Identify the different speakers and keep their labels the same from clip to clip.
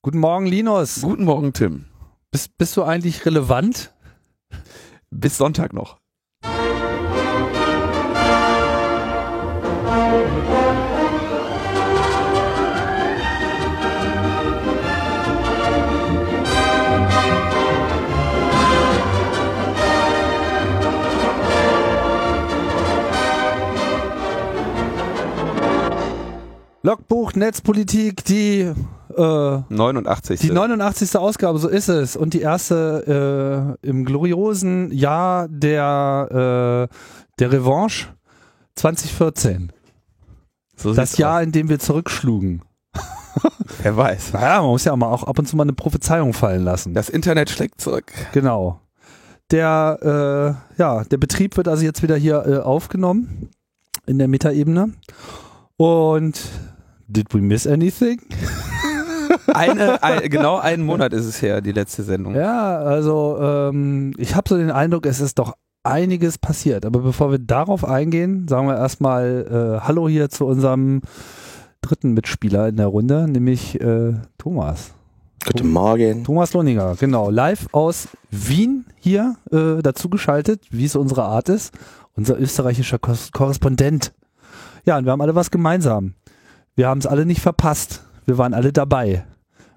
Speaker 1: Guten Morgen, Linus.
Speaker 2: Guten Morgen, Tim.
Speaker 1: Bist, bist du eigentlich relevant?
Speaker 2: Bis Sonntag noch.
Speaker 1: Logbuch Netzpolitik, die äh,
Speaker 2: 89.
Speaker 1: Die 89. Ausgabe, so ist es. Und die erste äh, im gloriosen Jahr der, äh, der Revanche 2014.
Speaker 2: So
Speaker 1: das Jahr,
Speaker 2: aus.
Speaker 1: in dem wir zurückschlugen.
Speaker 2: Wer weiß.
Speaker 1: Naja, man muss ja mal auch ab und zu mal eine Prophezeiung fallen lassen.
Speaker 2: Das Internet schlägt zurück.
Speaker 1: Genau. Der, äh, ja, der Betrieb wird also jetzt wieder hier äh, aufgenommen in der Metaebene. Und did we miss anything?
Speaker 2: Eine, ein, genau einen Monat ist es her, die letzte Sendung.
Speaker 1: Ja, also ähm, ich habe so den Eindruck, es ist doch einiges passiert. Aber bevor wir darauf eingehen, sagen wir erstmal äh, Hallo hier zu unserem dritten Mitspieler in der Runde, nämlich äh, Thomas.
Speaker 3: Guten Morgen.
Speaker 1: Thomas Lohninger, genau. Live aus Wien hier äh, dazu geschaltet, wie es unsere Art ist. Unser österreichischer Kos Korrespondent. Ja, und wir haben alle was gemeinsam. Wir haben es alle nicht verpasst. Wir waren alle dabei.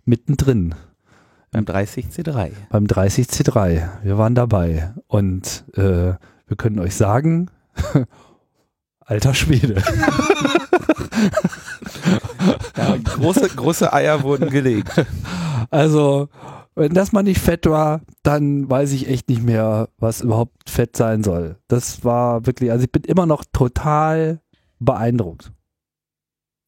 Speaker 1: Mittendrin.
Speaker 2: Beim 30C3.
Speaker 1: Beim 30C3. Wir waren dabei. Und äh, wir können euch sagen, alter Schwede.
Speaker 2: Ja, große, große Eier wurden gelegt.
Speaker 1: Also, wenn das mal nicht fett war, dann weiß ich echt nicht mehr, was überhaupt fett sein soll. Das war wirklich, also ich bin immer noch total beeindruckt.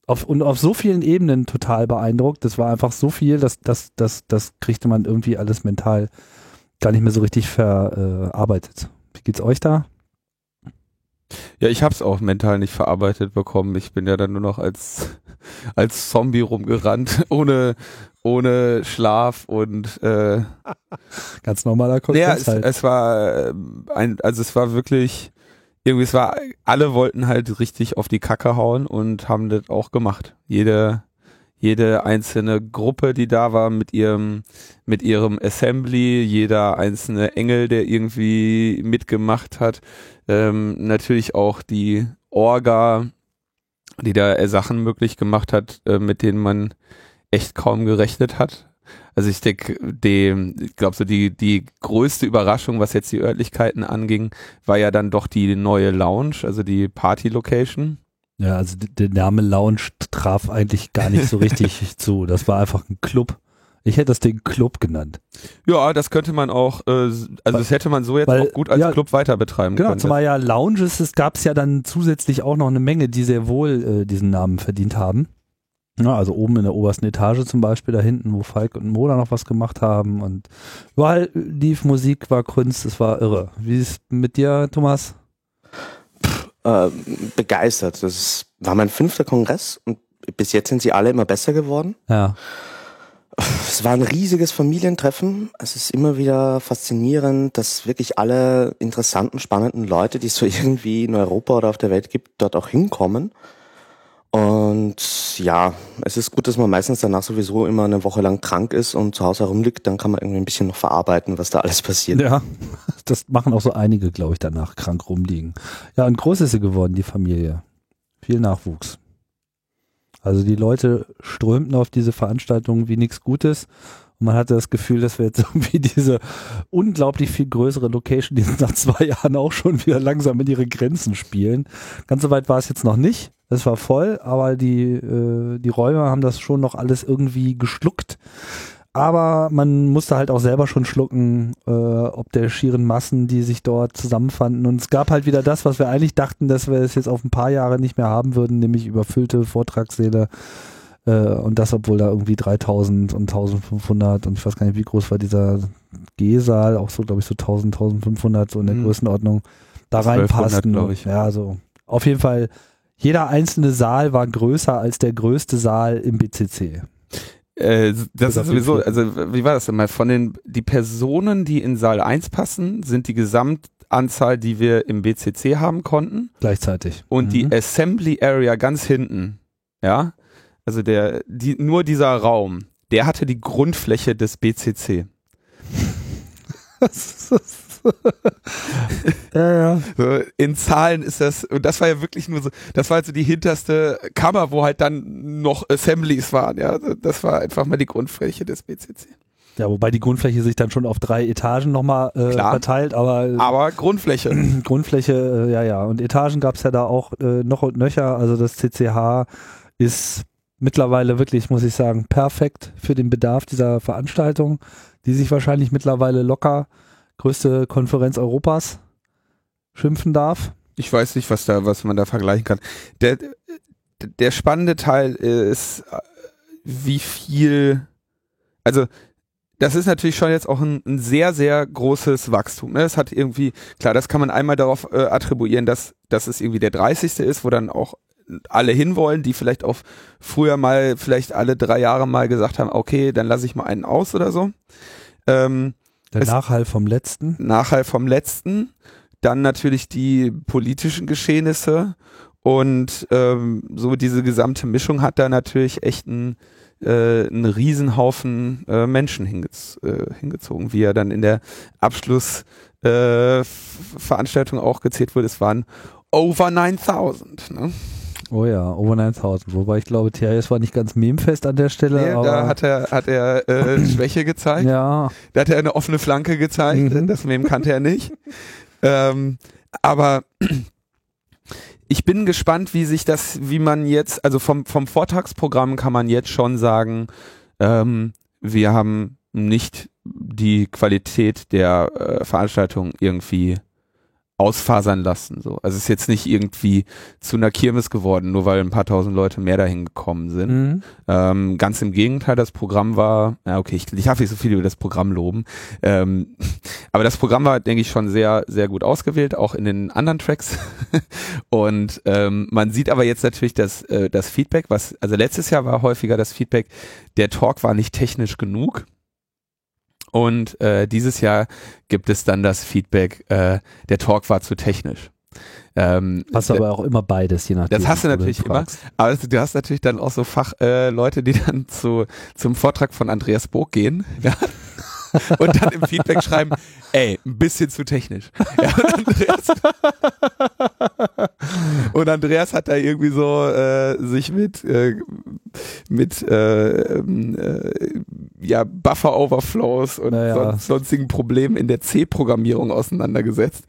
Speaker 1: Auf, und auf so vielen Ebenen total beeindruckt. Das war einfach so viel, dass das, das, das kriegte man irgendwie alles mental gar nicht mehr so richtig verarbeitet. Wie geht's euch da?
Speaker 2: Ja, ich hab's auch mental nicht verarbeitet bekommen. Ich bin ja dann nur noch als, als Zombie rumgerannt, ohne, ohne Schlaf und äh,
Speaker 1: Ganz normaler
Speaker 2: Ja,
Speaker 1: Kontext
Speaker 2: es,
Speaker 1: halt.
Speaker 2: es war äh, ein, also es war wirklich, irgendwie, es war, alle wollten halt richtig auf die Kacke hauen und haben das auch gemacht. Jede, jede einzelne Gruppe, die da war mit ihrem, mit ihrem Assembly, jeder einzelne Engel, der irgendwie mitgemacht hat, ähm, natürlich auch die Orga, die da äh, Sachen möglich gemacht hat, äh, mit denen man echt kaum gerechnet hat. Also ich denke, die, ich glaube so die, die größte Überraschung, was jetzt die Örtlichkeiten anging, war ja dann doch die neue Lounge, also die Party-Location.
Speaker 1: Ja, also der Name Lounge traf eigentlich gar nicht so richtig zu. Das war einfach ein Club. Ich hätte das Ding Club genannt.
Speaker 2: Ja, das könnte man auch, äh, also
Speaker 1: Weil-
Speaker 2: das hätte man so jetzt
Speaker 1: weil-
Speaker 2: auch gut als
Speaker 1: ja,
Speaker 2: Club weiter betreiben
Speaker 1: Genau,
Speaker 2: können.
Speaker 1: zumal ja Lounges, es gab es ja dann zusätzlich auch noch eine Menge, die sehr wohl äh, diesen Namen verdient haben. Ja, also oben in der obersten Etage zum Beispiel, da hinten, wo Falk und Moda noch was gemacht haben und überall lief Musik, war Kunst, es war irre. Wie ist es mit dir, Thomas?
Speaker 3: Äh, begeistert. Das war mein fünfter Kongress und bis jetzt sind sie alle immer besser geworden.
Speaker 1: Ja,
Speaker 3: Es war ein riesiges Familientreffen. Es ist immer wieder faszinierend, dass wirklich alle interessanten, spannenden Leute, die es so irgendwie in Europa oder auf der Welt gibt, dort auch hinkommen. Und ja, es ist gut, dass man meistens danach sowieso immer eine Woche lang krank ist und zu Hause herumliegt. Dann kann man irgendwie ein bisschen noch verarbeiten, was da alles passiert.
Speaker 1: ja, das machen auch so einige, glaube ich, danach krank rumliegen. Ja, und groß ist sie geworden, die Familie. Viel Nachwuchs. Also die Leute strömten auf diese Veranstaltungen wie nichts Gutes. Und man hatte das Gefühl, dass wir jetzt irgendwie diese unglaublich viel größere Location, die nach zwei Jahren auch schon wieder langsam in ihre Grenzen spielen. Ganz so weit war es jetzt noch nicht. Es war voll, aber die, äh, die Räume haben das schon noch alles irgendwie geschluckt. Aber man musste halt auch selber schon schlucken, äh, ob der schieren Massen, die sich dort zusammenfanden. Und es gab halt wieder das, was wir eigentlich dachten, dass wir es jetzt auf ein paar Jahre nicht mehr haben würden, nämlich überfüllte Vortragssäle. Äh, und das, obwohl da irgendwie 3000 und 1500 und ich weiß gar nicht, wie groß war dieser G-Saal, auch so, glaube ich, so 1000, 1500, so in der
Speaker 2: Hm.
Speaker 1: Größenordnung, da
Speaker 2: 1200,
Speaker 1: reinpassten. Ja, so. Auf jeden Fall, jeder einzelne Saal war größer als der größte Saal im BCC.
Speaker 2: Äh, das ist sowieso, also wie war das denn mal? Von den, die Personen, die in Saal 1 passen, sind die Gesamtanzahl, die wir im BCC haben konnten.
Speaker 1: Gleichzeitig.
Speaker 2: Und
Speaker 1: Mhm.
Speaker 2: die Assembly Area ganz hinten, ja, also der, die, nur dieser Raum, der hatte die Grundfläche des BCC.
Speaker 1: ja, ja.
Speaker 2: So, in Zahlen ist das, und das war ja wirklich nur so, das war halt so die hinterste Kammer, wo halt dann noch Assemblies waren, ja. Das war einfach mal die Grundfläche des BCC.
Speaker 1: Ja, wobei die Grundfläche sich dann schon auf drei Etagen nochmal äh,
Speaker 2: Klar.
Speaker 1: verteilt, aber
Speaker 2: Aber Grundfläche.
Speaker 1: Grundfläche, äh, ja, ja. Und Etagen gab es ja da auch äh, noch und nöcher. Also das CCH ist mittlerweile wirklich, muss ich sagen, perfekt für den Bedarf dieser Veranstaltung, die sich wahrscheinlich mittlerweile locker größte Konferenz Europas schimpfen darf.
Speaker 2: Ich weiß nicht, was da, was man da vergleichen kann. Der, der spannende Teil ist, wie viel, also das ist natürlich schon jetzt auch ein, ein sehr, sehr großes Wachstum. Ne? Es hat irgendwie, klar, das kann man einmal darauf äh, attribuieren, dass, dass es irgendwie der 30. ist, wo dann auch alle hinwollen, die vielleicht auch früher mal, vielleicht alle drei Jahre mal gesagt haben, okay, dann lasse ich mal einen aus oder so. Ähm,
Speaker 1: Der Nachhall vom letzten.
Speaker 2: Nachhall vom letzten, dann natürlich die politischen Geschehnisse und ähm, so diese gesamte Mischung hat da natürlich echt einen, äh, einen Riesenhaufen äh, Menschen hingez äh, hingezogen, wie er dann in der Abschlussveranstaltung äh, Veranstaltung auch gezählt wurde. Es waren over 9000. Ne?
Speaker 1: Oh ja, over 9000. Wobei ich glaube, THS war nicht ganz memefest an der Stelle.
Speaker 2: Nee,
Speaker 1: aber
Speaker 2: da hat er, hat er äh, Schwäche gezeigt.
Speaker 1: ja,
Speaker 2: Da hat er eine offene Flanke gezeigt,
Speaker 1: Mhm.
Speaker 2: das Mem kannte er nicht. ähm, aber ich bin gespannt, wie sich das, wie man jetzt, also vom, vom Vortragsprogramm kann man jetzt schon sagen, ähm, wir haben nicht die Qualität der äh, Veranstaltung irgendwie ausfasern lassen. So. Also es ist jetzt nicht irgendwie zu einer Kirmes geworden, nur weil ein paar tausend Leute mehr dahin gekommen sind.
Speaker 1: mhm.
Speaker 2: Ähm, ganz im Gegenteil, das Programm war, ja okay, ich, ich darf nicht so viel über das Programm loben, ähm, aber das Programm war, denke ich, schon sehr, sehr gut ausgewählt, auch in den anderen Tracks. Und ähm, man sieht aber jetzt natürlich das, äh, das Feedback, was, also letztes Jahr war häufiger das Feedback, der Talk war nicht technisch genug. Und äh, dieses Jahr gibt es dann das Feedback, äh, der Talk war zu technisch. Ähm,
Speaker 1: Hast du aber auch immer beides, je nachdem.
Speaker 2: Das hast du natürlich immer. aber also, du hast natürlich dann auch so Fachleute, äh, Leute, die dann zu, zum Vortrag von Andreas Burg gehen ja, und dann im Feedback schreiben, ey, ein bisschen zu technisch. Ja, und, Andreas, und Andreas hat da irgendwie so äh, sich mit, äh, mit äh, ähm, äh, ja, Buffer Overflows und
Speaker 1: Naja.
Speaker 2: son sonstigen Problemen in der C-Programmierung auseinandergesetzt.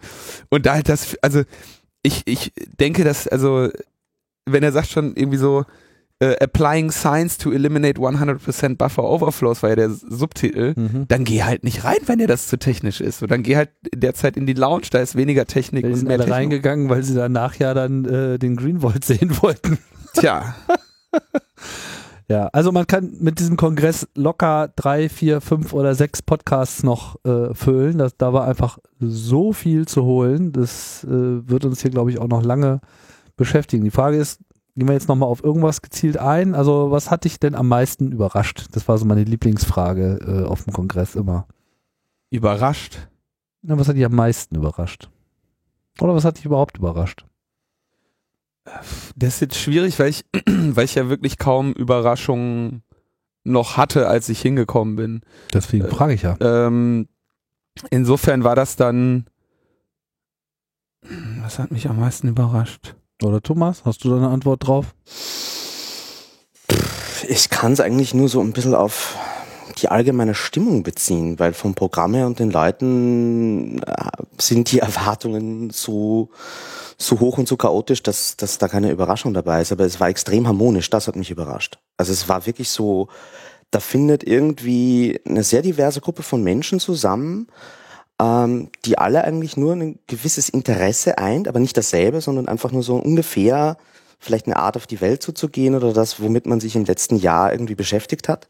Speaker 2: Und da halt das, also ich, ich denke, dass, also, wenn er sagt schon irgendwie so, äh, Applying Science to Eliminate 100% Buffer Overflows war ja der Subtitel,
Speaker 1: Mhm.
Speaker 2: dann geh halt nicht rein, wenn dir das zu technisch ist. Und dann geh halt derzeit in die Lounge, da ist weniger Technik
Speaker 1: Die
Speaker 2: und
Speaker 1: sind
Speaker 2: mehr
Speaker 1: alle
Speaker 2: Technik.
Speaker 1: reingegangen, weil sie danach ja dann äh, den Greenwald sehen wollten.
Speaker 2: Tja,
Speaker 1: Ja, also man kann mit diesem Kongress locker drei, vier, fünf oder sechs Podcasts noch äh, füllen. Das, da war einfach so viel zu holen. Das äh, wird uns hier, glaube ich, auch noch lange beschäftigen. Die Frage ist, gehen wir jetzt nochmal auf irgendwas gezielt ein? Also was hat dich denn am meisten überrascht? Das war so meine Lieblingsfrage äh, auf dem Kongress immer.
Speaker 2: überrascht.
Speaker 1: Na, was hat dich am meisten überrascht? Oder was hat dich überhaupt überrascht?
Speaker 2: Das ist jetzt schwierig, weil ich, weil ich ja wirklich kaum Überraschungen noch hatte, als ich hingekommen bin.
Speaker 1: Deswegen
Speaker 2: Äh,
Speaker 1: frage ich ja.
Speaker 2: Ähm, insofern war das dann, was hat mich am meisten überrascht?
Speaker 1: Oder Thomas, hast du da eine Antwort drauf?
Speaker 3: Ich kann es eigentlich nur so ein bisschen auf die allgemeine Stimmung beziehen, weil vom Programm her und den Leuten äh, sind die Erwartungen so, so hoch und so chaotisch, dass, dass da keine Überraschung dabei ist. Aber es war extrem harmonisch, das hat mich überrascht. Also es war wirklich so, da findet irgendwie eine sehr diverse Gruppe von Menschen zusammen, ähm, die alle eigentlich nur ein gewisses Interesse eint, aber nicht dasselbe, sondern einfach nur so ungefähr vielleicht eine Art auf die Welt zuzugehen oder das, womit man sich im letzten Jahr irgendwie beschäftigt hat.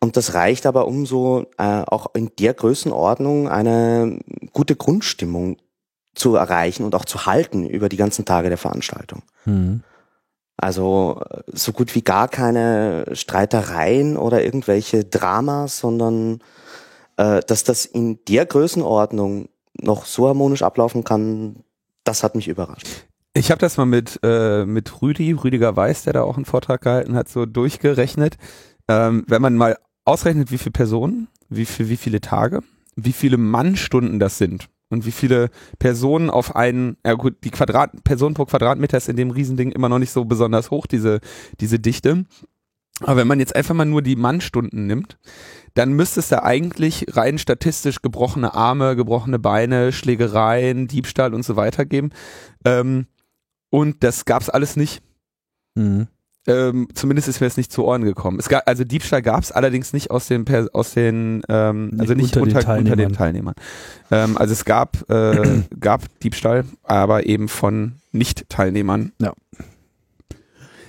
Speaker 3: Und das reicht aber, um so äh, auch in der Größenordnung eine gute Grundstimmung zu erreichen und auch zu halten über die ganzen Tage der Veranstaltung.
Speaker 1: Mhm.
Speaker 3: Also äh, so gut wie gar keine Streitereien oder irgendwelche Dramas, sondern äh, dass das in der Größenordnung noch so harmonisch ablaufen kann, das hat mich überrascht.
Speaker 2: Ich habe das mal mit, äh, mit Rüdi, Rüdiger Weiß, der da auch einen Vortrag gehalten hat, so durchgerechnet. Ähm, wenn man mal ausrechnet, wie viele Personen, wie, für wie viele Tage, wie viele Mannstunden das sind und wie viele Personen auf einen, ja gut, die Quadrat, Person pro Quadratmeter ist in dem Riesending immer noch nicht so besonders hoch, diese, diese Dichte. Aber wenn man jetzt einfach mal nur die Mannstunden nimmt, dann müsste es da eigentlich rein statistisch gebrochene Arme, gebrochene Beine, Schlägereien, Diebstahl und so weiter geben. Ähm, und das gab's alles nicht.
Speaker 1: Mhm.
Speaker 2: Ähm, zumindest ist mir das nicht zu Ohren gekommen. Es gab, also Diebstahl gab es allerdings nicht aus den, aus den ähm, also
Speaker 1: Nicht
Speaker 2: nicht
Speaker 1: unter den
Speaker 2: unter, unter den
Speaker 1: Teilnehmern.
Speaker 2: Ähm, also es gab, äh, gab Diebstahl, aber eben von Nicht-Teilnehmern.
Speaker 1: Ja.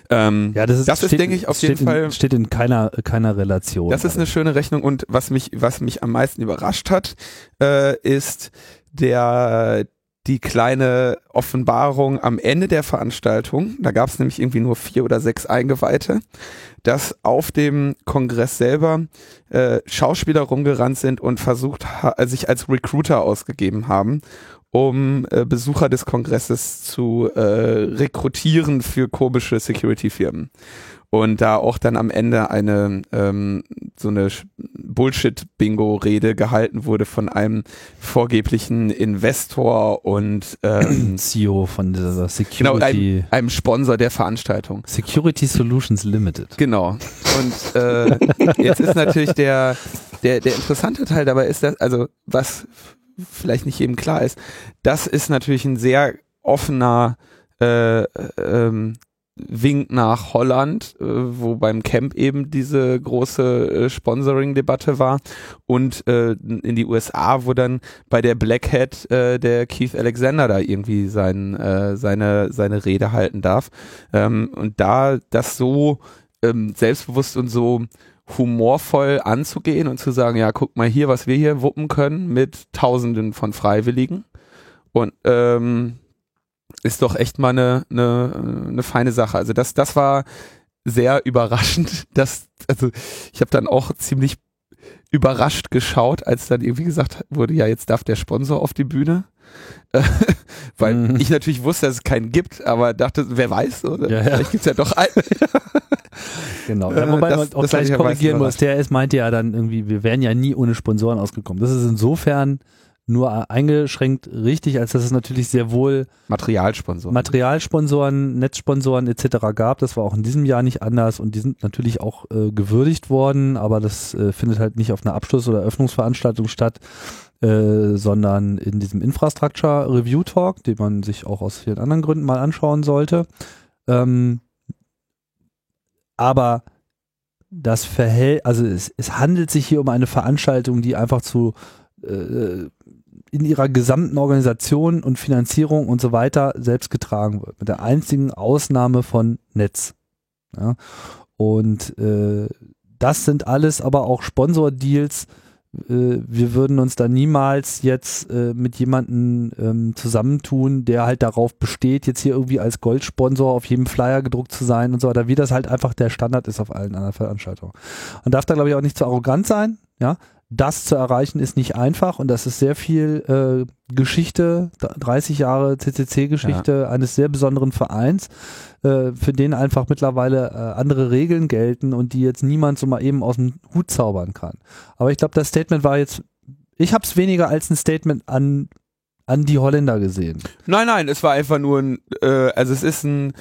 Speaker 2: Ähm,
Speaker 1: Ja, das ist,
Speaker 2: Das ist,
Speaker 1: steht-
Speaker 2: denke ich, auf jeden
Speaker 1: in,
Speaker 2: Fall-
Speaker 1: steht in keiner, keiner Relation.
Speaker 2: Das ist eine schöne Rechnung und was mich, was mich am meisten überrascht hat, äh, ist der die kleine Offenbarung am Ende der Veranstaltung. Da gab es nämlich irgendwie nur vier oder sechs Eingeweihte, dass auf dem Kongress selber äh, Schauspieler rumgerannt sind und versucht ha sich als Recruiter ausgegeben haben, um äh, Besucher des Kongresses zu äh, rekrutieren für komische Security-Firmen und da auch dann am Ende eine ähm, so eine Bullshit-Bingo-Rede gehalten wurde von einem vorgeblichen Investor und ähm,
Speaker 1: CEO von dieser
Speaker 2: genau
Speaker 1: Security,
Speaker 2: einem, einem Sponsor der Veranstaltung.
Speaker 1: Security Solutions Limited.
Speaker 2: Genau. Und äh, jetzt ist natürlich der, der, der interessante Teil dabei ist, dass, also was vielleicht nicht jedem klar ist, das ist natürlich ein sehr offener äh, ähm, Wink nach Holland, äh, wo beim Camp eben diese große äh, Sponsoring-Debatte war und äh, in die USA, wo dann bei der Black Hat der Keith Alexander da irgendwie sein, seine, seine Rede halten darf. Ähm, und da das so ähm, selbstbewusst und so humorvoll anzugehen und zu sagen, ja, guck mal hier, was wir hier wuppen können mit Tausenden von Freiwilligen. Und ähm, ist doch echt mal eine, eine, eine feine Sache. Also das, das war sehr überraschend. Das, also ich habe dann auch ziemlich überrascht geschaut, als dann irgendwie gesagt wurde, ja, jetzt darf der Sponsor auf die Bühne. Weil
Speaker 1: Mhm.
Speaker 2: ich natürlich wusste, dass es keinen gibt, aber dachte, wer weiß, oder?
Speaker 1: Ja, ja.
Speaker 2: Vielleicht gibt's ja doch einen.
Speaker 1: Genau. Ja, wobei
Speaker 2: das-
Speaker 1: man auch
Speaker 2: das
Speaker 1: gleich korrigieren muss. Der ist meinte ja dann irgendwie, wir wären ja nie ohne Sponsoren ausgekommen. Das ist insofern nur eingeschränkt richtig, als dass es natürlich sehr wohl
Speaker 2: Materialsponsor.
Speaker 1: Materialsponsoren, Netzsponsoren etc. gab. Das war auch in diesem Jahr nicht anders und die sind natürlich auch äh, gewürdigt worden, aber das äh, findet halt nicht auf einer Abschluss- oder Eröffnungsveranstaltung statt, äh, sondern in diesem Infrastructure Review Talk, den man sich auch aus vielen anderen Gründen mal anschauen sollte. Ähm, aber das Verhält, also es, es handelt sich hier um eine Veranstaltung, die einfach zu äh, in ihrer gesamten Organisation und Finanzierung und so weiter selbst getragen wird. Mit der einzigen Ausnahme von Netz. Ja. Und äh, das sind alles aber auch Sponsordeals. Äh, wir würden uns da niemals jetzt äh, mit jemandem ähm, zusammentun, der halt darauf besteht, jetzt hier irgendwie als Goldsponsor auf jedem Flyer gedruckt zu sein und so weiter, wie das halt einfach der Standard ist auf allen anderen Veranstaltungen. Man darf da, glaube ich, auch nicht zu arrogant sein, ja. Das zu erreichen ist nicht einfach und das ist sehr viel äh, Geschichte, 30 Jahre CCC-Geschichte eines sehr besonderen Vereins, äh, für den einfach mittlerweile äh, andere Regeln gelten und die jetzt niemand so mal eben aus dem Hut zaubern kann. Aber ich glaube, das Statement war jetzt, ich habe es weniger als ein Statement an, an die Holländer gesehen.
Speaker 2: Nein, nein, es war einfach nur ein, äh, also es ist ein,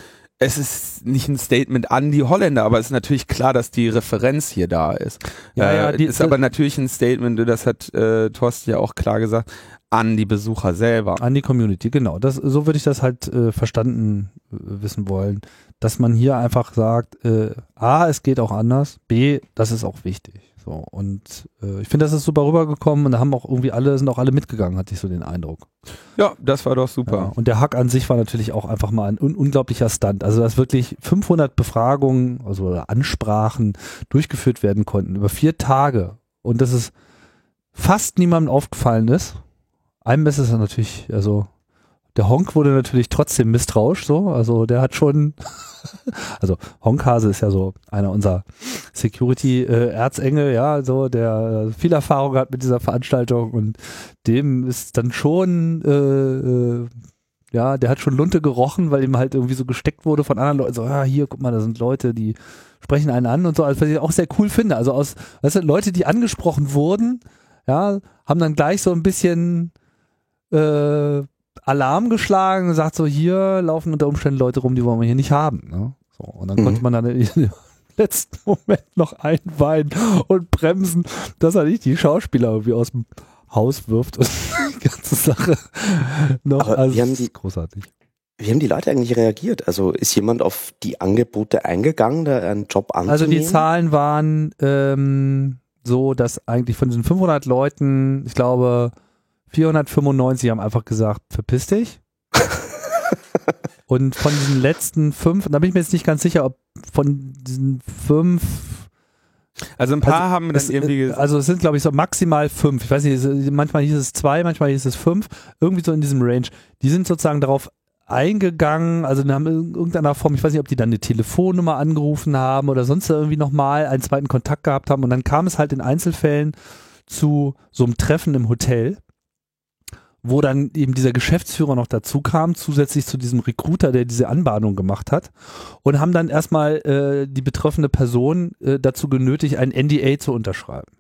Speaker 2: es ist nicht ein Statement an die Holländer, aber es ist natürlich klar, dass die Referenz hier da ist.
Speaker 1: Ja,
Speaker 2: äh,
Speaker 1: ja, die-
Speaker 2: ist aber natürlich ein Statement, das hat äh, Thorsten ja auch klar gesagt, an die Besucher selber.
Speaker 1: An die Community, genau. Das, so würde ich das halt äh, verstanden äh, wissen wollen, dass man hier einfach sagt, äh, A, es geht auch anders, B, das ist auch wichtig. So und äh, ich finde, das ist super rübergekommen und da haben auch irgendwie alle sind auch alle mitgegangen, hatte ich so den Eindruck.
Speaker 2: Ja, das war doch
Speaker 1: Ja,
Speaker 2: super.
Speaker 1: und der Hack an sich war natürlich auch einfach mal ein un unglaublicher Stunt. Also dass wirklich 500 Befragungen, also oder Ansprachen durchgeführt werden konnten über vier Tage und dass es fast niemandem aufgefallen ist. Einem ist es natürlich, also der Honk wurde natürlich trotzdem misstrauisch, so, also der hat schon, also Honkhase ist ja so einer unserer Security-Erzengel, ja, so, der äh, viel Erfahrung hat mit dieser Veranstaltung und dem ist dann schon, äh, äh, Ja, der hat schon Lunte gerochen, weil ihm halt irgendwie so gesteckt wurde von anderen Leuten. So, ah, hier, guck mal, da sind Leute, die sprechen einen an und so. Also, was ich auch sehr cool finde. Also aus, weißt du, Leute, die angesprochen wurden, ja, haben dann gleich so ein bisschen äh, Alarm geschlagen und sagt so, hier laufen unter Umständen Leute rum, die wollen wir hier nicht haben. Ne? So, und dann
Speaker 3: Mhm.
Speaker 1: konnte man dann im letzten Moment noch einweihen und bremsen, dass er nicht die Schauspieler irgendwie aus dem Haus wirft und die ganze Sache noch.
Speaker 3: Aber
Speaker 1: also
Speaker 3: wie haben die-
Speaker 1: großartig.
Speaker 3: Wie haben die Leute eigentlich reagiert? Also ist jemand auf die Angebote eingegangen, da einen Job anzunehmen?
Speaker 1: Also die Zahlen waren ähm, so, dass eigentlich von diesen 500 Leuten, ich glaube, 495 haben einfach gesagt, verpiss dich. Und von diesen letzten fünf, da bin ich mir jetzt nicht ganz sicher, ob von diesen fünf,
Speaker 2: Also ein paar haben dann
Speaker 1: es,
Speaker 2: irgendwie
Speaker 1: äh,
Speaker 2: gesagt,
Speaker 1: also es sind glaube ich so maximal fünf, ich weiß nicht, manchmal hieß es zwei, manchmal hieß es fünf, irgendwie so in diesem Range. Die sind sozusagen darauf eingegangen, also haben in irgendeiner Form, ich weiß nicht, ob die dann eine Telefonnummer angerufen haben oder sonst irgendwie nochmal einen zweiten Kontakt gehabt haben und dann kam es halt in Einzelfällen zu so einem Treffen im Hotel, wo dann eben dieser Geschäftsführer noch dazu kam, zusätzlich zu diesem Recruiter, der diese Anbahnung gemacht hat und haben dann erstmal äh, die betroffene Person äh, dazu genötigt, ein NDA zu unterschreiben.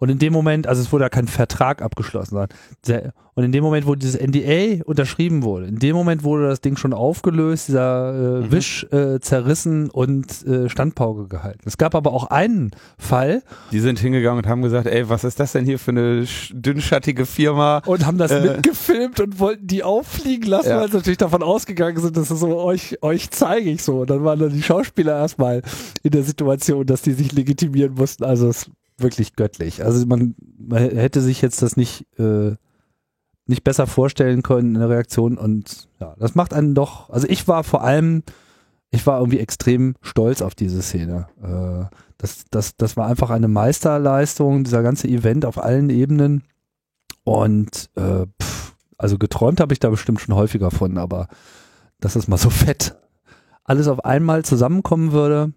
Speaker 1: Und in dem Moment, also es wurde ja kein Vertrag abgeschlossen, sondern der, und in dem Moment, wo dieses NDA unterschrieben wurde, in dem Moment wurde das Ding schon aufgelöst, dieser äh,
Speaker 2: Mhm.
Speaker 1: Wisch äh, zerrissen und äh, Standpauke gehalten. Es gab aber auch einen Fall
Speaker 2: die sind hingegangen und haben gesagt, ey, was ist das denn hier für eine sch- dünnschattige Firma?
Speaker 1: und haben das
Speaker 2: Äh.
Speaker 1: mitgefilmt und wollten die auffliegen lassen,
Speaker 2: Ja.
Speaker 1: weil sie natürlich davon ausgegangen sind, dass es so euch, euch zeige ich so. Und dann waren dann die Schauspieler erstmal in der Situation, dass die sich legitimieren mussten. Also es wirklich göttlich. Also man, man hätte sich jetzt das nicht, äh, nicht besser vorstellen können in der Reaktion und ja, das macht einen doch, also ich war vor allem, ich war irgendwie extrem stolz auf diese Szene. Äh, das, das, das war einfach eine Meisterleistung, dieser ganze Event auf allen Ebenen. Und äh, pff, also geträumt habe ich da bestimmt schon häufiger von, aber dass es mal so fett alles auf einmal zusammenkommen würde.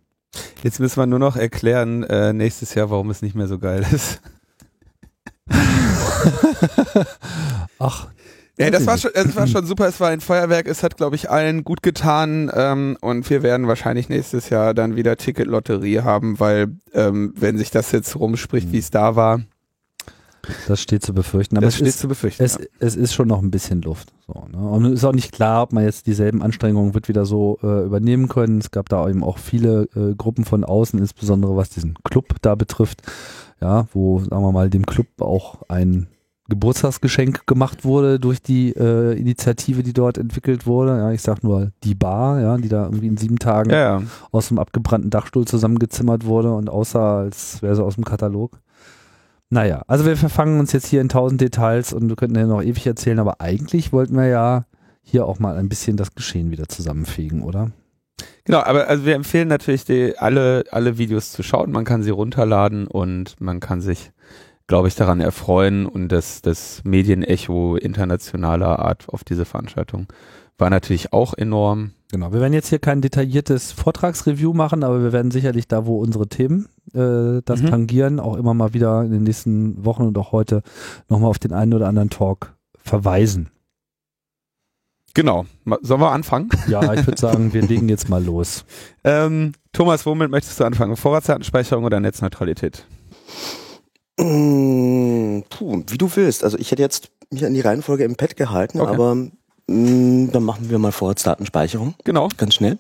Speaker 2: Jetzt müssen wir nur noch erklären, äh, nächstes Jahr, warum es nicht mehr so geil ist.
Speaker 1: Ach,
Speaker 2: Ja, das war schon, es war schon super. Es war ein Feuerwerk. Es hat, glaube ich, allen gut getan. Ähm, und wir werden wahrscheinlich nächstes Jahr dann wieder Ticketlotterie haben, weil ähm, wenn sich das jetzt rumspricht, wie es da war,
Speaker 1: das steht zu befürchten. Aber
Speaker 2: das
Speaker 1: es
Speaker 2: steht
Speaker 1: ist,
Speaker 2: zu befürchten.
Speaker 1: es, es ist schon noch ein bisschen Luft. So, ne? Und es ist auch nicht klar, ob man jetzt dieselben Anstrengungen wird wieder so äh, übernehmen können. Es gab da eben auch viele äh, Gruppen von außen, insbesondere was diesen Club da betrifft. Ja, wo, sagen wir mal, dem Club auch ein Geburtstagsgeschenk gemacht wurde durch die äh, Initiative, die dort entwickelt wurde. Ja, ich sag nur die Bar, ja, die da irgendwie in sieben Tagen
Speaker 2: ja, ja.
Speaker 1: aus dem abgebrannten Dachstuhl zusammengezimmert wurde und aussah, als wäre sie aus dem Katalog. Naja, also wir verfangen uns jetzt hier in tausend Details und wir könnten ja noch ewig erzählen, aber eigentlich wollten wir ja hier auch mal ein bisschen das Geschehen wieder zusammenfegen, oder?
Speaker 2: Genau, aber also wir empfehlen natürlich die, alle, alle Videos zu schauen. Man kann sie runterladen und man kann sich, glaube ich, daran erfreuen und das, das Medienecho internationaler Art auf diese Veranstaltung war natürlich auch enorm.
Speaker 1: Genau, wir werden jetzt hier kein detailliertes Vortragsreview machen, aber wir werden sicherlich da, wo unsere Themen äh, das
Speaker 2: Mhm.
Speaker 1: tangieren, auch immer mal wieder in den nächsten Wochen und auch heute nochmal auf den einen oder anderen Talk verweisen.
Speaker 2: Genau. Sollen wir anfangen?
Speaker 1: Ja, ich würde sagen, wir legen jetzt mal los.
Speaker 2: Ähm, Thomas, womit möchtest du anfangen? Vorratsdatenspeicherung oder Netzneutralität?
Speaker 3: Mm, puh, wie du willst. Also ich hätte jetzt mich an die Reihenfolge im Pad gehalten,
Speaker 2: Okay.
Speaker 3: aber mm, dann machen wir mal Vorratsdatenspeicherung.
Speaker 2: Genau.
Speaker 3: Ganz schnell.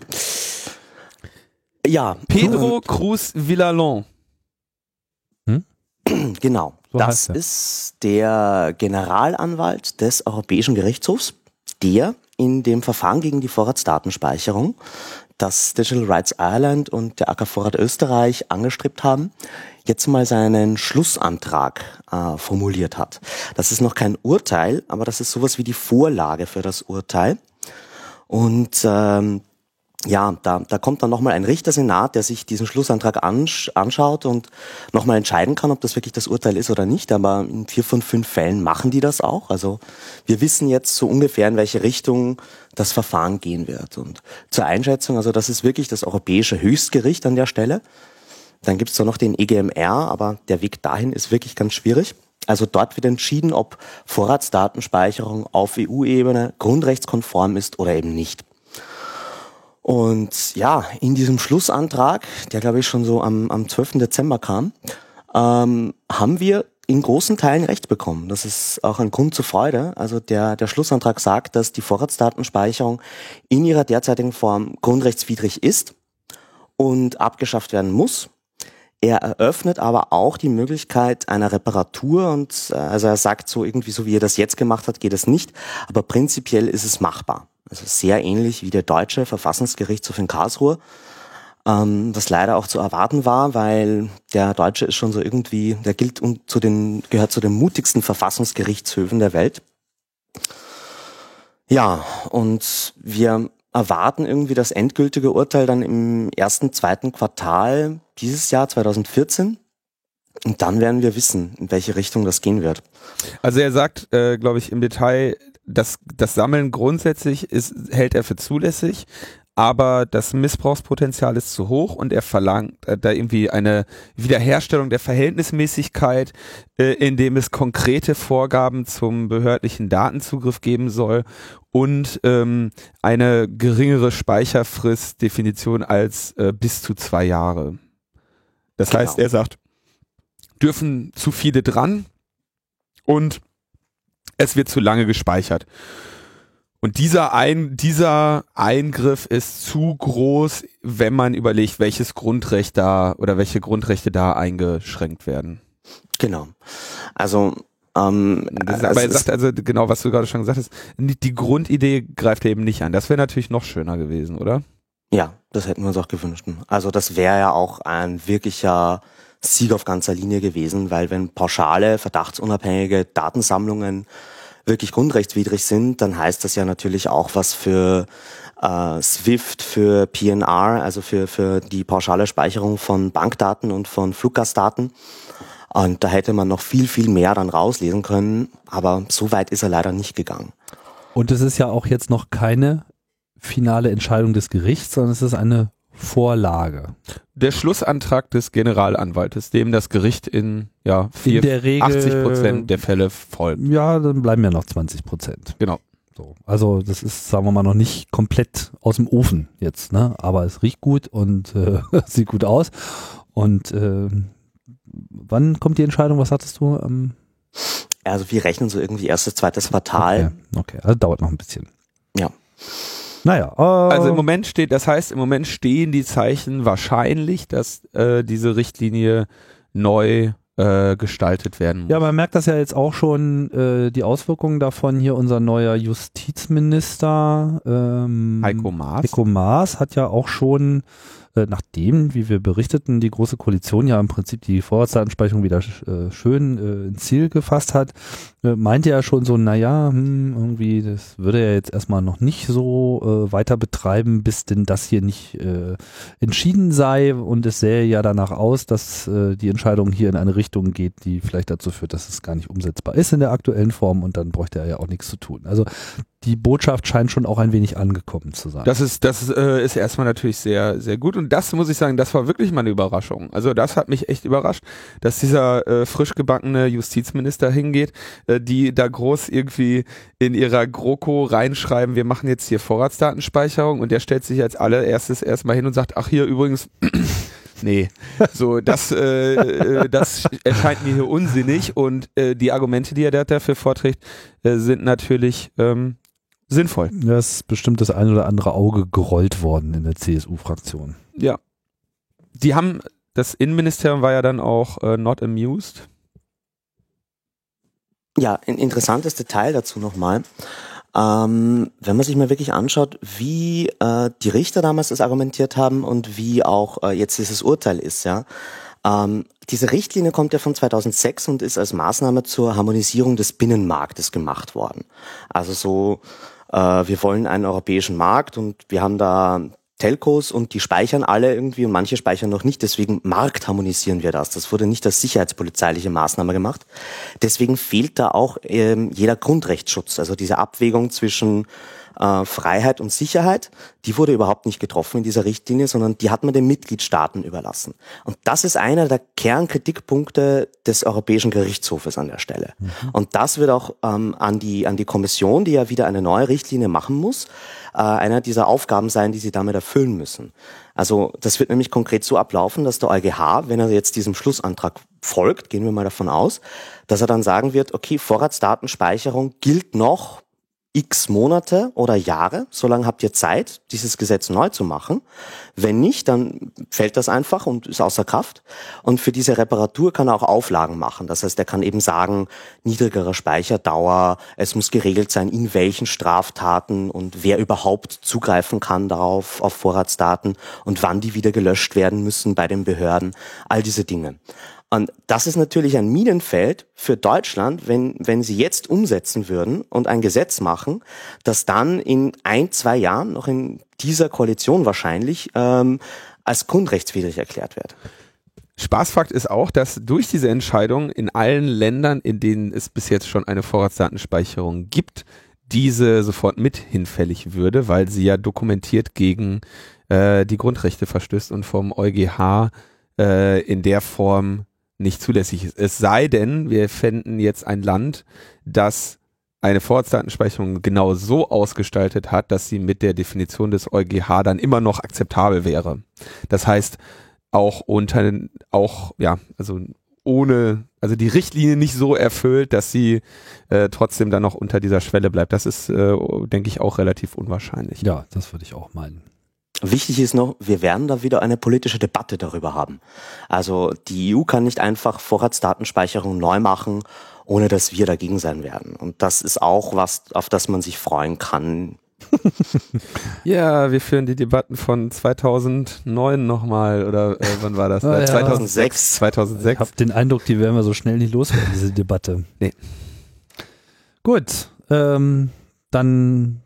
Speaker 3: Ja.
Speaker 2: Pedro Cruz Villalon.
Speaker 3: Genau.
Speaker 1: So
Speaker 3: das
Speaker 1: heißt
Speaker 3: ist der Generalanwalt des Europäischen Gerichtshofs, der in dem Verfahren gegen die Vorratsdatenspeicherung, das Digital Rights Ireland und der AK Vorrat Österreich angestrebt haben, jetzt mal seinen Schlussantrag äh, formuliert hat. Das ist noch kein Urteil, aber das ist sowas wie die Vorlage für das Urteil. Und ähm, ja, da, da kommt dann nochmal ein Richtersenat, der sich diesen Schlussantrag ansch anschaut und nochmal entscheiden kann, ob das wirklich das Urteil ist oder nicht. Aber in vier von fünf Fällen machen die das auch. Also wir wissen jetzt so ungefähr, in welche Richtung das Verfahren gehen wird. Und zur Einschätzung, also das ist wirklich das europäische Höchstgericht an der Stelle. Dann gibt's da noch den EGMR, aber der Weg dahin ist wirklich ganz schwierig. Also dort wird entschieden, ob Vorratsdatenspeicherung auf EU-Ebene grundrechtskonform ist oder eben nicht. Und ja, in diesem Schlussantrag, der glaube ich schon so am, am 12. Dezember kam, ähm, haben wir in großen Teilen recht bekommen. Das ist auch ein Grund zur Freude. Also der, der Schlussantrag sagt, dass die Vorratsdatenspeicherung in ihrer derzeitigen Form grundrechtswidrig ist und abgeschafft werden muss. Er eröffnet aber auch die Möglichkeit einer Reparatur und äh, also er sagt so irgendwie so wie er das jetzt gemacht hat, geht es nicht, aber prinzipiell ist es machbar. Also sehr ähnlich wie der deutsche Verfassungsgerichtshof in Karlsruhe, ähm, was leider auch zu erwarten war, weil der Deutsche ist schon so irgendwie, der gilt und zu den gehört zu den mutigsten Verfassungsgerichtshöfen der Welt. Ja, und wir erwarten irgendwie das endgültige Urteil dann im ersten, zweiten Quartal dieses Jahr 2014. Und dann werden wir wissen, in welche Richtung das gehen wird.
Speaker 2: Also er sagt, äh, glaube ich, im Detail, dass das Sammeln grundsätzlich ist, hält er für zulässig, aber das Missbrauchspotenzial ist zu hoch und er verlangt äh, da irgendwie eine Wiederherstellung der Verhältnismäßigkeit, äh, indem es konkrete Vorgaben zum behördlichen Datenzugriff geben soll und ähm, eine geringere Speicherfrist-Definition als äh, bis zu zwei Jahre. Das genau. heißt, er sagt, dürfen zu viele dran und es wird zu lange gespeichert. Und dieser, Ein, dieser Eingriff ist zu groß, wenn man überlegt, welches Grundrecht da oder welche Grundrechte da eingeschränkt werden.
Speaker 3: Genau. Also ähm,
Speaker 2: das, aber er sagt also genau, was du gerade schon gesagt hast, die Grundidee greift er eben nicht an. Das wäre natürlich noch schöner gewesen, oder?
Speaker 3: Ja, das hätten wir uns auch gewünscht. Also das wäre ja auch ein wirklicher Sieg auf ganzer Linie gewesen, weil wenn pauschale, verdachtsunabhängige Datensammlungen wirklich grundrechtswidrig sind, dann heißt das ja natürlich auch was für äh, SWIFT, für PNR, also für, für die pauschale Speicherung von Bankdaten und von Fluggastdaten. Und da hätte man noch viel, viel mehr dann rauslesen können, aber so weit ist er leider nicht gegangen.
Speaker 1: Und es ist ja auch jetzt noch keine finale Entscheidung des Gerichts, sondern es ist eine Vorlage.
Speaker 2: Der Schlussantrag des Generalanwaltes, dem das Gericht in, ja, vier, in der Regel, 80 Prozent der Fälle folgt.
Speaker 1: Ja, dann bleiben ja noch 20 Prozent.
Speaker 2: Genau.
Speaker 1: So. Also das ist, sagen wir mal, noch nicht komplett aus dem Ofen jetzt, ne? Aber es riecht gut und äh, sieht gut aus. Und äh, wann kommt die Entscheidung? Was hattest du? Ähm?
Speaker 3: Also wir rechnen so irgendwie erstes, zweites Quartal.
Speaker 1: Okay, okay. also dauert noch ein bisschen.
Speaker 3: Ja.
Speaker 1: Naja.
Speaker 2: Äh, also im Moment steht, das heißt, im Moment stehen die Zeichen wahrscheinlich, dass äh, diese Richtlinie neu äh, gestaltet werden muss.
Speaker 1: Ja, man merkt das ja jetzt auch schon, äh, die Auswirkungen davon hier unser neuer Justizminister ähm,
Speaker 2: Heiko Maas.
Speaker 1: Heiko Maas hat ja auch schon äh, nachdem, wie wir berichteten, die Große Koalition ja im Prinzip die Vorratsdatenspeicherung wieder äh, schön äh, ins Ziel gefasst hat, äh, meinte er schon so, naja, hm, irgendwie, das würde er jetzt erstmal noch nicht so äh, weiter betreiben, bis denn das hier nicht entschieden sei und es sähe ja danach aus, dass die Entscheidung hier in eine Richtung geht, die vielleicht dazu führt, dass es gar nicht umsetzbar ist in der aktuellen Form und dann bräuchte er ja auch nichts zu tun. Also die Botschaft scheint schon auch ein wenig angekommen zu sein.
Speaker 2: Das ist, das äh, ist erstmal natürlich sehr, sehr gut. Und das muss ich sagen, das war wirklich mal eine Überraschung. Also das hat mich echt überrascht, dass dieser äh, frisch gebackene Justizminister hingeht, äh, die da groß irgendwie in ihrer GroKo reinschreiben, wir machen jetzt hier Vorratsdatenspeicherung und der stellt sich als allererstes erstmal hin und sagt, ach hier übrigens, nee, so das, äh, äh, das erscheint mir hier unsinnig und äh, die Argumente, die er dafür vorträgt, äh, sind natürlich ähm, sinnvoll.
Speaker 1: Das ist bestimmt das ein oder andere Auge gerollt worden in der CSU-Fraktion.
Speaker 2: Ja. Die haben, das Innenministerium war ja dann auch äh, not amused.
Speaker 3: Ja, ein interessantes Detail dazu nochmal. Ähm, wenn man sich mal wirklich anschaut, wie äh, die Richter damals das argumentiert haben und wie auch äh, jetzt dieses Urteil ist, ja. Ähm, diese Richtlinie kommt ja von 2006 und ist als Maßnahme zur Harmonisierung des Binnenmarktes gemacht worden. Also so äh, wir wollen einen europäischen Markt und wir haben da Telcos und die speichern alle irgendwie und manche speichern noch nicht. Deswegen marktharmonisieren wir das. Das wurde nicht als sicherheitspolizeiliche Maßnahme gemacht. Deswegen fehlt da auch ähm, jeder Grundrechtsschutz. Also diese Abwägung zwischen äh, Freiheit und Sicherheit, die wurde überhaupt nicht getroffen in dieser Richtlinie, sondern die hat man den Mitgliedstaaten überlassen. Und das ist einer der Kernkritikpunkte des Europäischen Gerichtshofes an der Stelle. Mhm. Und das wird auch ähm, an, die, an die Kommission, die ja wieder eine neue Richtlinie machen muss, äh, einer dieser Aufgaben sein, die sie damit erfüllen müssen. Also das wird nämlich konkret so ablaufen, dass der EuGH, wenn er jetzt diesem Schlussantrag folgt, gehen wir mal davon aus, dass er dann sagen wird, okay, Vorratsdatenspeicherung gilt noch x Monate oder Jahre, solange habt ihr Zeit, dieses Gesetz neu zu machen. Wenn nicht, dann fällt das einfach und ist außer Kraft. Und für diese Reparatur kann er auch Auflagen machen. Das heißt, er kann eben sagen, niedrigere Speicherdauer, es muss geregelt sein, in welchen Straftaten und wer überhaupt zugreifen kann darauf, auf Vorratsdaten und wann die wieder gelöscht werden müssen bei den Behörden. All diese Dinge. Und das ist natürlich ein Minenfeld für Deutschland, wenn, wenn sie jetzt umsetzen würden und ein Gesetz machen, das dann in ein, zwei Jahren, noch in dieser Koalition wahrscheinlich, ähm, als grundrechtswidrig erklärt wird.
Speaker 2: Spaßfakt ist auch, dass durch diese Entscheidung in allen Ländern, in denen es bis jetzt schon eine Vorratsdatenspeicherung gibt, diese sofort mit hinfällig würde, weil sie ja dokumentiert gegen äh, die Grundrechte verstößt und vom EuGH äh, in der Form nicht zulässig ist. Es sei denn, wir fänden jetzt ein Land, das eine Vorratsdatenspeicherung genau so ausgestaltet hat, dass sie mit der Definition des EuGH dann immer noch akzeptabel wäre. Das heißt, auch unter, auch, ja, also ohne, also die Richtlinie nicht so erfüllt, dass sie äh, trotzdem dann noch unter dieser Schwelle bleibt. Das ist, äh, denke ich, auch relativ unwahrscheinlich.
Speaker 1: Ja, das würde ich auch meinen.
Speaker 3: Wichtig ist noch, wir werden da wieder eine politische Debatte darüber haben. Also die EU kann nicht einfach Vorratsdatenspeicherung neu machen, ohne dass wir dagegen sein werden. Und das ist auch was, auf das man sich freuen kann.
Speaker 2: ja, wir führen die Debatten von 2009 nochmal oder äh, wann war das?
Speaker 3: Ah, ja. 2006.
Speaker 2: 2006.
Speaker 1: Ich habe den Eindruck, die werden wir so schnell nicht loswerden, diese Debatte.
Speaker 2: Nee.
Speaker 1: Gut, ähm, dann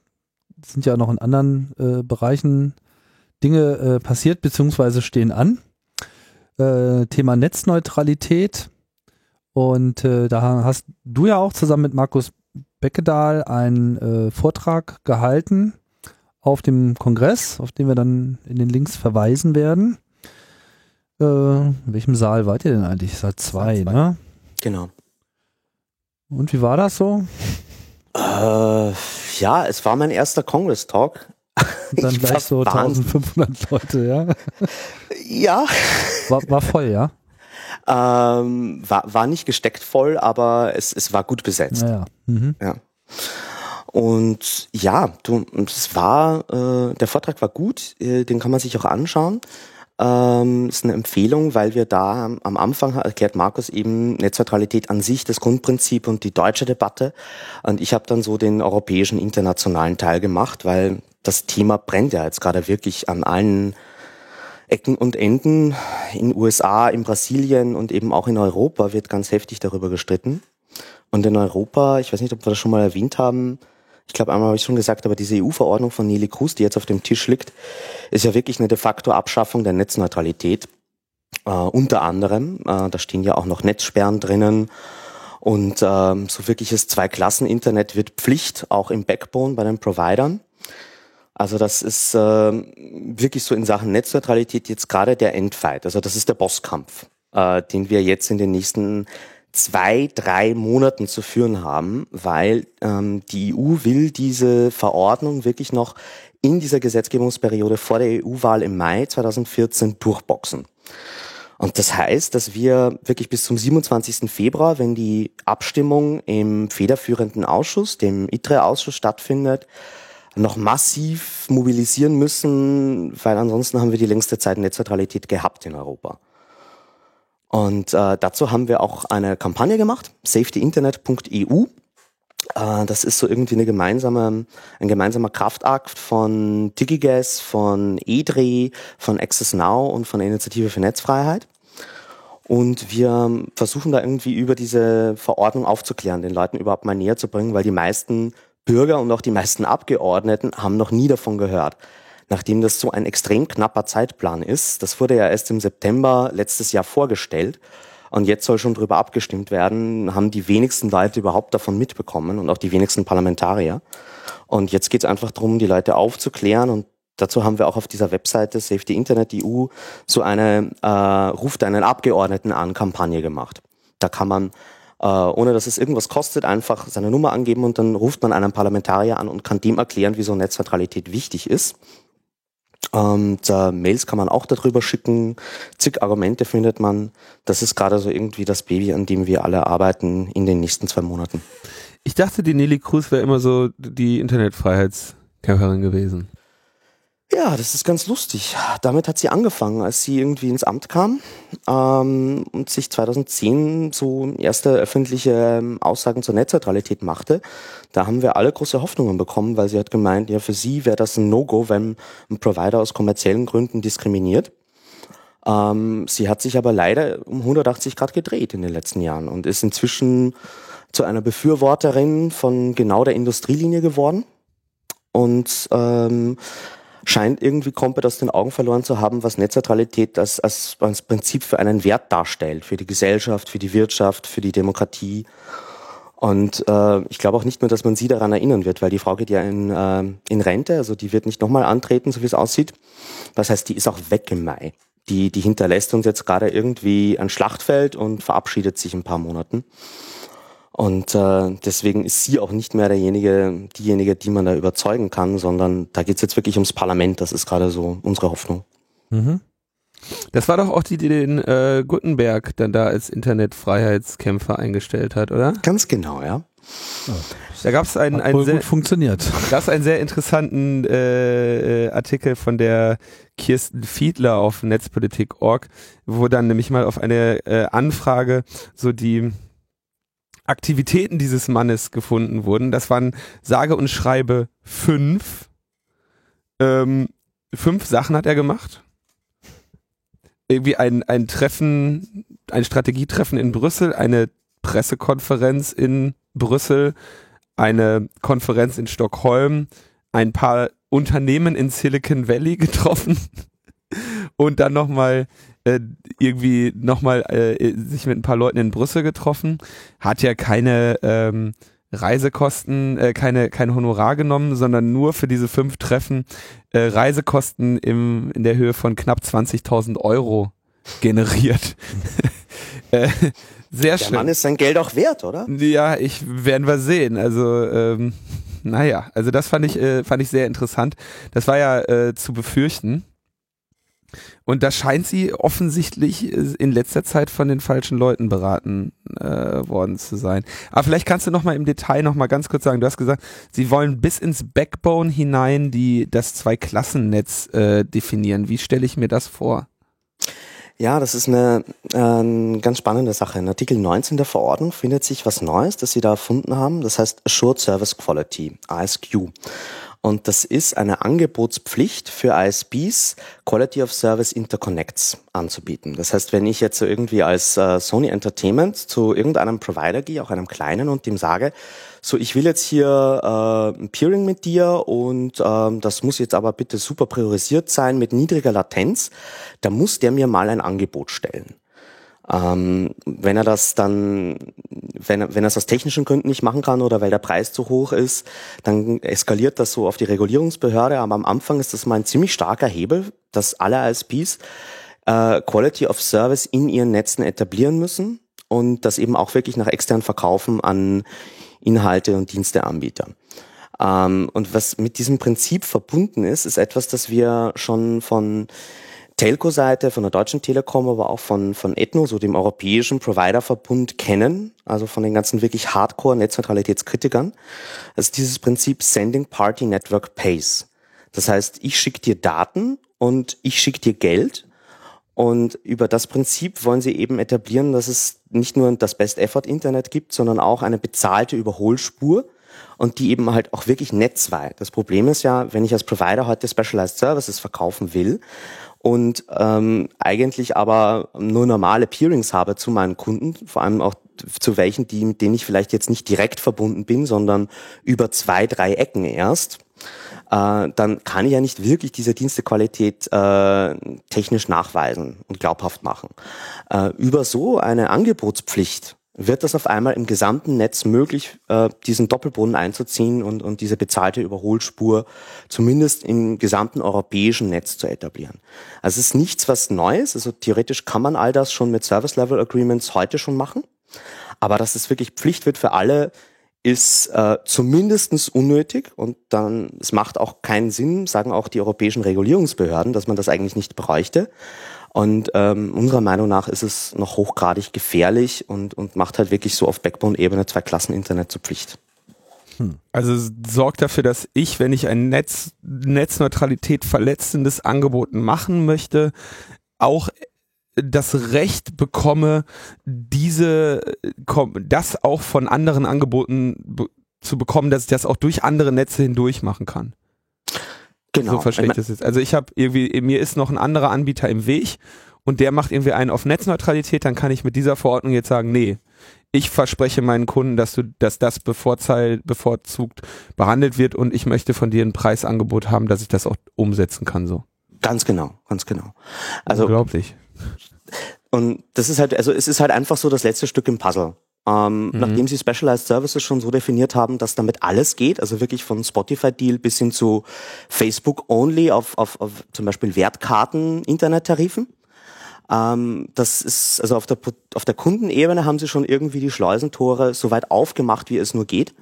Speaker 1: sind ja noch in anderen äh, Bereichen Dinge äh, passiert bzw. stehen an. Äh, Thema Netzneutralität. Und äh, da hast du ja auch zusammen mit Markus Beckedahl einen äh, Vortrag gehalten auf dem Kongress, auf den wir dann in den Links verweisen werden. Äh, in welchem Saal wart ihr denn eigentlich? Saal 2, ne?
Speaker 3: Genau.
Speaker 1: Und wie war das so?
Speaker 3: Äh, ja, es war mein erster
Speaker 1: Dann ich gleich so 1500 Leute, ja?
Speaker 3: Ja.
Speaker 1: War, war voll, ja?
Speaker 3: Ähm, war, war nicht gesteckt voll, aber es, es war gut besetzt.
Speaker 1: Ja, ja. Mhm.
Speaker 3: ja. Und ja, du, es war, äh, der Vortrag war gut, äh, den kann man sich auch anschauen. Ähm, ist eine Empfehlung, weil wir da am Anfang erklärt Markus eben Netzneutralität an sich, das Grundprinzip und die deutsche Debatte. Und ich habe dann so den europäischen internationalen Teil gemacht, weil das Thema brennt ja jetzt gerade wirklich an allen Ecken und Enden. In USA, in Brasilien und eben auch in Europa wird ganz heftig darüber gestritten. Und in Europa, ich weiß nicht, ob wir das schon mal erwähnt haben, ich glaube, einmal habe ich schon gesagt, aber diese EU-Verordnung von Nelly Cruz, die jetzt auf dem Tisch liegt, ist ja wirklich eine de facto Abschaffung der Netzneutralität. Äh, unter anderem, äh, da stehen ja auch noch Netzsperren drinnen. Und ähm, so wirkliches Zwei-Klassen-Internet wird Pflicht, auch im Backbone bei den Providern. Also das ist äh, wirklich so in Sachen Netzneutralität jetzt gerade der Endfight. Also das ist der Bosskampf, äh, den wir jetzt in den nächsten zwei, drei Monaten zu führen haben, weil ähm, die EU will diese Verordnung wirklich noch in dieser Gesetzgebungsperiode vor der EU-Wahl im Mai 2014 durchboxen. Und das heißt, dass wir wirklich bis zum 27. Februar, wenn die Abstimmung im federführenden Ausschuss, dem ITRE-Ausschuss stattfindet, noch massiv mobilisieren müssen, weil ansonsten haben wir die längste Zeit Netzneutralität gehabt in Europa. Und äh, dazu haben wir auch eine Kampagne gemacht, safetyinternet.eu. Äh, das ist so irgendwie eine gemeinsame, ein gemeinsamer Kraftakt von DigiGas, von EDRE, von Access Now und von der Initiative für Netzfreiheit. Und wir versuchen da irgendwie über diese Verordnung aufzuklären, den Leuten überhaupt mal näher zu bringen, weil die meisten Bürger und auch die meisten Abgeordneten haben noch nie davon gehört. Nachdem das so ein extrem knapper Zeitplan ist, das wurde ja erst im September letztes Jahr vorgestellt und jetzt soll schon drüber abgestimmt werden, haben die wenigsten Leute überhaupt davon mitbekommen und auch die wenigsten Parlamentarier. Und jetzt geht es einfach darum, die Leute aufzuklären und Dazu haben wir auch auf dieser Webseite Safety Internet EU so eine äh, Ruft einen Abgeordneten an Kampagne gemacht. Da kann man, äh, ohne dass es irgendwas kostet, einfach seine Nummer angeben und dann ruft man einen Parlamentarier an und kann dem erklären, wieso Netzneutralität wichtig ist. Und äh, Mails kann man auch darüber schicken, zig Argumente findet man. Das ist gerade so irgendwie das Baby, an dem wir alle arbeiten in den nächsten zwei Monaten.
Speaker 2: Ich dachte, die Nelly Cruz wäre immer so die Internetfreiheitskämpferin gewesen.
Speaker 3: Ja, das ist ganz lustig. Damit hat sie angefangen, als sie irgendwie ins Amt kam ähm, und sich 2010 so erste öffentliche ähm, Aussagen zur Netzneutralität machte. Da haben wir alle große Hoffnungen bekommen, weil sie hat gemeint, ja, für sie wäre das ein No-Go, wenn ein Provider aus kommerziellen Gründen diskriminiert. Ähm, sie hat sich aber leider um 180 Grad gedreht in den letzten Jahren und ist inzwischen zu einer Befürworterin von genau der Industrielinie geworden. Und ähm, scheint irgendwie komplett aus den Augen verloren zu haben, was Netzneutralität als, als, als Prinzip für einen Wert darstellt, für die Gesellschaft, für die Wirtschaft, für die Demokratie. Und äh, ich glaube auch nicht nur, dass man sie daran erinnern wird, weil die Frau geht ja in, äh, in Rente, also die wird nicht nochmal antreten, so wie es aussieht. Das heißt, die ist auch weg im Mai. Die, die hinterlässt uns jetzt gerade irgendwie ein Schlachtfeld und verabschiedet sich in ein paar Monaten. Und äh, deswegen ist sie auch nicht mehr derjenige, diejenige, die man da überzeugen kann, sondern da geht's jetzt wirklich ums Parlament. Das ist gerade so unsere Hoffnung. Mhm.
Speaker 2: Das war doch auch die, die den äh, Gutenberg dann da als Internetfreiheitskämpfer eingestellt hat, oder?
Speaker 3: Ganz genau, ja.
Speaker 2: Da gab es einen, einen,
Speaker 1: sehr, funktioniert.
Speaker 2: Gab's einen sehr interessanten äh, äh, Artikel von der Kirsten Fiedler auf Netzpolitik.org, wo dann nämlich mal auf eine äh, Anfrage so die Aktivitäten dieses Mannes gefunden wurden. Das waren sage und schreibe fünf. Ähm, fünf Sachen hat er gemacht. Irgendwie ein, ein Treffen, ein Strategietreffen in Brüssel, eine Pressekonferenz in Brüssel, eine Konferenz in Stockholm, ein paar Unternehmen in Silicon Valley getroffen und dann nochmal äh, irgendwie nochmal äh, sich mit ein paar Leuten in Brüssel getroffen, hat ja keine ähm, Reisekosten, äh, keine, kein Honorar genommen, sondern nur für diese fünf Treffen äh, Reisekosten im, in der Höhe von knapp 20.000 Euro generiert.
Speaker 3: äh, sehr schön. Der Mann ist sein Geld auch wert, oder?
Speaker 2: Ja, ich werden wir sehen. Also ähm, naja, also das fand ich äh, fand ich sehr interessant. Das war ja äh, zu befürchten. Und da scheint sie offensichtlich äh, in letzter Zeit von den falschen Leuten beraten äh, worden zu sein. Aber vielleicht kannst du noch mal im Detail noch mal ganz kurz sagen. Du hast gesagt, sie wollen bis ins Backbone hinein die das Zwei-Klassennetz äh, definieren. Wie stelle ich mir das vor?
Speaker 3: Ja, das ist eine äh, ganz spannende Sache. In Artikel 19 der Verordnung findet sich was Neues, das sie da erfunden haben. Das heißt Assured Service Quality, ASQ. Und das ist eine Angebotspflicht für ISPs, Quality of Service Interconnects anzubieten. Das heißt, wenn ich jetzt so irgendwie als äh, Sony Entertainment zu irgendeinem Provider gehe, auch einem kleinen, und dem sage, so, ich will jetzt hier äh, ein Peering mit dir und ähm, das muss jetzt aber bitte super priorisiert sein mit niedriger Latenz, da muss der mir mal ein Angebot stellen. Ähm, wenn er das dann, wenn er, wenn er es aus technischen Gründen nicht machen kann oder weil der Preis zu hoch ist, dann eskaliert das so auf die Regulierungsbehörde. Aber am Anfang ist das mal ein ziemlich starker Hebel, dass alle ISPs äh, Quality of Service in ihren Netzen etablieren müssen und das eben auch wirklich nach extern verkaufen an Inhalte und Diensteanbieter. Ähm, und was mit diesem Prinzip verbunden ist, ist etwas, das wir schon von Telco-Seite, von der Deutschen Telekom, aber auch von, von Ethno, so dem europäischen Providerverbund kennen, also von den ganzen wirklich Hardcore-Netzneutralitätskritikern. Ist dieses Prinzip Sending Party Network Pays. Das heißt, ich schicke dir Daten und ich schicke dir Geld. Und über das Prinzip wollen sie eben etablieren, dass es nicht nur das Best-Effort-Internet gibt, sondern auch eine bezahlte Überholspur und die eben halt auch wirklich netzweit. Das Problem ist ja, wenn ich als Provider heute Specialized Services verkaufen will und ähm, eigentlich aber nur normale Peerings habe zu meinen Kunden, vor allem auch zu welchen, die, mit denen ich vielleicht jetzt nicht direkt verbunden bin, sondern über zwei, drei Ecken erst, äh, dann kann ich ja nicht wirklich diese Dienstequalität äh, technisch nachweisen und glaubhaft machen. Äh, über so eine Angebotspflicht wird das auf einmal im gesamten Netz möglich, äh, diesen Doppelboden einzuziehen und, und diese bezahlte Überholspur zumindest im gesamten europäischen Netz zu etablieren. Also es ist nichts was Neues, also theoretisch kann man all das schon mit Service Level Agreements heute schon machen, aber dass es wirklich Pflicht wird für alle, ist äh, zumindestens unnötig und dann es macht auch keinen Sinn, sagen auch die europäischen Regulierungsbehörden, dass man das eigentlich nicht bräuchte. Und ähm, unserer Meinung nach ist es noch hochgradig gefährlich und, und macht halt wirklich so auf Backbone-Ebene zwei Klassen Internet zur Pflicht.
Speaker 2: Hm. Also sorgt dafür, dass ich, wenn ich ein Netz, Netzneutralität verletzendes Angebot machen möchte, auch das Recht bekomme, diese, das auch von anderen Angeboten zu bekommen, dass ich das auch durch andere Netze hindurch machen kann. Genau. So verstehe ich das jetzt. Also ich habe irgendwie, mir ist noch ein anderer Anbieter im Weg und der macht irgendwie einen auf Netzneutralität, dann kann ich mit dieser Verordnung jetzt sagen, nee, ich verspreche meinen Kunden, dass du, dass das bevorzugt behandelt wird und ich möchte von dir ein Preisangebot haben, dass ich das auch umsetzen kann, so.
Speaker 3: Ganz genau, ganz genau.
Speaker 2: Also. Unglaublich.
Speaker 3: Und das ist halt, also es ist halt einfach so das letzte Stück im Puzzle. Ähm, mhm. Nachdem sie Specialized Services schon so definiert haben, dass damit alles geht, also wirklich von Spotify-Deal bis hin zu Facebook-Only auf, auf, auf zum Beispiel Wertkarten, Internettarifen. Ähm, das ist, also auf der, auf der Kundenebene haben sie schon irgendwie die Schleusentore so weit aufgemacht, wie es nur geht.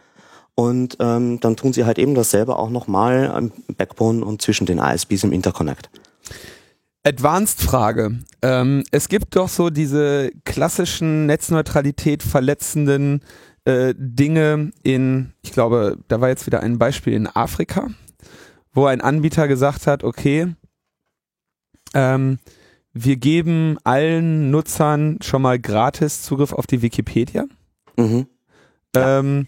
Speaker 3: Und ähm, dann tun sie halt eben dasselbe auch nochmal am Backbone und zwischen den ISPs im Interconnect.
Speaker 2: Advanced-Frage. Ähm, es gibt doch so diese klassischen Netzneutralität verletzenden äh, Dinge in, ich glaube, da war jetzt wieder ein Beispiel in Afrika, wo ein Anbieter gesagt hat, okay, ähm, wir geben allen Nutzern schon mal gratis Zugriff auf die Wikipedia. Mhm. Ja. Ähm,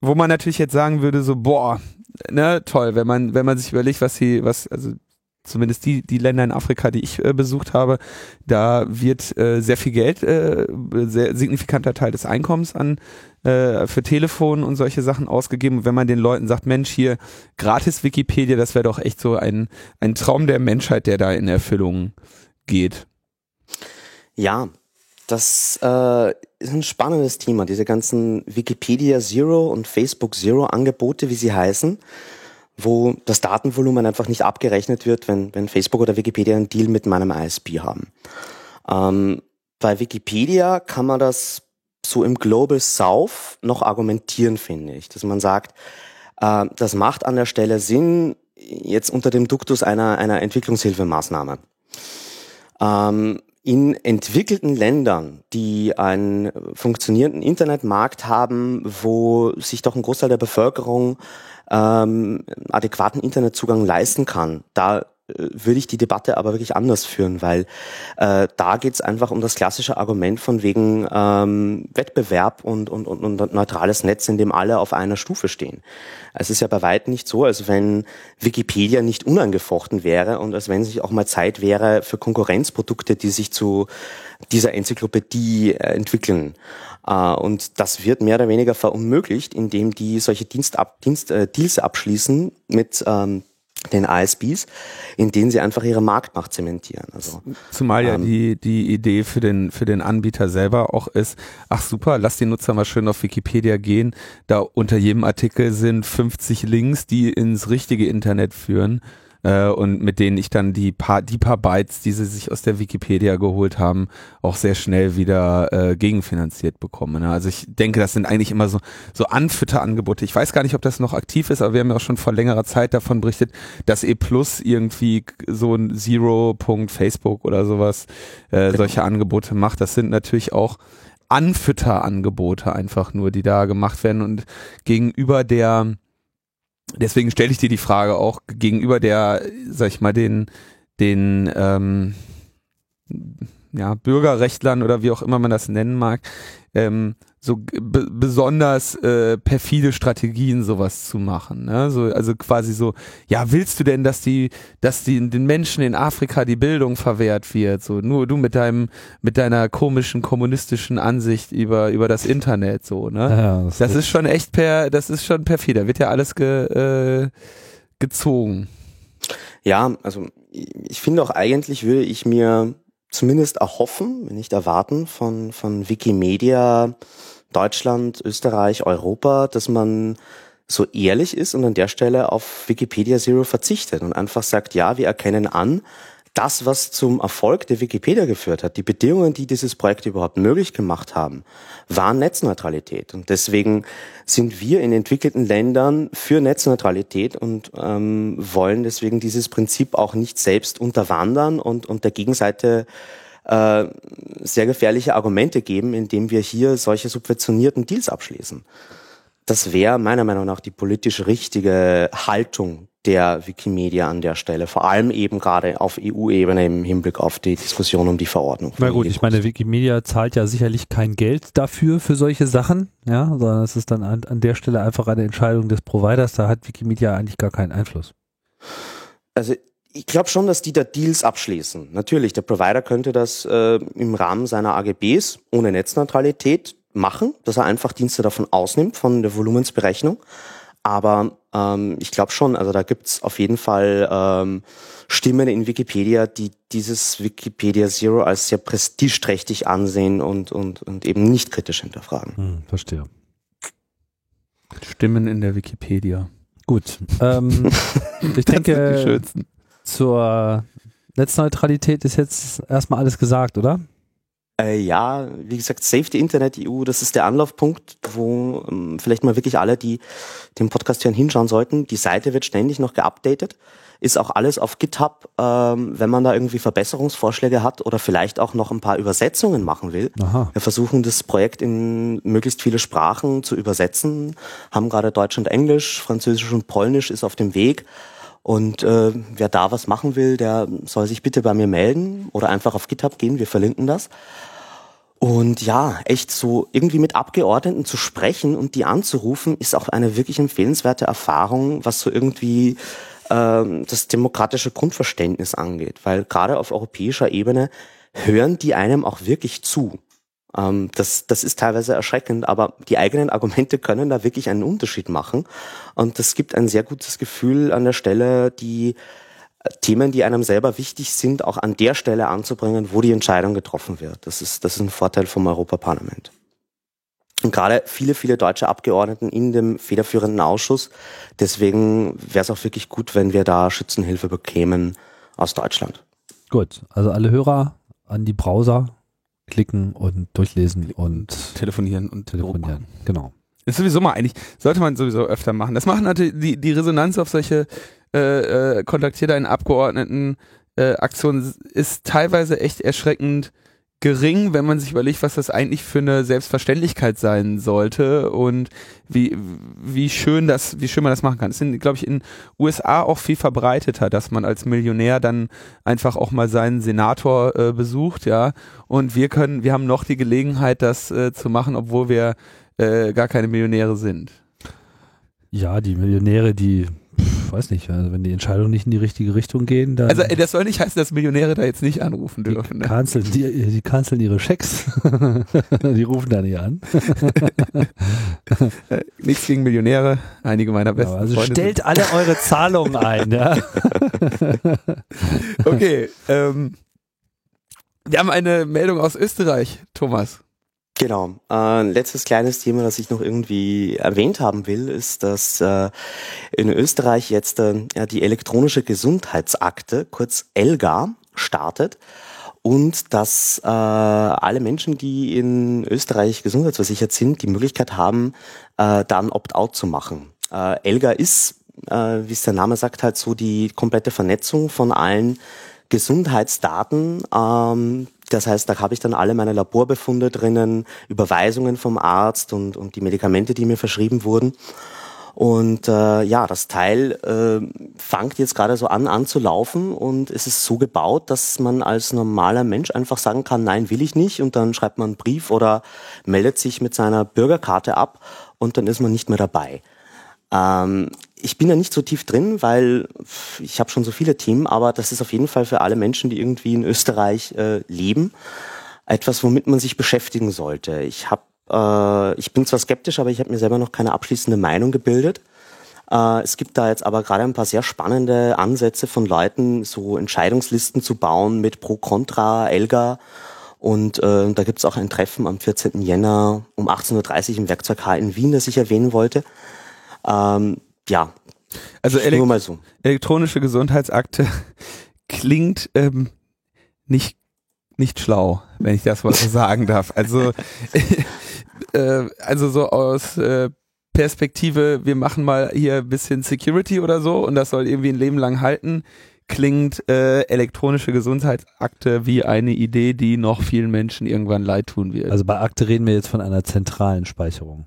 Speaker 2: wo man natürlich jetzt sagen würde, so, boah, ne, toll, wenn man, wenn man sich überlegt, was sie, was, also zumindest die, die Länder in Afrika, die ich äh, besucht habe, da wird äh, sehr viel Geld, äh, sehr signifikanter Teil des Einkommens an äh, für Telefon und solche Sachen ausgegeben. wenn man den Leuten sagt, Mensch, hier gratis Wikipedia, das wäre doch echt so ein, ein Traum der Menschheit, der da in Erfüllung geht.
Speaker 3: Ja, das äh, ist ein spannendes Thema, diese ganzen Wikipedia Zero und Facebook Zero Angebote, wie sie heißen wo das Datenvolumen einfach nicht abgerechnet wird, wenn, wenn Facebook oder Wikipedia einen Deal mit meinem ISP haben. Ähm, bei Wikipedia kann man das so im Global South noch argumentieren, finde ich, dass man sagt, äh, das macht an der Stelle Sinn, jetzt unter dem Duktus einer, einer Entwicklungshilfemaßnahme. Ähm, in entwickelten Ländern, die einen funktionierenden Internetmarkt haben, wo sich doch ein Großteil der Bevölkerung ähm, adäquaten Internetzugang leisten kann, da würde ich die Debatte aber wirklich anders führen, weil äh, da geht es einfach um das klassische Argument von wegen ähm, Wettbewerb und, und, und, und neutrales Netz, in dem alle auf einer Stufe stehen. Es ist ja bei weitem nicht so, als wenn Wikipedia nicht unangefochten wäre und als wenn sich auch mal Zeit wäre für Konkurrenzprodukte, die sich zu dieser Enzyklopädie äh, entwickeln. Äh, und das wird mehr oder weniger verunmöglicht, indem die solche Dienstab Dienst, äh, Deals abschließen mit ähm, den ISPs, in denen sie einfach ihre Marktmacht zementieren. Also,
Speaker 2: Zumal ja ähm, die, die Idee für den, für den Anbieter selber auch ist, ach super, lass die Nutzer mal schön auf Wikipedia gehen. Da unter jedem Artikel sind 50 Links, die ins richtige Internet führen äh, und mit denen ich dann die paar, die paar Bytes, die sie sich aus der Wikipedia geholt haben, auch sehr schnell wieder äh, gegenfinanziert bekomme. Ne? Also ich denke, das sind eigentlich immer so, so Anfütterangebote. Ich weiß gar nicht, ob das noch aktiv ist, aber wir haben ja auch schon vor längerer Zeit davon berichtet, dass E Plus irgendwie so ein Zero. Facebook oder sowas äh, genau. solche Angebote macht. Das sind natürlich auch Anfütterangebote einfach nur, die da gemacht werden und gegenüber der deswegen stelle ich dir die Frage auch gegenüber der, sag ich mal, den, den ähm, ja, Bürgerrechtlern oder wie auch immer man das nennen mag, ähm, so besonders äh, perfide Strategien sowas zu machen. Ne? So, also quasi so, ja, willst du denn, dass die, dass die den Menschen in Afrika die Bildung verwehrt wird? So nur du mit deinem, mit deiner komischen kommunistischen Ansicht über über das Internet so. Ne? Ja, das, das ist schon echt per, das ist schon perfide. Da wird ja alles ge, äh, gezogen.
Speaker 3: Ja, also ich finde auch eigentlich würde ich mir zumindest erhoffen, wenn nicht erwarten, von, von Wikimedia Deutschland, Österreich, Europa, dass man so ehrlich ist und an der Stelle auf Wikipedia Zero verzichtet und einfach sagt, ja, wir erkennen an, das, was zum Erfolg der Wikipedia geführt hat, die Bedingungen, die dieses Projekt überhaupt möglich gemacht haben, waren Netzneutralität. Und deswegen sind wir in entwickelten Ländern für Netzneutralität und ähm, wollen deswegen dieses Prinzip auch nicht selbst unterwandern und, und der Gegenseite äh, sehr gefährliche Argumente geben, indem wir hier solche subventionierten Deals abschließen. Das wäre meiner Meinung nach die politisch richtige Haltung der Wikimedia an der Stelle, vor allem eben gerade auf EU-Ebene im Hinblick auf die Diskussion um die Verordnung.
Speaker 1: Na gut, ich meine, Wikimedia zahlt ja sicherlich kein Geld dafür, für solche Sachen, ja, sondern es ist dann an, an der Stelle einfach eine Entscheidung des Providers, da hat Wikimedia eigentlich gar keinen Einfluss.
Speaker 3: Also ich glaube schon, dass die da Deals abschließen. Natürlich, der Provider könnte das äh, im Rahmen seiner AGBs ohne Netzneutralität machen, dass er einfach Dienste davon ausnimmt, von der Volumensberechnung. Aber ähm, ich glaube schon, also da gibt's auf jeden Fall ähm, Stimmen in Wikipedia, die dieses Wikipedia Zero als sehr prestigeträchtig ansehen und, und, und eben nicht kritisch hinterfragen.
Speaker 1: Hm, verstehe.
Speaker 2: Stimmen in der Wikipedia.
Speaker 1: Gut. Ähm, ich denke, zur Netzneutralität ist jetzt erstmal alles gesagt, oder?
Speaker 3: Äh, ja, wie gesagt, Safety Internet EU, das ist der Anlaufpunkt, wo ähm, vielleicht mal wirklich alle, die den Podcast hören, hinschauen sollten. Die Seite wird ständig noch geupdatet. Ist auch alles auf GitHub, ähm, wenn man da irgendwie Verbesserungsvorschläge hat oder vielleicht auch noch ein paar Übersetzungen machen will. Aha. Wir versuchen das Projekt in möglichst viele Sprachen zu übersetzen, haben gerade Deutsch und Englisch, Französisch und Polnisch ist auf dem Weg. Und äh, wer da was machen will, der soll sich bitte bei mir melden oder einfach auf GitHub gehen, wir verlinken das. Und ja, echt so irgendwie mit Abgeordneten zu sprechen und die anzurufen, ist auch eine wirklich empfehlenswerte Erfahrung, was so irgendwie ähm, das demokratische Grundverständnis angeht. Weil gerade auf europäischer Ebene hören die einem auch wirklich zu. Ähm, das, das ist teilweise erschreckend, aber die eigenen Argumente können da wirklich einen Unterschied machen. Und das gibt ein sehr gutes Gefühl an der Stelle, die äh, Themen, die einem selber wichtig sind, auch an der Stelle anzubringen, wo die Entscheidung getroffen wird. Das ist, das ist ein Vorteil vom Europaparlament. Und gerade viele, viele deutsche Abgeordneten in dem federführenden Ausschuss. Deswegen wäre es auch wirklich gut, wenn wir da Schützenhilfe bekämen aus Deutschland.
Speaker 1: Gut, also alle Hörer an die Browser klicken und durchlesen und
Speaker 2: telefonieren und
Speaker 1: telefonieren. Genau.
Speaker 2: Ist sowieso mal eigentlich, sollte man sowieso öfter machen. Das machen natürlich die, die Resonanz auf solche äh, äh, kontaktiert einen Abgeordneten äh, Aktionen ist teilweise echt erschreckend gering, wenn man sich überlegt, was das eigentlich für eine Selbstverständlichkeit sein sollte und wie, wie schön das, wie schön man das machen kann. Es sind, glaube ich, in USA auch viel verbreiteter, dass man als Millionär dann einfach auch mal seinen Senator äh, besucht, ja. Und wir können, wir haben noch die Gelegenheit, das äh, zu machen, obwohl wir äh, gar keine Millionäre sind.
Speaker 1: Ja, die Millionäre, die weiß nicht, also wenn die Entscheidungen nicht in die richtige Richtung gehen, dann.
Speaker 2: Also das soll nicht heißen, dass Millionäre da jetzt nicht anrufen dürfen.
Speaker 1: Die, ne? canceln, die, die canceln ihre Schecks. die rufen da nicht an.
Speaker 2: Äh, nichts gegen Millionäre, einige meiner besten. Ja,
Speaker 1: also
Speaker 2: Freunde
Speaker 1: stellt sind. alle eure Zahlungen ein, ja.
Speaker 2: okay. Ähm, wir haben eine Meldung aus Österreich, Thomas.
Speaker 3: Genau. Äh, letztes kleines Thema, das ich noch irgendwie erwähnt haben will, ist, dass äh, in Österreich jetzt äh, die elektronische Gesundheitsakte, kurz ELGA, startet und dass äh, alle Menschen, die in Österreich gesundheitsversichert sind, die Möglichkeit haben, äh, dann Opt-out zu machen. Äh, ELGA ist, äh, wie es der Name sagt, halt so die komplette Vernetzung von allen Gesundheitsdaten, ähm, das heißt, da habe ich dann alle meine Laborbefunde drinnen, Überweisungen vom Arzt und, und die Medikamente, die mir verschrieben wurden. Und äh, ja, das Teil äh, fängt jetzt gerade so an, anzulaufen und es ist so gebaut, dass man als normaler Mensch einfach sagen kann, nein, will ich nicht und dann schreibt man einen Brief oder meldet sich mit seiner Bürgerkarte ab und dann ist man nicht mehr dabei. Ähm, ich bin da nicht so tief drin, weil ich habe schon so viele Themen, aber das ist auf jeden Fall für alle Menschen, die irgendwie in Österreich äh, leben, etwas, womit man sich beschäftigen sollte. Ich habe, äh, ich bin zwar skeptisch, aber ich habe mir selber noch keine abschließende Meinung gebildet. Äh, es gibt da jetzt aber gerade ein paar sehr spannende Ansätze von Leuten, so Entscheidungslisten zu bauen mit Pro, Contra, Elga. Und äh, da gibt's auch ein Treffen am 14. Jänner um 18.30 Uhr im Werkzeug H in Wien, das ich erwähnen wollte. Ähm, ja,
Speaker 2: Also
Speaker 3: nur
Speaker 2: elek
Speaker 3: mal so.
Speaker 2: elektronische Gesundheitsakte klingt ähm, nicht nicht schlau, wenn ich das mal so sagen darf. Also äh, also so aus äh, Perspektive, wir machen mal hier ein bisschen Security oder so und das soll irgendwie ein Leben lang halten, klingt äh, elektronische Gesundheitsakte wie eine Idee, die noch vielen Menschen irgendwann leid tun wird.
Speaker 1: Also bei Akte reden wir jetzt von einer zentralen Speicherung.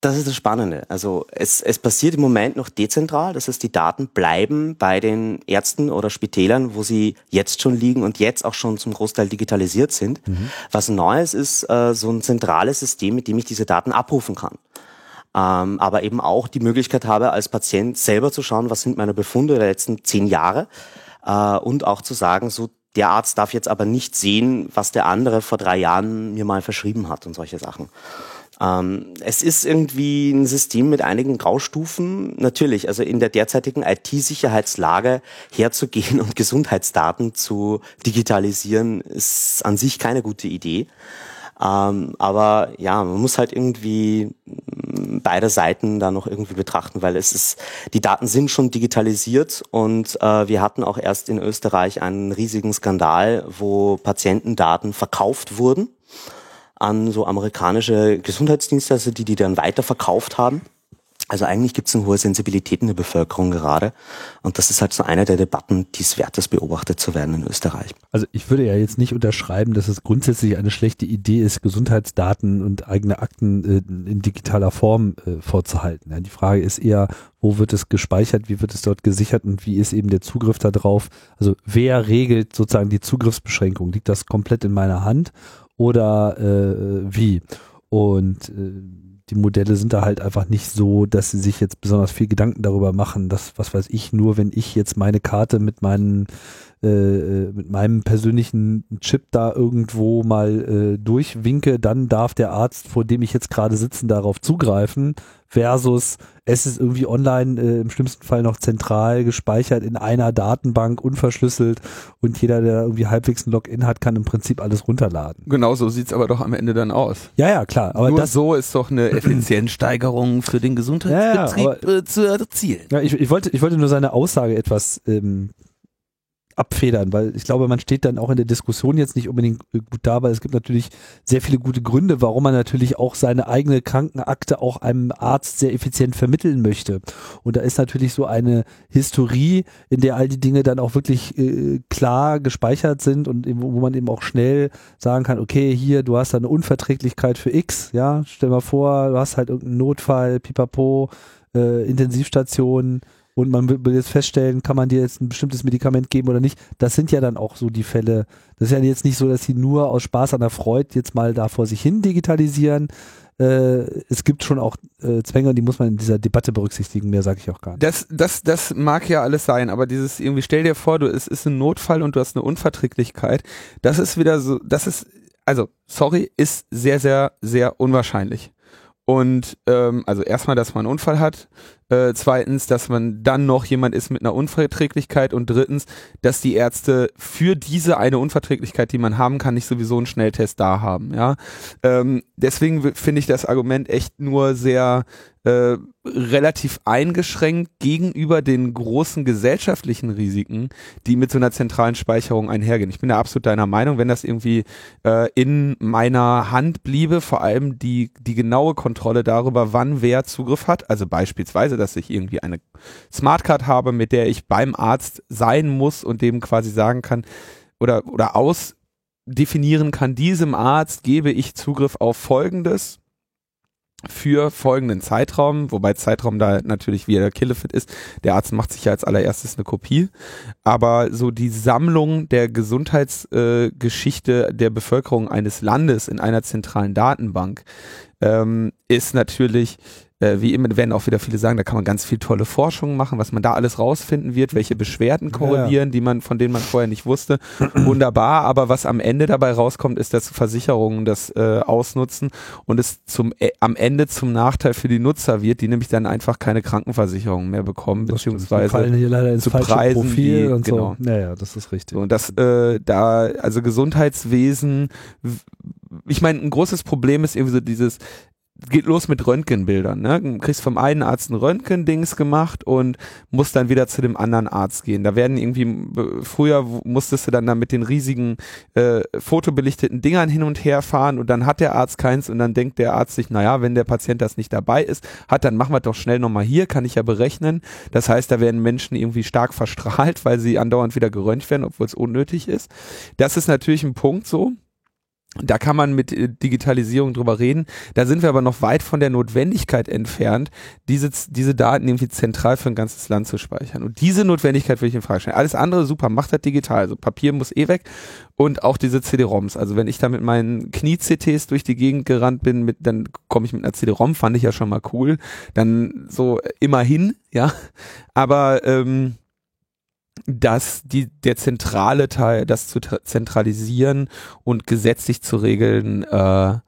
Speaker 3: Das ist das Spannende. Also es, es passiert im Moment noch dezentral, das heißt, die Daten bleiben bei den Ärzten oder Spitälern, wo sie jetzt schon liegen und jetzt auch schon zum Großteil digitalisiert sind. Was Neues ist äh, so ein zentrales System, mit dem ich diese Daten abrufen kann. Ähm, aber eben auch die Möglichkeit habe, als Patient selber zu schauen, was sind meine Befunde der letzten zehn Jahre äh, und auch zu sagen, so der Arzt darf jetzt aber nicht sehen, was der andere vor drei Jahren mir mal verschrieben hat und solche Sachen. Ähm, es ist irgendwie ein System mit einigen Graustufen. Natürlich, also in der derzeitigen IT-Sicherheitslage herzugehen und Gesundheitsdaten zu digitalisieren, ist an sich keine gute Idee. Ähm, aber ja, man muss halt irgendwie mh, beide Seiten da noch irgendwie betrachten, weil es ist, die Daten sind schon digitalisiert und äh, wir hatten auch erst in Österreich einen riesigen Skandal, wo Patientendaten verkauft wurden an so amerikanische Gesundheitsdienstleister, die die dann weiterverkauft haben. Also eigentlich gibt es eine hohe Sensibilität in der Bevölkerung gerade. Und das ist halt so eine der Debatten, die es wert ist, beobachtet zu werden in Österreich.
Speaker 1: Also ich würde ja jetzt nicht unterschreiben, dass es grundsätzlich eine schlechte Idee ist, Gesundheitsdaten und eigene Akten äh, in digitaler Form äh, vorzuhalten. Ja, die Frage ist eher, wo wird es gespeichert, wie wird es dort gesichert und wie ist eben der Zugriff darauf? Also wer regelt sozusagen die Zugriffsbeschränkung? Liegt das komplett in meiner Hand oder äh, wie? Und äh, die Modelle sind da halt einfach nicht so, dass sie sich jetzt besonders viel Gedanken darüber machen, dass, was weiß ich, nur wenn ich jetzt meine Karte mit meinen äh, mit meinem persönlichen Chip da irgendwo mal äh, durchwinke, dann darf der Arzt, vor dem ich jetzt gerade sitzen, darauf zugreifen, versus es ist irgendwie online äh, im schlimmsten Fall noch zentral gespeichert in einer Datenbank, unverschlüsselt und jeder, der irgendwie halbwegs ein Login hat, kann im Prinzip alles runterladen.
Speaker 2: genau so sieht's aber doch am Ende dann aus.
Speaker 1: Ja, ja, klar, aber
Speaker 2: Nur
Speaker 1: das
Speaker 2: so ist doch eine Effizienzsteigerung für den Gesundheitsbetrieb
Speaker 1: Ja, ja,
Speaker 2: äh, zu erzielen.
Speaker 1: Ja, ich, ich, wollte, ich wollte nur seine Aussage etwas ähm, abfedern, weil ich glaube, man steht dann auch in der Diskussion jetzt nicht unbedingt gut da, weil es gibt natürlich sehr viele gute Gründe, warum man natürlich auch seine eigene Krankenakte auch einem Arzt sehr effizient vermitteln möchte. Und da ist natürlich so eine Historie, in der all die Dinge dann auch wirklich äh, klar gespeichert sind und wo man eben auch schnell sagen kann, okay, hier, du hast da eine Unverträglichkeit für X, ja, stell mal vor, du hast halt irgendeinen Notfall, pipapo, äh, Intensivstation, und man will jetzt feststellen, kann man dir jetzt ein bestimmtes Medikament geben oder nicht. Das sind ja dann auch so die Fälle. Das ist ja jetzt nicht so, dass sie nur aus Spaß an der Freude jetzt mal da vor sich hin digitalisieren. Äh, es gibt schon auch äh, Zwänge, die muss man in dieser Debatte berücksichtigen. Mehr sage ich auch gar nicht.
Speaker 2: Das, das, das mag ja alles sein, aber dieses irgendwie, stell dir vor, du, es ist ein Notfall und du hast eine Unverträglichkeit. Das ist wieder so, das ist, also, sorry, ist sehr, sehr, sehr unwahrscheinlich. Und ähm, also erstmal, dass man einen Unfall hat, äh, zweitens, dass man dann noch jemand ist mit einer Unverträglichkeit und drittens, dass die Ärzte für diese eine Unverträglichkeit, die man haben kann, nicht sowieso einen Schnelltest da haben. Ja, ähm, deswegen finde ich das Argument echt nur sehr äh, relativ eingeschränkt gegenüber den großen gesellschaftlichen Risiken, die mit so einer zentralen Speicherung einhergehen. Ich bin da absolut deiner Meinung, wenn das irgendwie äh, in meiner Hand bliebe, vor allem die, die genaue Kontrolle darüber, wann wer Zugriff hat, also beispielsweise, dass ich irgendwie eine Smartcard habe, mit der ich beim Arzt sein muss und dem quasi sagen kann oder, oder ausdefinieren kann, diesem Arzt gebe ich Zugriff auf Folgendes für folgenden Zeitraum, wobei Zeitraum da natürlich wieder Killefit ist. Der Arzt macht sich ja als allererstes eine Kopie. Aber so die Sammlung der Gesundheitsgeschichte äh, der Bevölkerung eines Landes in einer zentralen Datenbank ähm, ist natürlich äh, wie immer werden auch wieder viele sagen, da kann man ganz viel tolle Forschung machen, was man da alles rausfinden wird, welche Beschwerden korrelieren, ja. die man, von denen man vorher nicht wusste. Wunderbar, aber was am Ende dabei rauskommt, ist, dass Versicherungen das äh, ausnutzen und es zum äh, am Ende zum Nachteil für die Nutzer wird, die nämlich dann einfach keine Krankenversicherung mehr bekommen, das beziehungsweise
Speaker 1: fallen hier leider ins
Speaker 2: zu Preisen,
Speaker 1: Profil
Speaker 2: die-
Speaker 1: und
Speaker 2: genau.
Speaker 1: so. Naja, das ist richtig.
Speaker 2: und das, äh, da, also Gesundheitswesen, ich meine, ein großes Problem ist irgendwie so dieses, geht los mit Röntgenbildern, ne? Du kriegst vom einen Arzt ein Röntgendings gemacht und musst dann wieder zu dem anderen Arzt gehen. Da werden irgendwie, äh, früher musstest du dann da mit den riesigen äh, fotobelichteten Dingern hin und her fahren und dann hat der Arzt keins und dann denkt der Arzt sich, naja, wenn der Patient das nicht dabei ist, hat, dann machen wir doch schnell nochmal hier, kann ich ja berechnen. Das heißt, da werden Menschen irgendwie stark verstrahlt, weil sie andauernd wieder geröntgt werden, obwohl es unnötig ist. Das ist natürlich ein Punkt so. Da kann man mit äh, Digitalisierung drüber reden. Da sind wir aber noch weit von der Notwendigkeit entfernt, diese, diese Daten irgendwie zentral für ein ganzes Land zu speichern. Und diese Notwendigkeit will ich in Frage stellen. Alles andere super, macht das digital. Also Papier muss eh weg und auch diese CD-ROMs. Also wenn ich da mit meinen Knie-CTs durch die Gegend gerannt bin, mit, dann komme ich mit einer CD-ROM, fand ich ja schon mal cool. Dann so äh, immerhin, ja. Aber ähm, dass die, der zentrale Teil, das zu tra- zentralisieren und gesetzlich zu regeln, äh,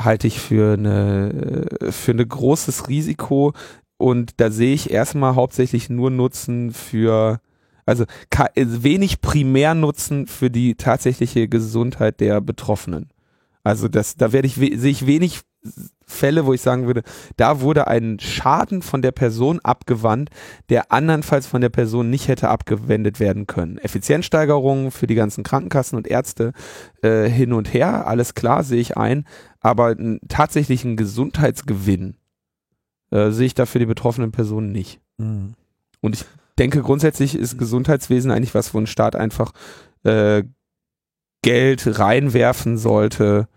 Speaker 2: halte ich für eine, äh, für ein großes Risiko. Und da sehe ich erstmal hauptsächlich nur Nutzen für, also äh, wenig Primärnutzen für die tatsächliche Gesundheit der Betroffenen. Also das, da werde ich, sehe ich wenig Fälle, wo ich sagen würde, da wurde ein Schaden von der Person abgewandt, der andernfalls von der Person nicht hätte abgewendet werden können. Effizienzsteigerungen für die ganzen Krankenkassen und Ärzte äh, hin und her, alles klar, sehe ich ein, aber einen tatsächlichen Gesundheitsgewinn äh, sehe ich da für die betroffenen Personen nicht.
Speaker 1: Mhm.
Speaker 2: Und ich denke, grundsätzlich ist Gesundheitswesen eigentlich was, wo ein Staat einfach äh, Geld reinwerfen sollte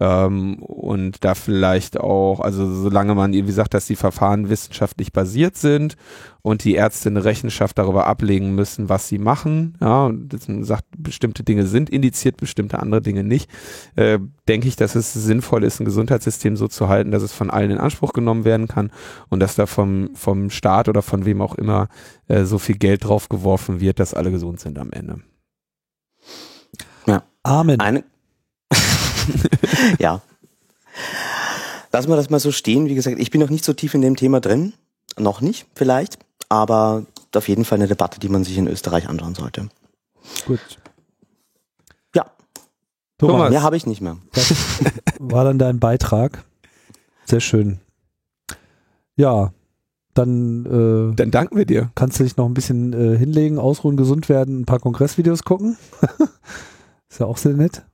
Speaker 2: ähm, und da vielleicht auch, also solange man, wie gesagt, dass die Verfahren wissenschaftlich basiert sind und die Ärzte eine Rechenschaft darüber ablegen müssen, was sie machen, ja, und sagt, bestimmte Dinge sind indiziert, bestimmte andere Dinge nicht, äh, denke ich, dass es sinnvoll ist, ein Gesundheitssystem so zu halten, dass es von allen in Anspruch genommen werden kann und dass da vom, vom Staat oder von wem auch immer äh, so viel Geld drauf geworfen wird, dass alle gesund sind am Ende.
Speaker 1: Amen.
Speaker 3: Eine ja. Lassen wir das mal so stehen. Wie gesagt, ich bin noch nicht so tief in dem Thema drin. Noch nicht, vielleicht. Aber auf jeden Fall eine Debatte, die man sich in Österreich anschauen sollte.
Speaker 1: Gut.
Speaker 3: Ja,
Speaker 2: Thomas.
Speaker 3: mehr habe ich nicht mehr.
Speaker 1: Das war dann dein Beitrag. Sehr schön. Ja, dann äh,
Speaker 2: Dann danken wir dir.
Speaker 1: kannst du dich noch ein bisschen äh, hinlegen, ausruhen, gesund werden, ein paar Kongressvideos gucken. Ist ja auch sehr nett.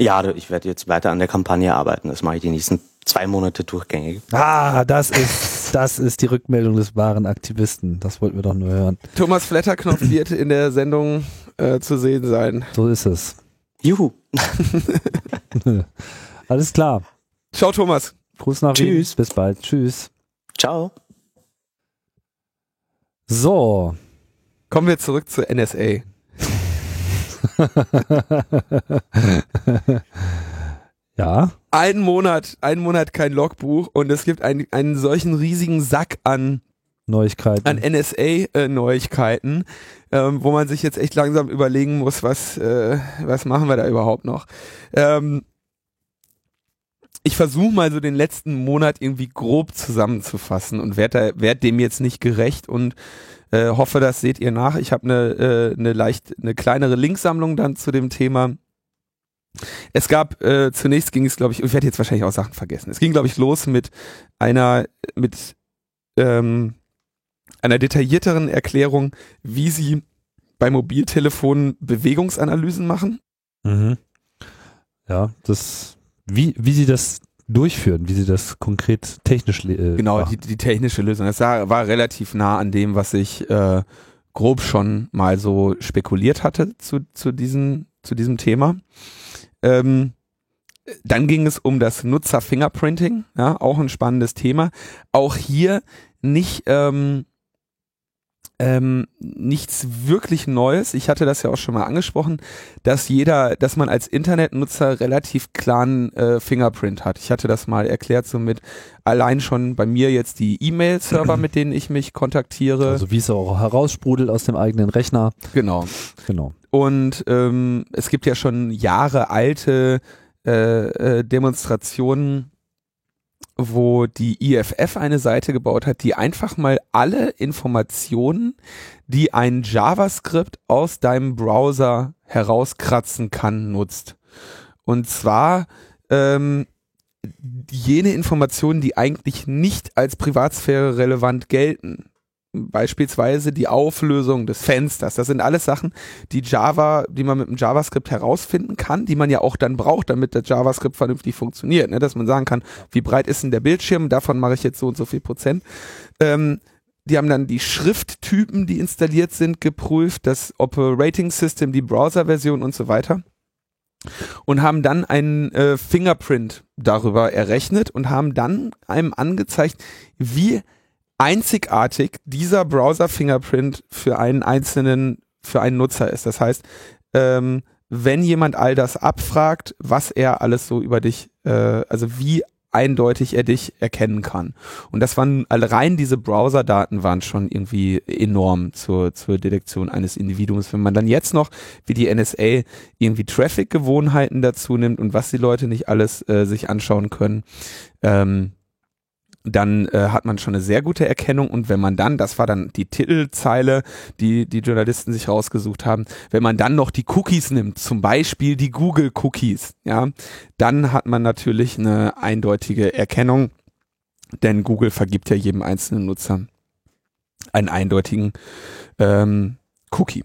Speaker 3: Ja, ich werde jetzt weiter an der Kampagne arbeiten. Das mache ich die nächsten zwei Monate durchgängig.
Speaker 1: Ah, das ist, das ist die Rückmeldung des wahren Aktivisten. Das wollten wir doch nur hören.
Speaker 2: Thomas Flatterknopf wird in der Sendung äh, zu sehen sein.
Speaker 1: So ist es.
Speaker 3: Juhu.
Speaker 1: Alles klar.
Speaker 2: Ciao, Thomas.
Speaker 1: Gruß nach Wien.
Speaker 3: Tschüss.
Speaker 1: Bis bald. Tschüss.
Speaker 3: Ciao.
Speaker 1: So.
Speaker 2: Kommen wir zurück zur NSA.
Speaker 1: ja.
Speaker 2: Ein Monat, ein Monat kein Logbuch und es gibt einen, einen solchen riesigen Sack an,
Speaker 1: Neuigkeiten.
Speaker 2: an NSA-Neuigkeiten, ähm, wo man sich jetzt echt langsam überlegen muss, was, äh, was machen wir da überhaupt noch. Ähm, ich versuche mal so den letzten Monat irgendwie grob zusammenzufassen und werde werd dem jetzt nicht gerecht und äh, hoffe, das seht ihr nach. Ich habe eine äh, eine leicht eine kleinere Linksammlung dann zu dem Thema. Es gab äh, zunächst ging es glaube ich, ich werde jetzt wahrscheinlich auch Sachen vergessen. Es ging glaube ich los mit einer mit ähm, einer detaillierteren Erklärung, wie sie bei Mobiltelefonen Bewegungsanalysen machen.
Speaker 1: Mhm. Ja, das, wie, wie sie das durchführen, wie sie das konkret technisch äh,
Speaker 2: Genau, die, die technische Lösung. Das war, war relativ nah an dem, was ich äh, grob schon mal so spekuliert hatte zu, zu, diesen, zu diesem Thema. Ähm, dann ging es um das Nutzer-Fingerprinting, ja, auch ein spannendes Thema. Auch hier nicht, ähm, ähm, nichts wirklich Neues. Ich hatte das ja auch schon mal angesprochen, dass jeder, dass man als Internetnutzer relativ klaren äh, Fingerprint hat. Ich hatte das mal erklärt, so mit allein schon bei mir jetzt die E-Mail-Server, mit denen ich mich kontaktiere.
Speaker 1: Also wie es auch heraussprudelt aus dem eigenen Rechner.
Speaker 2: Genau.
Speaker 1: Genau.
Speaker 2: Und ähm, es gibt ja schon Jahre alte äh, äh, Demonstrationen wo die IFF eine Seite gebaut hat, die einfach mal alle Informationen, die ein JavaScript aus deinem Browser herauskratzen kann, nutzt. Und zwar ähm, jene Informationen, die eigentlich nicht als Privatsphäre relevant gelten beispielsweise die Auflösung des Fensters. Das sind alles Sachen, die Java, die man mit dem JavaScript herausfinden kann, die man ja auch dann braucht, damit der JavaScript vernünftig funktioniert. Ne? Dass man sagen kann, wie breit ist denn der Bildschirm, davon mache ich jetzt so und so viel Prozent. Ähm, die haben dann die Schrifttypen, die installiert sind, geprüft, das Operating System, die Browser-Version und so weiter. Und haben dann einen äh, Fingerprint darüber errechnet und haben dann einem angezeigt, wie einzigartig dieser Browser-Fingerprint für einen einzelnen, für einen Nutzer ist. Das heißt, ähm, wenn jemand all das abfragt, was er alles so über dich, äh, also wie eindeutig er dich erkennen kann. Und das waren rein diese Browser-Daten waren schon irgendwie enorm zur, zur Detektion eines Individuums. Wenn man dann jetzt noch, wie die NSA, irgendwie Traffic-Gewohnheiten dazu nimmt und was die Leute nicht alles äh, sich anschauen können, ähm, dann äh, hat man schon eine sehr gute Erkennung und wenn man dann, das war dann die Titelzeile, die die Journalisten sich rausgesucht haben, wenn man dann noch die Cookies nimmt, zum Beispiel die Google Cookies, ja, dann hat man natürlich eine eindeutige Erkennung, denn Google vergibt ja jedem einzelnen Nutzer einen eindeutigen ähm, Cookie.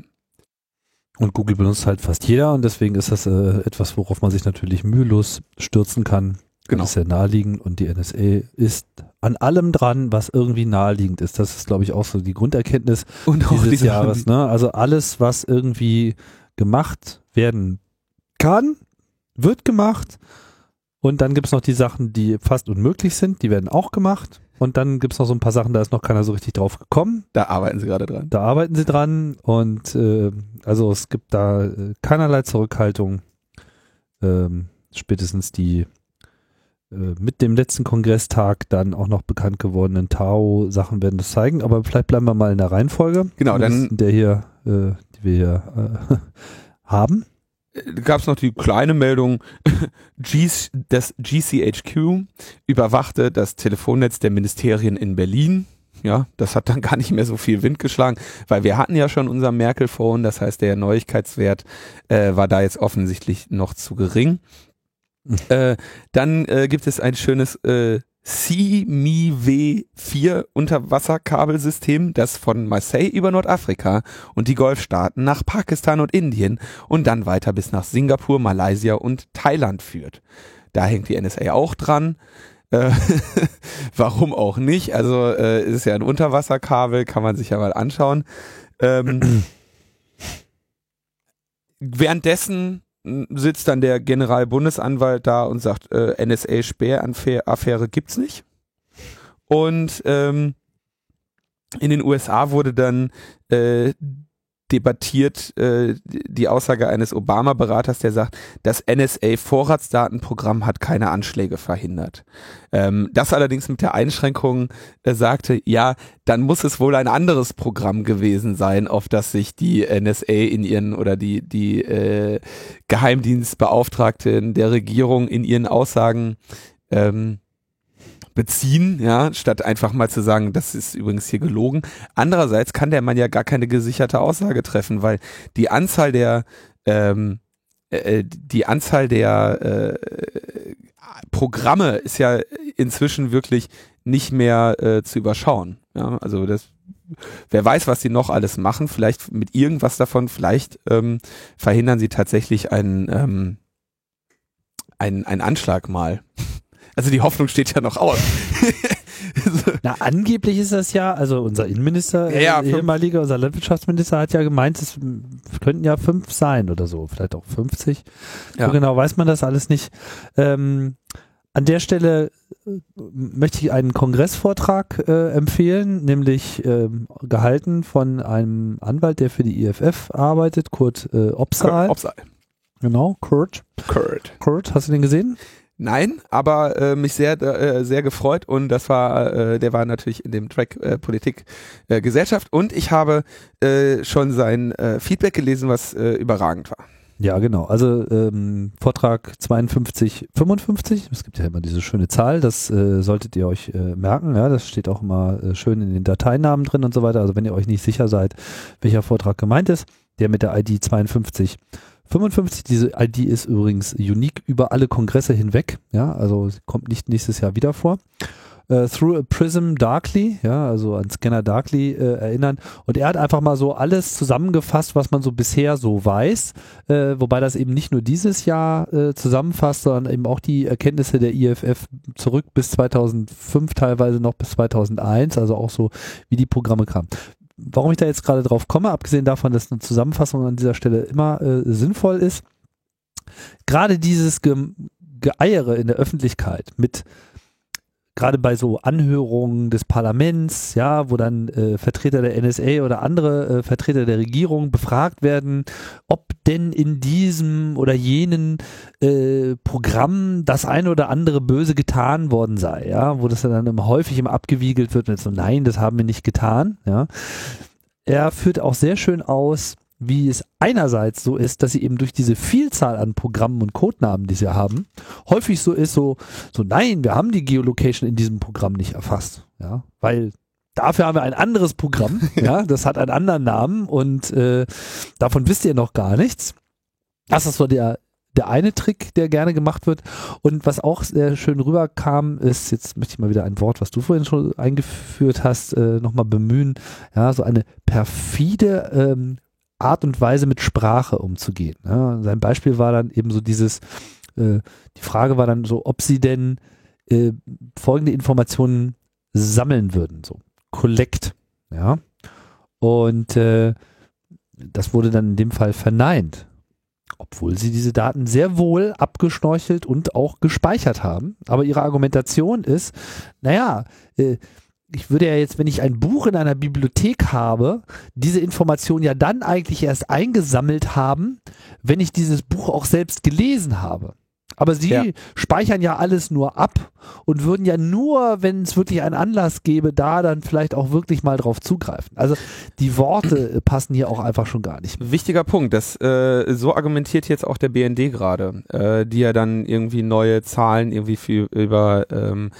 Speaker 1: Und Google benutzt halt fast jeder und deswegen ist das äh, etwas, worauf man sich natürlich mühelos stürzen kann. Genau. Das ist sehr naheliegend und die NSA ist an allem dran, was irgendwie naheliegend ist. Das ist, glaube ich, auch so die Grunderkenntnis
Speaker 2: und
Speaker 1: dieses Jahres. Ne? Also alles, was irgendwie gemacht werden kann, wird gemacht. Und dann gibt es noch die Sachen, die fast unmöglich sind, die werden auch gemacht. Und dann gibt es noch so ein paar Sachen, da ist noch keiner so richtig drauf gekommen.
Speaker 2: Da arbeiten sie gerade dran.
Speaker 1: Da arbeiten sie dran und äh, also es gibt da äh, keinerlei Zurückhaltung. Ähm, spätestens die mit dem letzten Kongresstag dann auch noch bekannt gewordenen Tao-Sachen werden das zeigen, aber vielleicht bleiben wir mal in der Reihenfolge.
Speaker 2: Genau, dann
Speaker 1: der hier, äh, die wir hier äh, haben.
Speaker 2: Äh, Gab es noch die kleine Meldung, G das GCHQ überwachte das Telefonnetz der Ministerien in Berlin. Ja, das hat dann gar nicht mehr so viel Wind geschlagen, weil wir hatten ja schon unser Merkel-Phone, das heißt, der Neuigkeitswert äh, war da jetzt offensichtlich noch zu gering. Äh, dann äh, gibt es ein schönes äh, CMIW4 Unterwasserkabelsystem, das von Marseille über Nordafrika und die Golfstaaten nach Pakistan und Indien und dann weiter bis nach Singapur, Malaysia und Thailand führt. Da hängt die NSA auch dran. Äh, warum auch nicht? Also äh, ist ja ein Unterwasserkabel, kann man sich ja mal anschauen. Ähm, währenddessen sitzt dann der Generalbundesanwalt da und sagt, äh, NSA-Sperraffäre gibt's nicht. Und ähm, in den USA wurde dann äh, debattiert äh, die Aussage eines Obama-Beraters, der sagt, das NSA-Vorratsdatenprogramm hat keine Anschläge verhindert. Ähm, das allerdings mit der Einschränkung äh, sagte, ja, dann muss es wohl ein anderes Programm gewesen sein, auf das sich die NSA in ihren oder die, die äh, Geheimdienstbeauftragten der Regierung in ihren Aussagen ähm, beziehen, ja, statt einfach mal zu sagen, das ist übrigens hier gelogen. Andererseits kann der Mann ja gar keine gesicherte Aussage treffen, weil die Anzahl der ähm, äh, die Anzahl der äh, Programme ist ja inzwischen wirklich nicht mehr äh, zu überschauen. Ja, also das, wer weiß, was sie noch alles machen. Vielleicht mit irgendwas davon, vielleicht ähm, verhindern sie tatsächlich einen, ähm, einen, einen Anschlag mal. Also die Hoffnung steht ja noch aus.
Speaker 1: Na, angeblich ist das ja, also unser Innenminister,
Speaker 2: ja, ja,
Speaker 1: äh, ehemaliger, unser Landwirtschaftsminister hat ja gemeint, es könnten ja fünf sein oder so, vielleicht auch 50. Ja. So genau weiß man das alles nicht. Ähm, An der Stelle äh, möchte ich einen Kongressvortrag äh, empfehlen, nämlich ähm, gehalten von einem Anwalt, der für die IFF arbeitet, Kurt äh, Opsahl.
Speaker 2: Obsal.
Speaker 1: Genau, Kurt.
Speaker 2: Kurt.
Speaker 1: Kurt, hast du den gesehen?
Speaker 2: Nein, aber äh, mich sehr äh, sehr gefreut und das war äh, der war natürlich in dem Track äh, Politik äh, Gesellschaft und ich habe äh, schon sein äh, Feedback gelesen, was äh, überragend war.
Speaker 1: Ja, genau. Also ähm, Vortrag 52, 55. Es gibt ja immer diese schöne Zahl. Das äh, solltet ihr euch äh, merken. Ja, das steht auch immer äh, schön in den Dateinamen drin und so weiter. Also wenn ihr euch nicht sicher seid, welcher Vortrag gemeint ist, der mit der ID 52 55, diese ID ist übrigens unique über alle Kongresse hinweg, ja, also kommt nicht nächstes Jahr wieder vor. Äh, Through a Prism Darkly, ja, also an Scanner Darkly äh, erinnern. Und er hat einfach mal so alles zusammengefasst, was man so bisher so weiß, äh, wobei das eben nicht nur dieses Jahr äh, zusammenfasst, sondern eben auch die Erkenntnisse der IFF zurück bis 2005, teilweise noch bis 2001, also auch so, wie die Programme kamen warum ich da jetzt gerade drauf komme, abgesehen davon, dass eine Zusammenfassung an dieser Stelle immer äh, sinnvoll ist, gerade dieses Ge Geeiere in der Öffentlichkeit mit gerade bei so Anhörungen des Parlaments, ja, wo dann äh, Vertreter der NSA oder andere äh, Vertreter der Regierung befragt werden, ob denn in diesem oder jenen äh, Programm das eine oder andere Böse getan worden sei, ja, wo das dann immer häufig immer abgewiegelt wird jetzt so, nein, das haben wir nicht getan, ja. Er führt auch sehr schön aus, wie es einerseits so ist, dass sie eben durch diese Vielzahl an Programmen und Codenamen, die sie haben, häufig so ist, so, so nein, wir haben die Geolocation in diesem Programm nicht erfasst, ja, weil dafür haben wir ein anderes Programm, ja, das hat einen anderen Namen und äh, davon wisst ihr noch gar nichts. Das ist so der der eine Trick, der gerne gemacht wird. Und was auch sehr schön rüberkam, ist, jetzt möchte ich mal wieder ein Wort, was du vorhin schon eingeführt hast, äh, nochmal bemühen, ja, so eine perfide ähm, Art und Weise mit Sprache umzugehen. Ja, sein Beispiel war dann eben so dieses, äh, die Frage war dann so, ob sie denn äh, folgende Informationen sammeln würden, so Collect, ja. Und äh, das wurde dann in dem Fall verneint, obwohl sie diese Daten sehr wohl abgeschnorchelt und auch gespeichert haben. Aber ihre Argumentation ist, naja, äh, ich würde ja jetzt, wenn ich ein Buch in einer Bibliothek habe, diese Information ja dann eigentlich erst eingesammelt haben, wenn ich dieses Buch auch selbst gelesen habe. Aber sie ja. speichern ja alles nur ab und würden ja nur, wenn es wirklich einen Anlass gäbe, da dann vielleicht auch wirklich mal drauf zugreifen. Also die Worte passen hier auch einfach schon gar nicht.
Speaker 2: Mehr. Wichtiger Punkt, das äh, so argumentiert jetzt auch der BND gerade, äh, die ja dann irgendwie neue Zahlen irgendwie für, über ähm,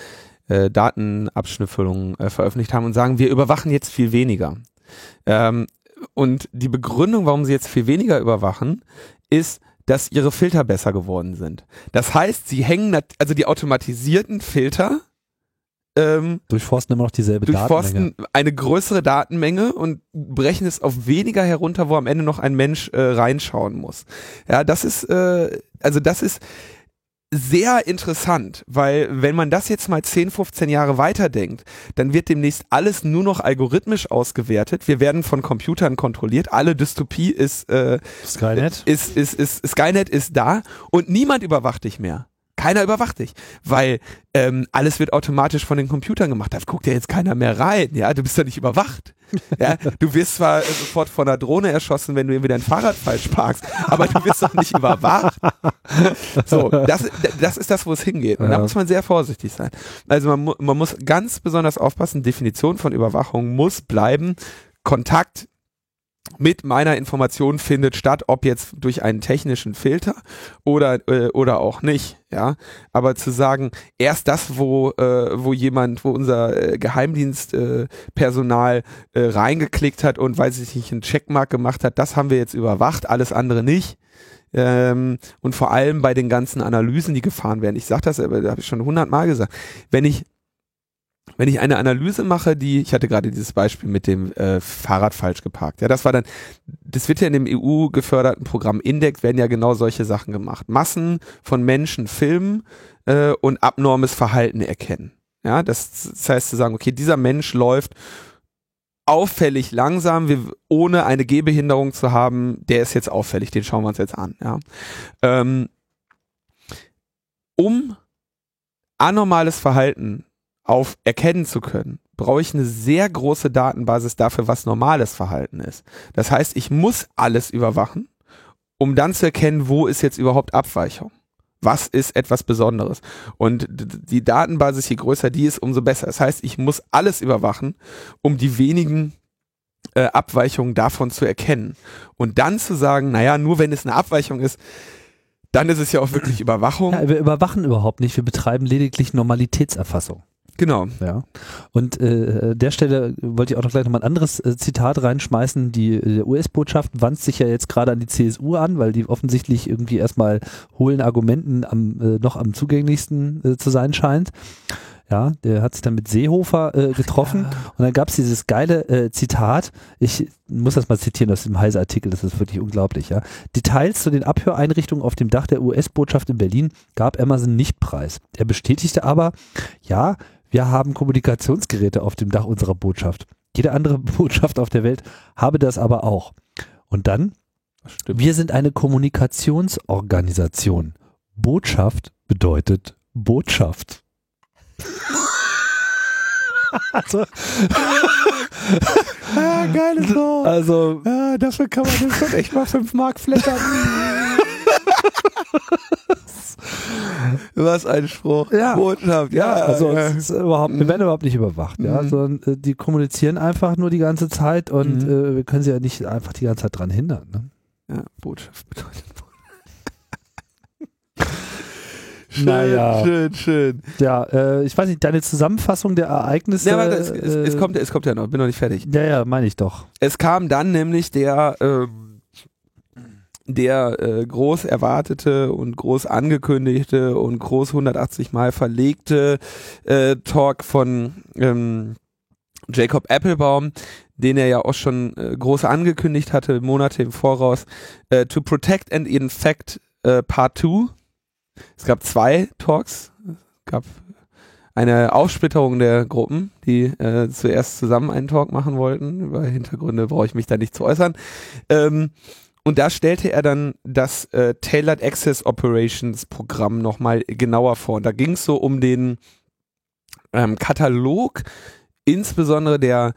Speaker 2: äh, Datenabschnüffelungen äh, veröffentlicht haben und sagen, wir überwachen jetzt viel weniger. Ähm, und die Begründung, warum sie jetzt viel weniger überwachen, ist, dass ihre Filter besser geworden sind. Das heißt, sie hängen, also die automatisierten Filter
Speaker 1: ähm, durchforsten immer noch dieselbe
Speaker 2: durchforsten Datenmenge. eine größere Datenmenge und brechen es auf weniger herunter, wo am Ende noch ein Mensch äh, reinschauen muss. Ja, das ist, äh, also das ist, sehr interessant, weil wenn man das jetzt mal 10, 15 Jahre weiterdenkt, dann wird demnächst alles nur noch algorithmisch ausgewertet. Wir werden von Computern kontrolliert. Alle Dystopie ist äh,
Speaker 1: Skynet.
Speaker 2: Ist, ist, ist, Skynet ist da und niemand überwacht dich mehr. Keiner überwacht dich, weil ähm, alles wird automatisch von den Computern gemacht. Da guckt ja jetzt keiner mehr rein. Ja, du bist ja nicht überwacht. Ja, du wirst zwar sofort von einer Drohne erschossen, wenn du irgendwie dein Fahrrad falsch parkst, aber du wirst doch nicht überwacht. So, das, das ist das, wo es hingeht. Und da muss man sehr vorsichtig sein. Also man, man muss ganz besonders aufpassen, Definition von Überwachung muss bleiben, Kontakt mit meiner Information findet statt, ob jetzt durch einen technischen Filter oder äh, oder auch nicht, ja. Aber zu sagen, erst das, wo äh, wo jemand, wo unser äh, Geheimdienstpersonal äh, äh, reingeklickt hat und weil sich nicht einen Checkmark gemacht hat, das haben wir jetzt überwacht, alles andere nicht. Ähm, und vor allem bei den ganzen Analysen, die gefahren werden. Ich sage das, aber da habe ich schon hundertmal gesagt. Wenn ich wenn ich eine Analyse mache, die, ich hatte gerade dieses Beispiel mit dem äh, Fahrrad falsch geparkt. Ja, das war dann, das wird ja in dem EU geförderten Programm Index werden ja genau solche Sachen gemacht. Massen von Menschen filmen äh, und abnormes Verhalten erkennen. Ja, das, das heißt zu sagen, okay, dieser Mensch läuft auffällig langsam, wir, ohne eine Gehbehinderung zu haben, der ist jetzt auffällig, den schauen wir uns jetzt an. Ja. Ähm, um anormales Verhalten auf erkennen zu können, brauche ich eine sehr große Datenbasis dafür, was normales Verhalten ist. Das heißt, ich muss alles überwachen, um dann zu erkennen, wo ist jetzt überhaupt Abweichung. Was ist etwas Besonderes? Und die Datenbasis, je größer die ist, umso besser. Das heißt, ich muss alles überwachen, um die wenigen äh, Abweichungen davon zu erkennen. Und dann zu sagen, naja, nur wenn es eine Abweichung ist, dann ist es ja auch wirklich Überwachung. Ja,
Speaker 1: wir überwachen überhaupt nicht, wir betreiben lediglich Normalitätserfassung.
Speaker 2: Genau.
Speaker 1: Ja. Und äh, der Stelle wollte ich auch noch gleich nochmal ein anderes äh, Zitat reinschmeißen. Die äh, US-Botschaft wandt sich ja jetzt gerade an die CSU an, weil die offensichtlich irgendwie erstmal hohlen Argumenten am, äh, noch am zugänglichsten äh, zu sein scheint. Ja, der hat sich dann mit Seehofer äh, getroffen ja. und dann gab es dieses geile äh, Zitat, ich muss das mal zitieren aus dem Heise-Artikel, das ist wirklich unglaublich, ja. Details zu den Abhöreinrichtungen auf dem Dach der US-Botschaft in Berlin gab Amazon nicht preis. Er bestätigte aber, ja, wir haben Kommunikationsgeräte auf dem Dach unserer Botschaft. Jede andere Botschaft auf der Welt habe das aber auch. Und dann, wir sind eine Kommunikationsorganisation. Botschaft bedeutet Botschaft.
Speaker 2: also, ah, geiles Wort.
Speaker 1: Also,
Speaker 2: ja, dafür kann man schon echt mal 5 Mark flattern. Was ein Spruch.
Speaker 1: Ja.
Speaker 2: Botschaft. Ja,
Speaker 1: also ja. Es ist überhaupt, wir werden überhaupt nicht überwacht, ja, mhm. sondern äh, die kommunizieren einfach nur die ganze Zeit und mhm. äh, wir können sie ja nicht einfach die ganze Zeit dran hindern. Ne?
Speaker 2: Ja, Botschaft bedeutet
Speaker 1: Schön, naja.
Speaker 2: schön, schön.
Speaker 1: Ja, äh, ich weiß nicht, deine Zusammenfassung der Ereignisse. Ja,
Speaker 2: aber es, es, äh, es, kommt, es kommt ja noch, bin noch nicht fertig.
Speaker 1: Ja, ja, meine ich doch.
Speaker 2: Es kam dann nämlich der ähm, der äh, groß erwartete und groß angekündigte und groß 180 Mal verlegte äh, Talk von ähm, Jacob Applebaum, den er ja auch schon äh, groß angekündigt hatte, Monate im Voraus, äh, To Protect and Infect äh, Part 2. Es gab zwei Talks, es gab eine Aufsplitterung der Gruppen, die äh, zuerst zusammen einen Talk machen wollten. Über Hintergründe brauche ich mich da nicht zu äußern. Ähm, und da stellte er dann das äh, Tailored Access Operations Programm nochmal genauer vor. Und da ging es so um den ähm, Katalog, insbesondere der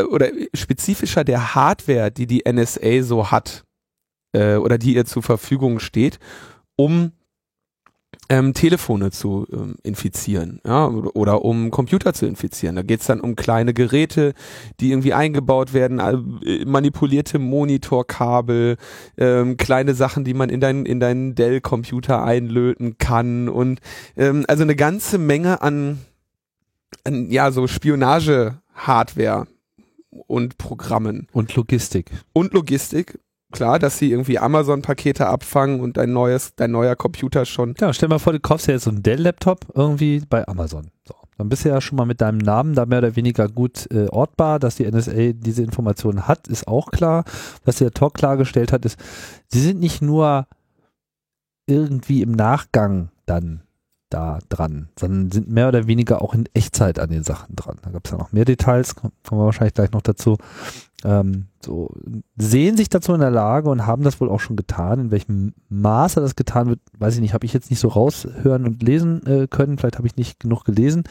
Speaker 2: äh, oder spezifischer der Hardware, die die NSA so hat äh, oder die ihr zur Verfügung steht, um ähm, Telefone zu ähm, infizieren, ja, oder, um Computer zu infizieren. Da geht's dann um kleine Geräte, die irgendwie eingebaut werden, äh, manipulierte Monitorkabel, ähm, kleine Sachen, die man in deinen in deinen Dell-Computer einlöten kann und ähm, also eine ganze Menge an, an ja so Spionage-Hardware und Programmen.
Speaker 1: Und Logistik.
Speaker 2: Und Logistik klar, dass sie irgendwie Amazon-Pakete abfangen und dein neues, dein neuer Computer schon.
Speaker 1: Ja, stell mal vor, du kaufst ja jetzt so einen Dell-Laptop irgendwie bei Amazon. So. Dann bist du ja schon mal mit deinem Namen da mehr oder weniger gut äh, ortbar, dass die NSA diese Informationen hat, ist auch klar. Was der Talk klargestellt hat, ist, sie sind nicht nur irgendwie im Nachgang dann da dran, sondern sind mehr oder weniger auch in Echtzeit an den Sachen dran. Da gab es ja noch mehr Details, kommen wir wahrscheinlich gleich noch dazu ähm, so sehen sich dazu in der Lage und haben das wohl auch schon getan. In welchem Maße das getan wird, weiß ich nicht, habe ich jetzt nicht so raushören und lesen äh, können. Vielleicht habe ich nicht genug gelesen.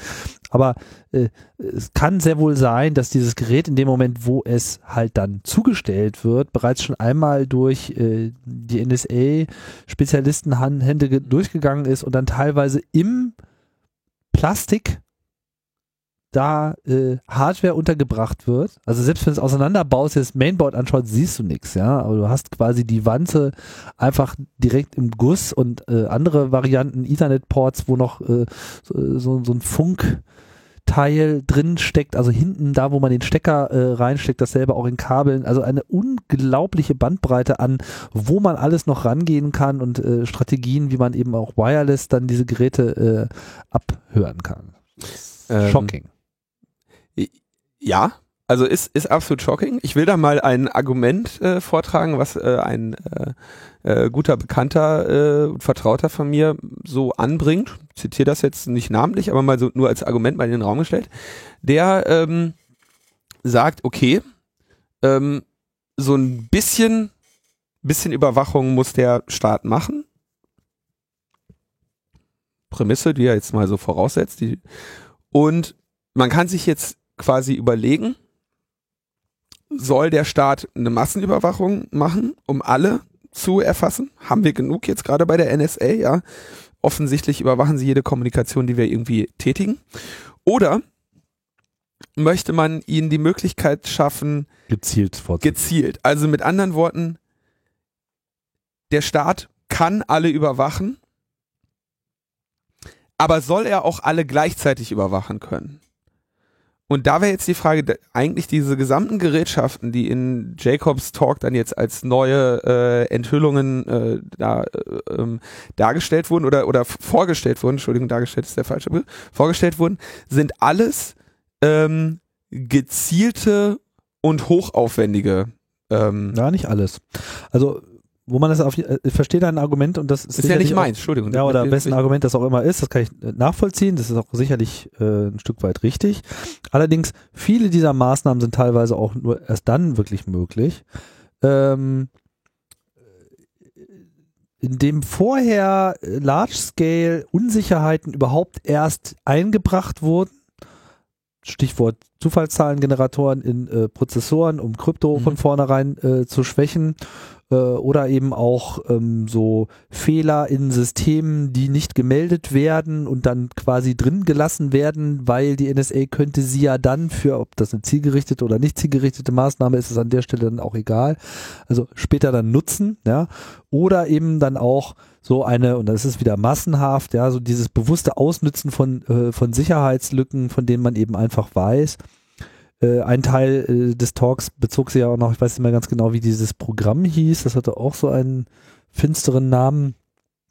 Speaker 1: Aber äh, es kann sehr wohl sein, dass dieses Gerät in dem Moment, wo es halt dann zugestellt wird, bereits schon einmal durch äh, die NSA-Spezialistenhände durchgegangen ist und dann teilweise im Plastik da äh, Hardware untergebracht wird. Also selbst wenn du es auseinanderbaust, das Mainboard anschaut, siehst du nichts, ja. Aber du hast quasi die Wanze einfach direkt im Guss und äh, andere Varianten, Ethernet-Ports, wo noch äh, so, so, so ein Funkteil drin steckt, also hinten da, wo man den Stecker äh, reinsteckt, dasselbe auch in Kabeln. Also eine unglaubliche Bandbreite an, wo man alles noch rangehen kann und äh, Strategien, wie man eben auch wireless dann diese Geräte äh, abhören kann. Ähm, Shocking.
Speaker 2: Ja, also ist, ist absolut shocking. Ich will da mal ein Argument äh, vortragen, was äh, ein äh, äh, guter Bekannter und äh, Vertrauter von mir so anbringt. Ich zitiere das jetzt nicht namentlich, aber mal so nur als Argument mal in den Raum gestellt. Der ähm, sagt, okay, ähm, so ein bisschen, bisschen Überwachung muss der Staat machen. Prämisse, die er jetzt mal so voraussetzt. Die, und man kann sich jetzt quasi überlegen, soll der Staat eine Massenüberwachung machen, um alle zu erfassen? Haben wir genug jetzt gerade bei der NSA, ja? Offensichtlich überwachen sie jede Kommunikation, die wir irgendwie tätigen. Oder möchte man ihnen die Möglichkeit schaffen,
Speaker 1: gezielt vorzugehen.
Speaker 2: gezielt. Also mit anderen Worten, der Staat kann alle überwachen, aber soll er auch alle gleichzeitig überwachen können? Und da wäre jetzt die Frage, eigentlich diese gesamten Gerätschaften, die in Jacobs Talk dann jetzt als neue äh, Enthüllungen äh, da, äh, ähm, dargestellt wurden oder, oder vorgestellt wurden, Entschuldigung, dargestellt ist der falsche Begriff, vorgestellt wurden, sind alles ähm, gezielte und hochaufwendige ähm,
Speaker 1: Ja, nicht alles. Also, wo man das auf, äh, ich verstehe dein Argument und das ist,
Speaker 2: ist ja nicht
Speaker 1: sicherlich
Speaker 2: meins, Entschuldigung.
Speaker 1: Ja, oder wessen Argument das auch immer ist, das kann ich äh, nachvollziehen, das ist auch sicherlich äh, ein Stück weit richtig. Allerdings, viele dieser Maßnahmen sind teilweise auch nur erst dann wirklich möglich, ähm, indem vorher äh, Large-Scale Unsicherheiten überhaupt erst eingebracht wurden. Stichwort Zufallszahlengeneratoren in äh, Prozessoren, um Krypto
Speaker 2: Mhm.
Speaker 1: von vornherein äh, zu schwächen äh, oder eben auch ähm, so Fehler in Systemen, die nicht gemeldet werden und dann quasi drin gelassen werden, weil die NSA könnte sie ja dann für, ob das eine zielgerichtete oder nicht zielgerichtete Maßnahme ist, ist an der Stelle dann auch egal, also später dann nutzen, ja, oder eben dann auch so eine, und das ist wieder massenhaft, ja, so dieses bewusste Ausnützen von, äh, von Sicherheitslücken, von denen man eben einfach weiß. Äh, ein Teil äh, des Talks bezog sich ja auch noch, ich weiß nicht mehr ganz genau, wie dieses Programm hieß, das hatte auch so einen finsteren Namen,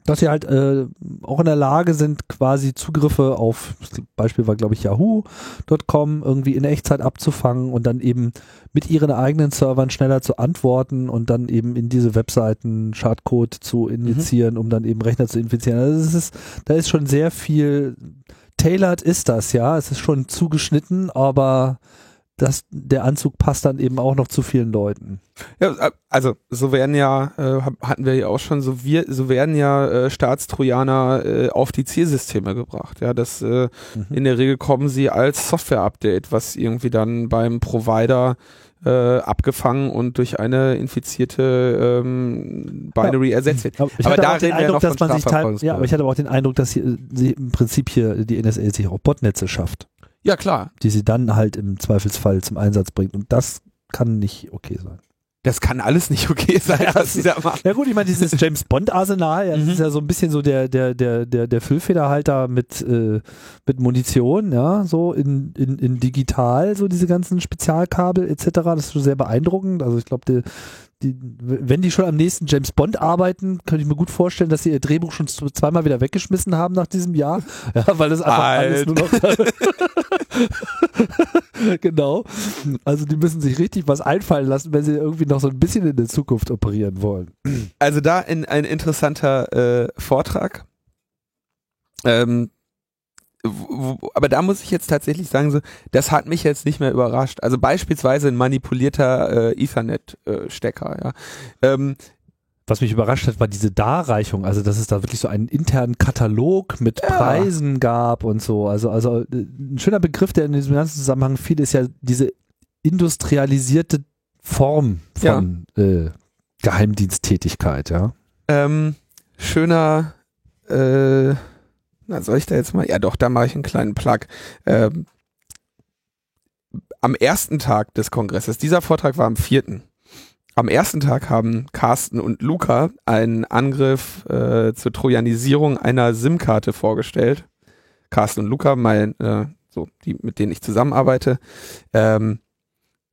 Speaker 1: dass sie halt äh, auch in der Lage sind, quasi Zugriffe auf, das Beispiel war glaube ich Yahoo.com irgendwie in Echtzeit abzufangen und dann eben mit ihren eigenen Servern schneller zu antworten und dann eben in diese Webseiten Schadcode zu injizieren, um dann eben Rechner zu infizieren. Also es ist, da ist schon sehr viel tailored ist das, ja. Es ist schon zugeschnitten, aber das, der Anzug passt dann eben auch noch zu vielen Leuten.
Speaker 2: Ja, also so werden ja, äh, hatten wir ja auch schon, so, wir, so werden ja äh, Staatstrojaner äh, auf die Zielsysteme gebracht. Ja, das äh,
Speaker 1: Mhm.
Speaker 2: in der Regel kommen sie als Software-Update, was irgendwie dann beim Provider äh, abgefangen und durch eine infizierte ähm, Binary ersetzt wird.
Speaker 1: Aber, ich
Speaker 2: Aber
Speaker 1: hatte
Speaker 2: da
Speaker 1: auch den
Speaker 2: reden wir ja
Speaker 1: Eindruck,
Speaker 2: noch
Speaker 1: dass man sich teil, ja, aber ich hatte aber auch den Eindruck, dass hier, sie im Prinzip hier die NSA sich auch Botnetze schafft,
Speaker 2: Ja, klar.
Speaker 1: die sie dann halt im Zweifelsfall zum Einsatz bringt. Und das kann nicht okay sein.
Speaker 2: Das kann alles nicht okay sein, was sie da machen.
Speaker 1: Ja gut, ich meine, dieses James Bond Arsenal, das
Speaker 2: Mhm.
Speaker 1: ist ja so ein bisschen so der, der, der, der, der Füllfederhalter mit, äh, mit Munition, ja, so in, in, in digital, so diese ganzen Spezialkabel etc. Das ist schon sehr beeindruckend. Also ich glaube, die, wenn die schon am nächsten James Bond arbeiten, könnte ich mir gut vorstellen, dass sie ihr Drehbuch schon zweimal wieder weggeschmissen haben nach diesem Jahr. Ja, weil das einfach alles nur noch. genau. Also die müssen sich richtig was einfallen lassen, wenn sie irgendwie noch so ein bisschen in der Zukunft operieren wollen.
Speaker 2: Also da in, ein interessanter äh, Vortrag. Ähm, aber da muss ich jetzt tatsächlich sagen, so, das hat mich jetzt nicht mehr überrascht. Also beispielsweise ein manipulierter äh, Ethernet-Stecker. ja. Ähm,
Speaker 1: Was mich überrascht hat, war diese Darreichung, also dass es da wirklich so einen internen Katalog mit
Speaker 2: Ja.
Speaker 1: Preisen gab und so. Also, also äh, ein schöner Begriff, der in diesem ganzen Zusammenhang fiel, ist ja diese industrialisierte Form von äh, Geheimdiensttätigkeit, ja.
Speaker 2: ähm, schöner, äh, na soll ich da jetzt mal, ja doch, da mache ich einen kleinen Plug. Ähm, am ersten Tag des Kongresses, dieser Vortrag war am vierten. Am ersten Tag haben Carsten und Luca einen Angriff äh, zur Trojanisierung einer SIM-Karte vorgestellt. Carsten und Luca, mein, äh, so die, mit denen ich zusammenarbeite, ähm,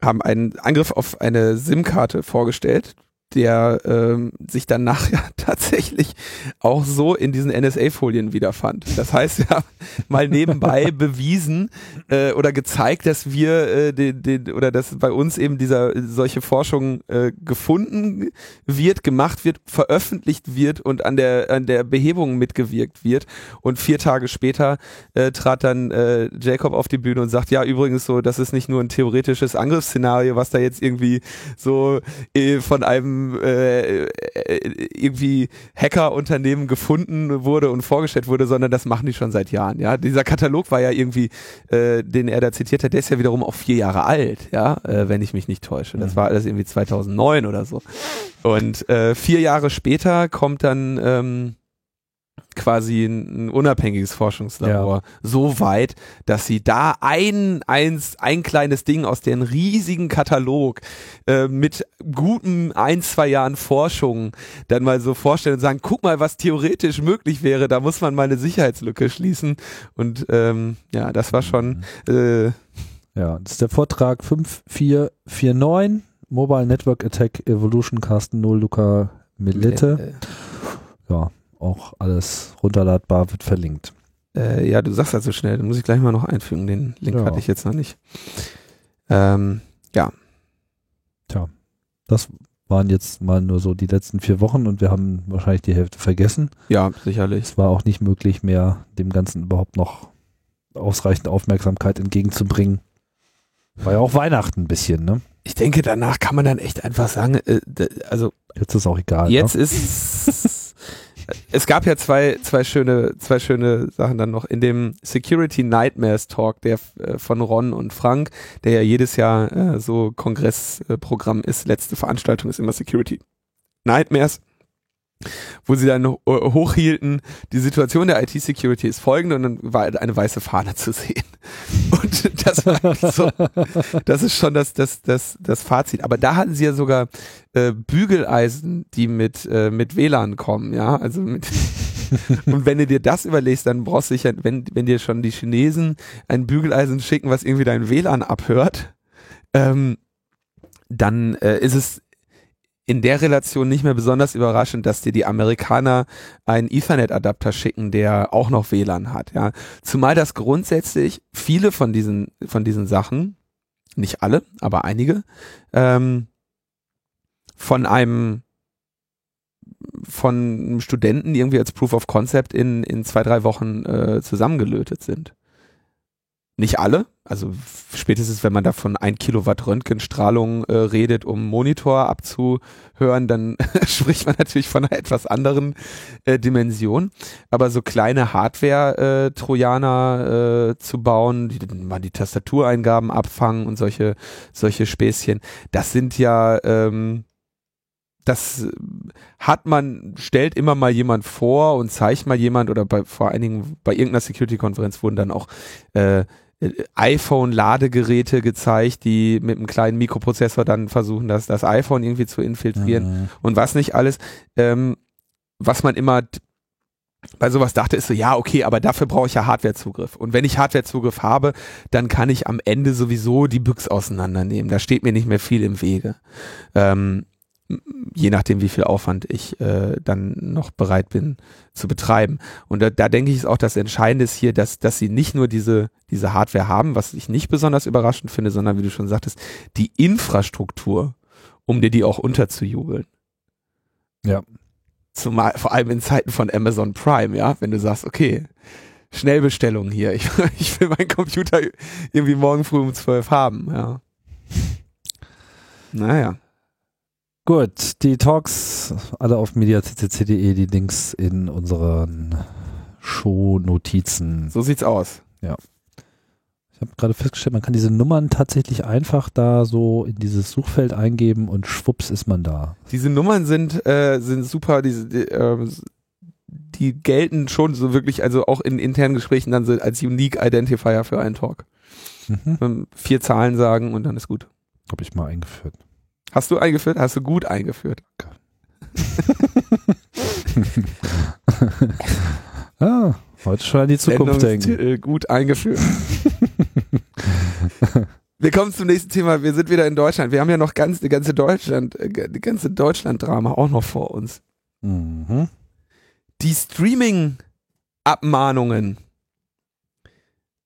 Speaker 2: haben einen Angriff auf eine SIM-Karte vorgestellt, der ähm, sich dann nachher tatsächlich auch so in diesen NSA-Folien wiederfand. Das heißt ja mal nebenbei bewiesen äh, oder gezeigt, dass wir äh, den, den, oder dass bei uns eben dieser solche Forschung äh, gefunden wird, gemacht wird, veröffentlicht wird und an der an der Behebung mitgewirkt wird. Und vier Tage später äh, trat dann äh, Jacob auf die Bühne und sagt, ja übrigens so, das ist nicht nur ein theoretisches Angriffsszenario, was da jetzt irgendwie so äh, von einem einem äh, äh, irgendwie Hackerunternehmen gefunden wurde und vorgestellt wurde, sondern das machen die schon seit Jahren. Ja, dieser Katalog war ja irgendwie, äh, den er da zitiert hat, der ist ja wiederum auch vier Jahre alt, ja, äh, wenn ich mich nicht täusche. Das
Speaker 1: Mhm.
Speaker 2: war alles irgendwie 2009 oder so. Und äh, vier Jahre später kommt dann ähm, quasi ein, ein unabhängiges Forschungslabor so weit, dass sie da ein, eins, ein kleines Ding aus deren riesigen Katalog äh, mit guten ein, zwei Jahren Forschung dann mal so vorstellen und sagen, guck mal, was theoretisch möglich wäre, da muss man mal eine Sicherheitslücke schließen. Und ähm, ja, das war schon äh,
Speaker 1: Ja, das ist der Vortrag 5449, Mobile Network Attack Evolution, Carsten Null, Luca Milette. Ja, auch alles runterladbar, wird verlinkt.
Speaker 2: Äh, ja, du sagst das so schnell, dann muss ich gleich mal noch einfügen. Den Link
Speaker 1: Ja.
Speaker 2: hatte ich jetzt noch nicht. Ähm,
Speaker 1: Das waren jetzt mal nur so die letzten vier Wochen und wir haben wahrscheinlich die Hälfte vergessen.
Speaker 2: ja, sicherlich.
Speaker 1: Es war auch nicht möglich mehr, dem Ganzen überhaupt noch ausreichend Aufmerksamkeit entgegenzubringen. War ja auch Weihnachten ein bisschen, ne?
Speaker 2: Ich denke, danach kann man dann echt einfach sagen, äh, also
Speaker 1: Jetzt ist auch egal.
Speaker 2: Jetzt
Speaker 1: ne?
Speaker 2: ist es gab ja zwei zwei schöne zwei schöne Sachen dann noch in dem Security Nightmares Talk der äh, von Ron und Frank, der ja jedes Jahr äh, so Kongressprogramm ist. Letzte Veranstaltung ist immer Security Nightmares wo sie dann äh, hochhielten, die Situation der IT-Security ist folgende und dann war eine weiße Fahne zu sehen. Und das war eigentlich so, das ist schon das, das, das, das Fazit. Aber da hatten sie ja sogar äh, Bügeleisen, die mit, äh, mit WLAN kommen, ja. Also mit und wenn du dir das überlegst, dann brauchst du dich ja, wenn, wenn dir schon die Chinesen ein Bügeleisen schicken, was irgendwie dein WLAN abhört, ähm, dann äh, ist es in der Relation nicht mehr besonders überraschend, dass dir die Amerikaner einen Ethernet-Adapter schicken, der auch noch WLAN hat, ja. Zumal das grundsätzlich viele von diesen, von diesen Sachen, nicht alle, aber einige, ähm, von einem von Studenten irgendwie als Proof of Concept in, in zwei, drei Wochen äh, zusammengelötet sind. Nicht alle, also spätestens wenn man da von ein Kilowatt Röntgenstrahlung äh, redet, um Monitor abzuhören, dann spricht man natürlich von einer etwas anderen äh, Dimension. Aber so kleine Hardware-Trojaner äh, zu bauen, die mal die Tastatureingaben abfangen und solche, solche Späßchen, das sind ja ähm, das hat man, stellt immer mal jemand vor und zeigt mal jemand oder bei, vor allen Dingen bei irgendeiner Security-Konferenz wurden dann auch äh, iPhone-Ladegeräte gezeigt, die mit einem kleinen Mikroprozessor dann versuchen, das, das iPhone irgendwie zu infiltrieren
Speaker 1: Mhm.
Speaker 2: und was nicht alles. Ähm, was man immer bei sowas dachte, ist so, ja, okay, aber dafür brauche ich ja Hardwarezugriff. Und wenn ich Hardwarezugriff habe, dann kann ich am Ende sowieso die Büchs auseinandernehmen. Da steht mir nicht mehr viel im Wege. Ähm, je nachdem, wie viel Aufwand ich äh, dann noch bereit bin zu betreiben. Und da, da denke ich, ist auch das Entscheidende ist hier, dass, dass sie nicht nur diese, diese Hardware haben, was ich nicht besonders überraschend finde, sondern wie du schon sagtest, die Infrastruktur, um dir die auch unterzujubeln.
Speaker 1: Ja.
Speaker 2: Zumal, vor allem in Zeiten von Amazon Prime, ja, wenn du sagst, okay, Schnellbestellung hier, ich, ich will meinen Computer irgendwie morgen früh um 12 haben, ja. Naja.
Speaker 1: Gut, die Talks alle auf mediaccc.de, die Links in unseren Show-Notizen.
Speaker 2: So sieht's aus.
Speaker 1: Ich habe gerade festgestellt, man kann diese Nummern tatsächlich einfach da so in dieses Suchfeld eingeben und schwupps ist man da.
Speaker 2: Diese Nummern sind, äh, sind super, diese, die, äh, die gelten schon so wirklich, also auch in internen Gesprächen dann so als Unique Identifier für einen Talk.
Speaker 1: Mhm.
Speaker 2: Ähm, Vier Zahlen sagen und dann ist gut.
Speaker 1: Habe ich mal eingeführt.
Speaker 2: Hast du eingeführt? Hast du gut eingeführt?
Speaker 1: ah, heute schon an die Zukunft denken.
Speaker 2: Gut eingeführt. Wir kommen zum nächsten Thema. Wir sind wieder in Deutschland. Wir haben ja noch ganz, die ganze Deutschland, äh, die ganze Deutschland-Drama auch noch vor uns.
Speaker 1: Mhm.
Speaker 2: Die Streaming-Abmahnungen.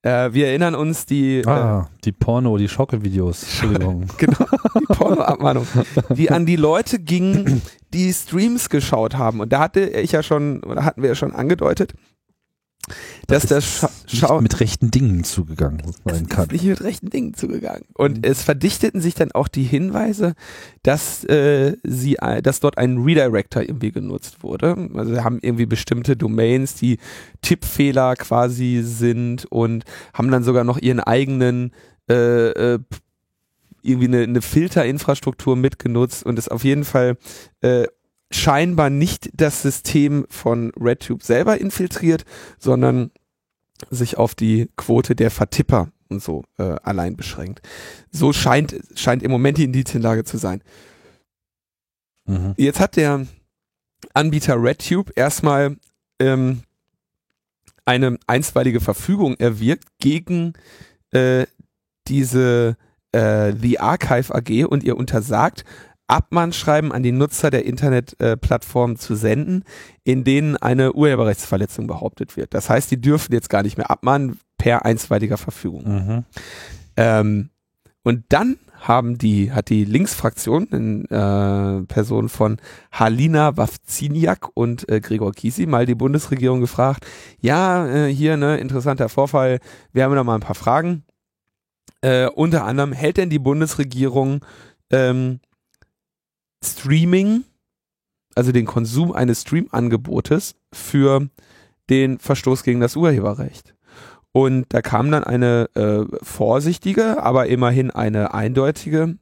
Speaker 2: Äh, wir erinnern uns die, äh,
Speaker 1: Ah, die Porno, die Schocke-Videos. Entschuldigung.
Speaker 2: genau, die Porno-Abmahnung, die an die Leute gingen, die Streams geschaut haben. Und da hatte ich ja schon, oder hatten wir ja schon angedeutet, dass das,
Speaker 1: ist
Speaker 2: Scha Schau
Speaker 1: mit rechten Dingen zugegangen sein kann.
Speaker 2: ist nicht mit rechten Dingen zugegangen. Und
Speaker 1: Mhm.
Speaker 2: es verdichteten sich dann auch die Hinweise, dass äh, sie, dass dort ein Redirector irgendwie genutzt wurde. Also haben irgendwie bestimmte Domains, die Tippfehler quasi sind und haben dann sogar noch ihren eigenen äh, äh, irgendwie eine, eine Filterinfrastruktur mitgenutzt und ist auf jeden Fall äh, scheinbar nicht das System von RedTube selber infiltriert, sondern sich auf die Quote der Vertipper und so äh, allein beschränkt. So scheint, scheint im Moment die Indizienlage zu sein.
Speaker 1: Mhm.
Speaker 2: Jetzt hat der Anbieter RedTube erstmal ähm, eine einstweilige Verfügung erwirkt gegen äh, diese äh, The Archive AG und ihr untersagt, Abmahnschreiben an die Nutzer der Internetplattform zu senden, in denen eine Urheberrechtsverletzung behauptet wird. Das heißt, die dürfen jetzt gar nicht mehr abmahnen per einstweiliger Verfügung.
Speaker 1: Mhm.
Speaker 2: Ähm, und dann haben die, hat die Linksfraktion in äh, Person von Halina Wawziniak und äh, Gregor Gysi mal die Bundesregierung gefragt, ja, äh, hier, ne, interessanter Vorfall, wir haben da mal ein paar Fragen. Äh, unter anderem, hält denn die Bundesregierung ähm, Streaming, also den Konsum eines Stream-Angebotes für den Verstoß gegen das Urheberrecht? Und da kam dann eine äh, vorsichtige, aber immerhin eine eindeutige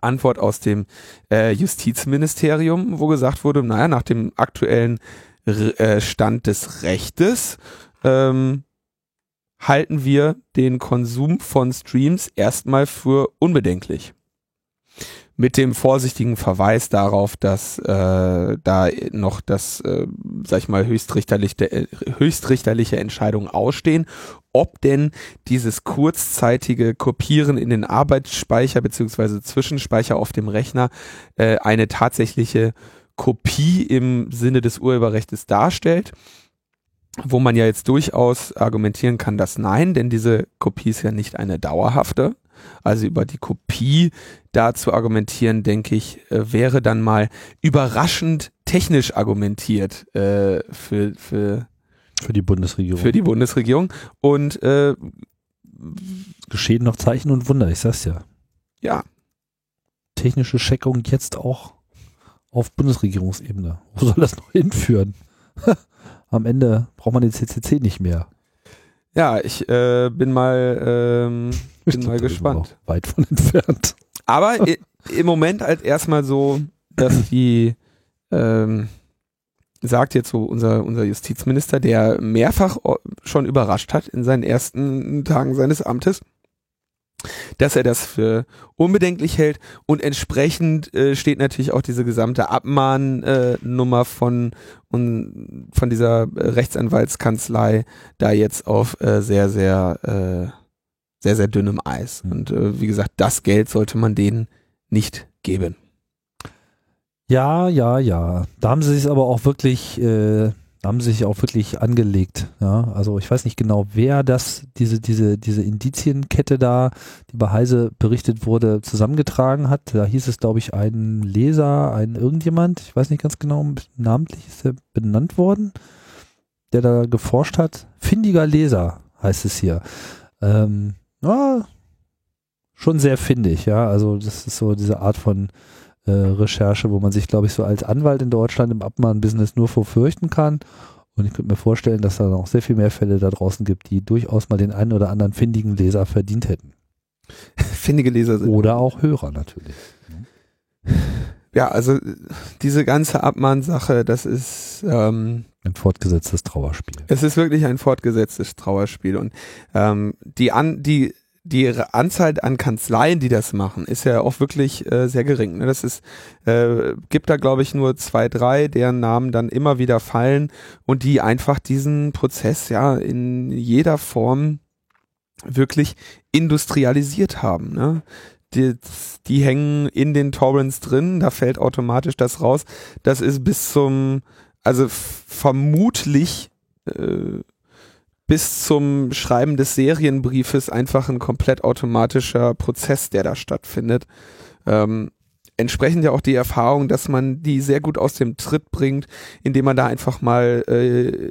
Speaker 2: Antwort aus dem äh, Justizministerium, wo gesagt wurde, naja, nach dem aktuellen R äh, Stand des Rechtes ähm, halten wir den Konsum von Streams erstmal für unbedenklich. Mit dem vorsichtigen Verweis darauf, dass äh, da noch das, äh, sag ich mal, höchstrichterliche, äh, höchstrichterliche Entscheidungen ausstehen, ob denn dieses kurzzeitige Kopieren in den Arbeitsspeicher beziehungsweise Zwischenspeicher auf dem Rechner äh, eine tatsächliche Kopie im Sinne des Urheberrechts darstellt wo man ja jetzt durchaus argumentieren kann, dass nein, denn diese Kopie ist ja nicht eine dauerhafte. Also über die Kopie da zu argumentieren, denke ich, äh, wäre dann mal überraschend technisch argumentiert äh, für, für,
Speaker 1: Für die Bundesregierung.
Speaker 2: für die Bundesregierung. Und äh,
Speaker 1: Geschehen noch Zeichen und Wunder, ich sag's ja.
Speaker 2: ja,
Speaker 1: Technische Checkung jetzt auch auf Bundesregierungsebene. Wo soll das noch hinführen? Am Ende braucht man den CCC nicht mehr.
Speaker 2: ja, ich äh, bin mal, ähm, bin mal gespannt.
Speaker 1: Weit von entfernt.
Speaker 2: Aber im Moment halt erstmal so, dass die, ähm, sagt jetzt so unser, unser Justizminister, der mehrfach schon überrascht hat in seinen ersten Tagen seines Amtes, dass er das für unbedenklich hält und entsprechend äh, steht natürlich auch diese gesamte Abmahnnummer äh, von, von dieser Rechtsanwaltskanzlei da jetzt auf äh, sehr, sehr, äh, sehr, sehr dünnem Eis.
Speaker 1: Mhm.
Speaker 2: Und äh, wie gesagt, das Geld sollte man denen nicht geben.
Speaker 1: Ja, ja, ja. Da haben sie sich aber auch wirklich, äh, da haben sie sich auch wirklich angelegt. Ja, also ich weiß nicht genau, wer das, diese, diese, diese Indizienkette da, die bei Heise berichtet wurde, zusammengetragen hat. Da hieß es, glaube ich, ein Leser, ein irgendjemand, ich weiß nicht ganz genau, namentlich ist er benannt worden, der da geforscht hat. Findiger Leser heißt es hier. Ähm, ja, schon sehr findig, ja. Also das ist so diese Art von äh, Recherche, wo man sich, glaube ich, so als Anwalt in Deutschland im Abmahnbusiness nur vor fürchten kann. Und ich könnte mir vorstellen, dass da noch sehr viel mehr Fälle da draußen gibt, die durchaus mal den einen oder anderen findigen Leser verdient hätten.
Speaker 2: Findige Leser sind.
Speaker 1: Oder auch Hörer natürlich.
Speaker 2: Ja, also diese ganze Abmahnsache, das ist, ähm,
Speaker 1: Ein fortgesetztes Trauerspiel.
Speaker 2: es ist wirklich ein fortgesetztes Trauerspiel. Und ähm, die an, die die Anzahl an Kanzleien, die das machen, ist ja auch wirklich äh, sehr gering. Ne? Das ist, äh, gibt da glaube ich nur zwei, drei, deren Namen dann immer wieder fallen und die einfach diesen Prozess ja in jeder Form wirklich industrialisiert haben. Ne? Die, die hängen in den Torrents drin, da fällt automatisch das raus. Das ist bis zum, also vermutlich äh, bis zum Schreiben des Serienbriefes einfach ein komplett automatischer Prozess, der da stattfindet. Ähm, entsprechend ja auch die Erfahrung, dass man die sehr gut aus dem Tritt bringt, indem man da einfach mal äh,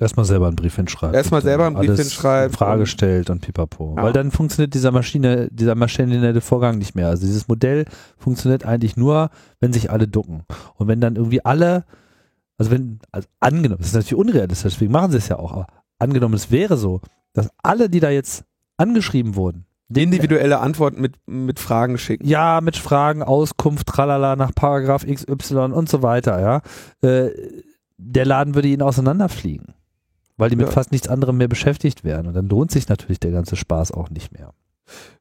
Speaker 1: erstmal selber einen Brief hinschreibt.
Speaker 2: Erstmal selber einen Brief hinschreibt.
Speaker 1: Frage stellt und pipapo.
Speaker 2: Ja.
Speaker 1: Weil dann funktioniert dieser Maschine, dieser maschinelle Vorgang nicht mehr. Also dieses Modell funktioniert eigentlich nur, wenn sich alle ducken. Und wenn dann irgendwie alle, also wenn, also angenommen, das ist natürlich unrealistisch, deswegen machen sie es ja auch, aber angenommen, es wäre so, dass alle, die da jetzt angeschrieben wurden,
Speaker 2: individuelle Antworten mit, mit Fragen schicken.
Speaker 1: Ja, mit Fragen, Auskunft, tralala, nach Paragraph XY und so weiter, ja. Äh, der Laden würde ihnen auseinanderfliegen, weil die mit
Speaker 2: Ja.
Speaker 1: fast nichts anderem mehr beschäftigt wären. Und dann lohnt sich natürlich der ganze Spaß auch nicht mehr.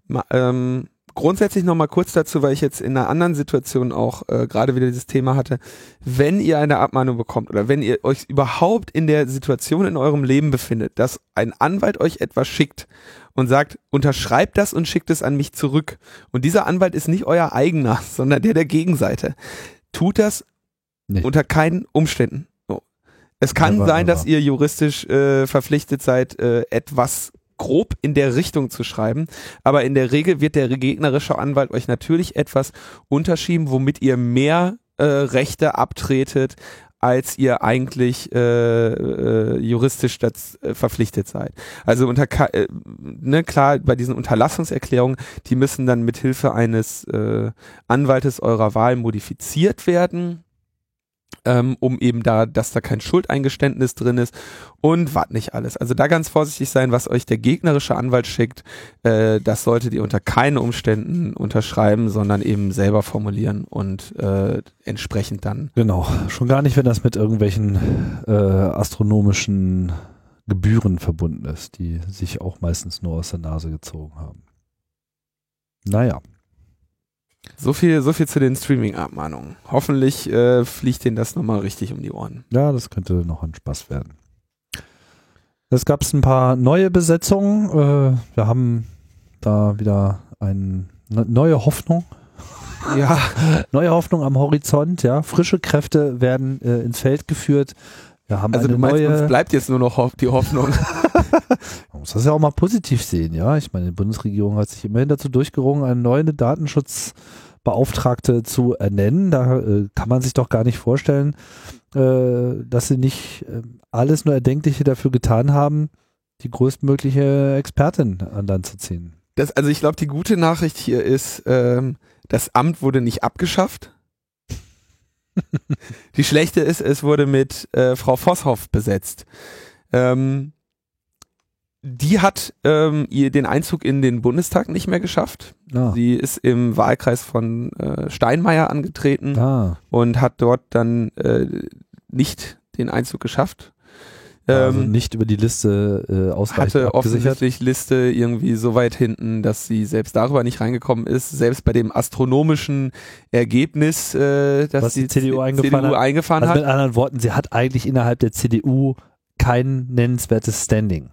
Speaker 2: Ma, ähm, grundsätzlich noch mal kurz dazu, weil ich jetzt in einer anderen Situation auch äh, gerade wieder dieses Thema hatte. Wenn ihr eine Abmahnung bekommt oder wenn ihr euch überhaupt in der Situation in eurem Leben befindet, dass ein Anwalt euch etwas schickt und sagt, unterschreibt das und schickt es an mich zurück. Und dieser Anwalt ist nicht euer eigener, sondern der der Gegenseite. Tut das
Speaker 1: Nee.
Speaker 2: unter keinen Umständen. Es kann sein, dass ihr juristisch äh, verpflichtet seid, äh, etwas grob in der Richtung zu schreiben, aber in der Regel wird der gegnerische Anwalt euch natürlich etwas unterschieben, womit ihr mehr äh, Rechte abtretet, als ihr eigentlich äh, äh, juristisch das, äh, verpflichtet seid. Also unter äh, ne, klar bei diesen Unterlassungserklärungen, die müssen dann mit Hilfe eines äh, Anwaltes eurer Wahl modifiziert werden ähm, um eben da, dass da kein Schuldeingeständnis drin ist und was nicht alles. Also da ganz vorsichtig sein, was euch der gegnerische Anwalt schickt, äh, das solltet ihr unter keinen Umständen unterschreiben, sondern eben selber formulieren und äh, entsprechend dann.
Speaker 1: Genau. Schon gar nicht, wenn das mit irgendwelchen äh, astronomischen Gebühren verbunden ist, die sich auch meistens nur aus der Nase gezogen haben. Naja.
Speaker 2: So viel, so viel zu den Streaming-Abmahnungen. Hoffentlich äh, fliegt denen das nochmal richtig um die Ohren.
Speaker 1: Ja, das könnte noch ein Spaß werden. Es gab ein paar neue Besetzungen. Äh, wir haben da wieder eine neue Hoffnung.
Speaker 2: Ja,
Speaker 1: Neue Hoffnung am Horizont, ja. Frische Kräfte werden äh, ins Feld geführt. Wir haben
Speaker 2: also
Speaker 1: eine
Speaker 2: du meinst,
Speaker 1: neue.
Speaker 2: uns bleibt jetzt nur noch die Hoffnung.
Speaker 1: Man muss das ja auch mal positiv sehen, ja. Ich meine, die Bundesregierung hat sich immerhin dazu durchgerungen, eine neue Datenschutzbeauftragte zu ernennen. Da äh, kann man sich doch gar nicht vorstellen, äh, dass sie nicht äh, alles nur Erdenkliche dafür getan haben, die größtmögliche Expertin an Land zu ziehen.
Speaker 2: Das, also ich glaube, die gute Nachricht hier ist, ähm, das Amt wurde nicht abgeschafft. die schlechte ist, es wurde mit äh, Frau Vosshoff besetzt. Ähm, die hat ähm, ihr den Einzug in den Bundestag nicht mehr geschafft.
Speaker 1: Ah,
Speaker 2: Sie ist im Wahlkreis von äh, Steinmeier angetreten
Speaker 1: ah.
Speaker 2: und hat dort dann äh, nicht den Einzug geschafft.
Speaker 1: Also
Speaker 2: Ähm,
Speaker 1: nicht über die Liste äh, ausreichend
Speaker 2: hatte offensichtlich Liste irgendwie so weit hinten, dass sie selbst darüber nicht reingekommen ist. Selbst bei dem astronomischen Ergebnis, äh, dass
Speaker 1: Was die
Speaker 2: die,
Speaker 1: CDU eingefahren hat.
Speaker 2: eingefahren
Speaker 1: Also
Speaker 2: hat.
Speaker 1: mit anderen Worten, sie hat eigentlich innerhalb der CDU kein nennenswertes Standing.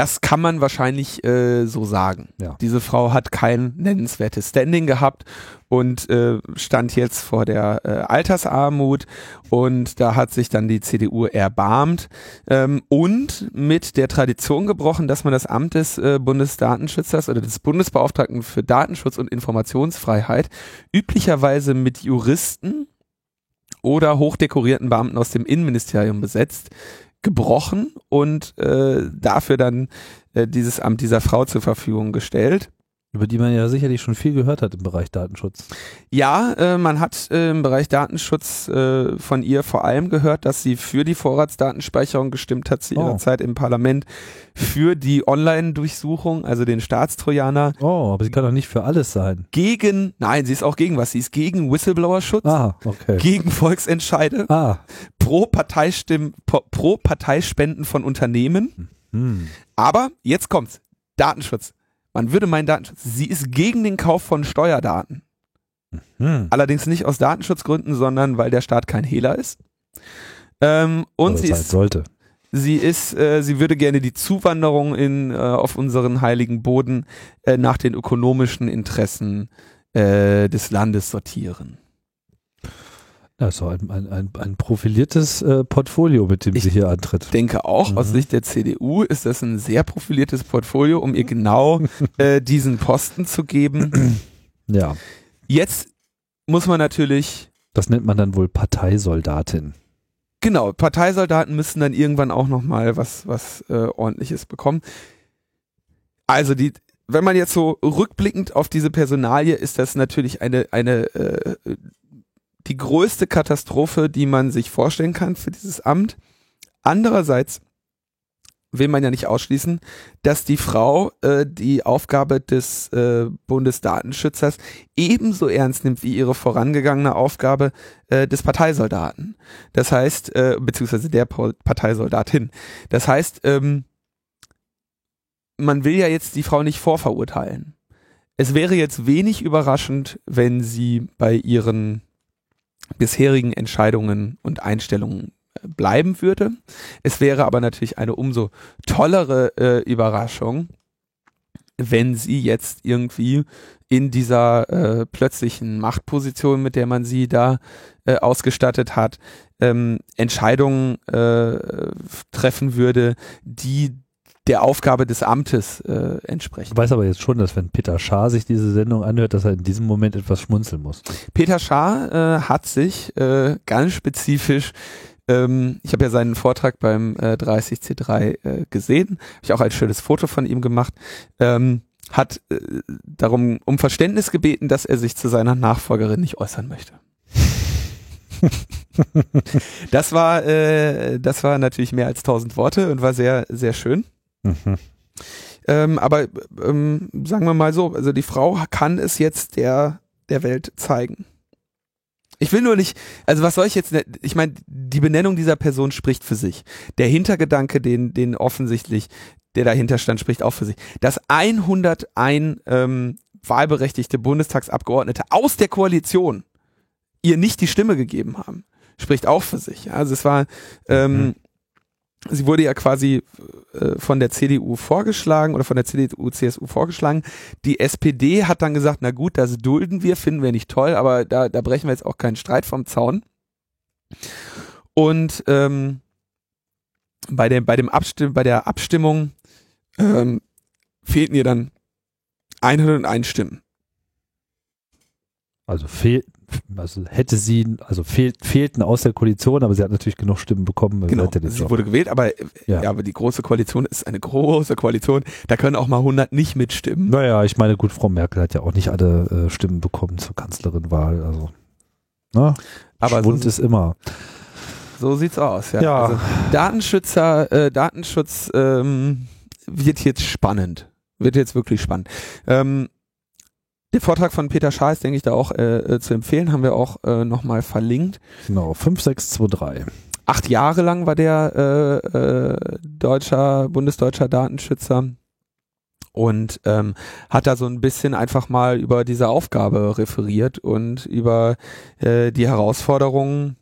Speaker 2: Das kann man wahrscheinlich äh, so sagen.
Speaker 1: Ja.
Speaker 2: Diese Frau hat kein nennenswertes Standing gehabt und äh, stand jetzt vor der äh, Altersarmut und da hat sich dann die CDU erbarmt ähm, und mit der Tradition gebrochen, dass man das Amt des äh, Bundesdatenschützers oder des Bundesbeauftragten für Datenschutz und Informationsfreiheit üblicherweise mit Juristen oder hochdekorierten Beamten aus dem Innenministerium besetzt, gebrochen und äh, dafür dann äh, dieses Amt dieser Frau zur Verfügung gestellt.
Speaker 1: Über die man ja sicherlich schon viel gehört hat im Bereich Datenschutz.
Speaker 2: Ja, äh, man hat äh, im Bereich Datenschutz äh, von ihr vor allem gehört, dass sie für die Vorratsdatenspeicherung gestimmt hat zu ihrer
Speaker 1: Oh.
Speaker 2: Zeit im Parlament, für die Online-Durchsuchung, also den Staatstrojaner,
Speaker 1: Oh, aber sie kann doch nicht für alles sein.
Speaker 2: gegen, nein, sie ist auch gegen was, sie ist gegen Whistleblower-Schutz,
Speaker 1: Ah, okay.
Speaker 2: gegen Volksentscheide,
Speaker 1: Ah.
Speaker 2: pro Parteistimmen, pro, pro Parteispenden von Unternehmen.
Speaker 1: Hm.
Speaker 2: Aber jetzt kommt's. Datenschutz. Man würde meinen Datenschutz. Sie ist gegen den Kauf von Steuerdaten.
Speaker 1: Hm.
Speaker 2: Allerdings nicht aus Datenschutzgründen, sondern weil der Staat kein Hehler ist. Ähm, und sie ist,
Speaker 1: sollte.
Speaker 2: sie ist, äh, sie würde gerne die Zuwanderung in, äh, auf unseren heiligen Boden äh, nach den ökonomischen Interessen äh, des Landes sortieren.
Speaker 1: Doch ein, ein, ein, profiliertes äh, Portfolio, mit dem
Speaker 2: Ich
Speaker 1: sie hier antritt.
Speaker 2: Ich denke auch, aus
Speaker 1: Mhm.
Speaker 2: Sicht der CDU ist das ein sehr profiliertes Portfolio, um ihr genau äh, diesen Posten zu geben.
Speaker 1: Ja.
Speaker 2: Jetzt muss man natürlich
Speaker 1: Das nennt man dann wohl Parteisoldatin.
Speaker 2: Genau, Parteisoldaten müssen dann irgendwann auch nochmal was, was äh, ordentliches bekommen. Also die, wenn man jetzt so rückblickend auf diese Personalie, ist das natürlich eine, eine äh, die größte Katastrophe, die man sich vorstellen kann für dieses Amt. Andererseits will man ja nicht ausschließen, dass die Frau äh, die Aufgabe des äh, Bundesdatenschützers ebenso ernst nimmt wie ihre vorangegangene Aufgabe äh, des Parteisoldaten. Das heißt, äh, beziehungsweise der Pa- Parteisoldatin. Das heißt, ähm, man will ja jetzt die Frau nicht vorverurteilen. Es wäre jetzt wenig überraschend, wenn sie bei ihren bisherigen Entscheidungen und Einstellungen äh, bleiben würde. Es wäre aber natürlich eine umso tollere äh, Überraschung, wenn sie jetzt irgendwie in dieser äh, plötzlichen Machtposition, mit der man sie da äh, ausgestattet hat, ähm, Entscheidungen äh, treffen würde, die der Aufgabe des Amtes äh, entsprechen.
Speaker 1: Ich weiß aber jetzt schon, dass wenn Peter Schaar sich diese Sendung anhört, dass er in diesem Moment etwas schmunzeln muss.
Speaker 2: Peter Schaar äh, hat sich äh, ganz spezifisch, ähm, ich habe ja seinen Vortrag beim äh, 30C3 äh, gesehen, habe ich auch ein schönes Foto von ihm gemacht, ähm, hat äh, darum um Verständnis gebeten, dass er sich zu seiner Nachfolgerin nicht äußern möchte. das war äh, das war natürlich mehr als tausend Worte und war sehr sehr schön.
Speaker 1: Mhm.
Speaker 2: Ähm, aber ähm, sagen wir mal so, also die Frau kann es jetzt der, der Welt zeigen. Ich will nur nicht, also was soll ich jetzt, ne- ich meine, die Benennung dieser Person spricht für sich. Der Hintergedanke, den, den offensichtlich, der dahinter stand, spricht auch für sich. Dass 101 ähm, wahlberechtigte Bundestagsabgeordnete aus der Koalition ihr nicht die Stimme gegeben haben, spricht auch für sich. Also es war, ähm,
Speaker 1: Mhm.
Speaker 2: Sie wurde ja quasi äh, von der CDU vorgeschlagen oder von der CDU, CSU vorgeschlagen. Die SPD hat dann gesagt, na gut, das dulden wir, finden wir nicht toll, aber da, da brechen wir jetzt auch keinen Streit vom Zaun. Und ähm, bei, dem, bei, dem Abstimm bei der Abstimmung ähm, fehlten ihr dann 101 Stimmen.
Speaker 1: Also fehl, also hätte sie, also fehl, fehlten aus der Koalition, aber sie hat natürlich genug Stimmen bekommen.
Speaker 2: Genau, sie wurde gewählt, aber,
Speaker 1: Ja.
Speaker 2: ja. aber die große Koalition ist eine große Koalition. Da können auch mal 100 nicht mitstimmen.
Speaker 1: Naja, ich meine, gut, Frau Merkel hat ja auch nicht alle äh, Stimmen bekommen zur Kanzlerinwahl. Also, ne?
Speaker 2: Aber
Speaker 1: Schwund
Speaker 2: so,
Speaker 1: ist immer.
Speaker 2: so sieht's aus. Ja.
Speaker 1: Ja.
Speaker 2: Also Datenschützer, äh, Datenschutz ähm, wird jetzt spannend. Wird jetzt wirklich spannend. Ähm, der Vortrag von Peter Schaar ist, denke ich, da auch äh, äh, zu empfehlen, haben wir auch äh, nochmal verlinkt.
Speaker 1: Genau, 5623.
Speaker 2: Acht Jahre lang war der äh, äh, deutscher, bundesdeutscher Datenschützer und ähm, hat da so ein bisschen einfach mal über diese Aufgabe referiert und über äh, die Herausforderungen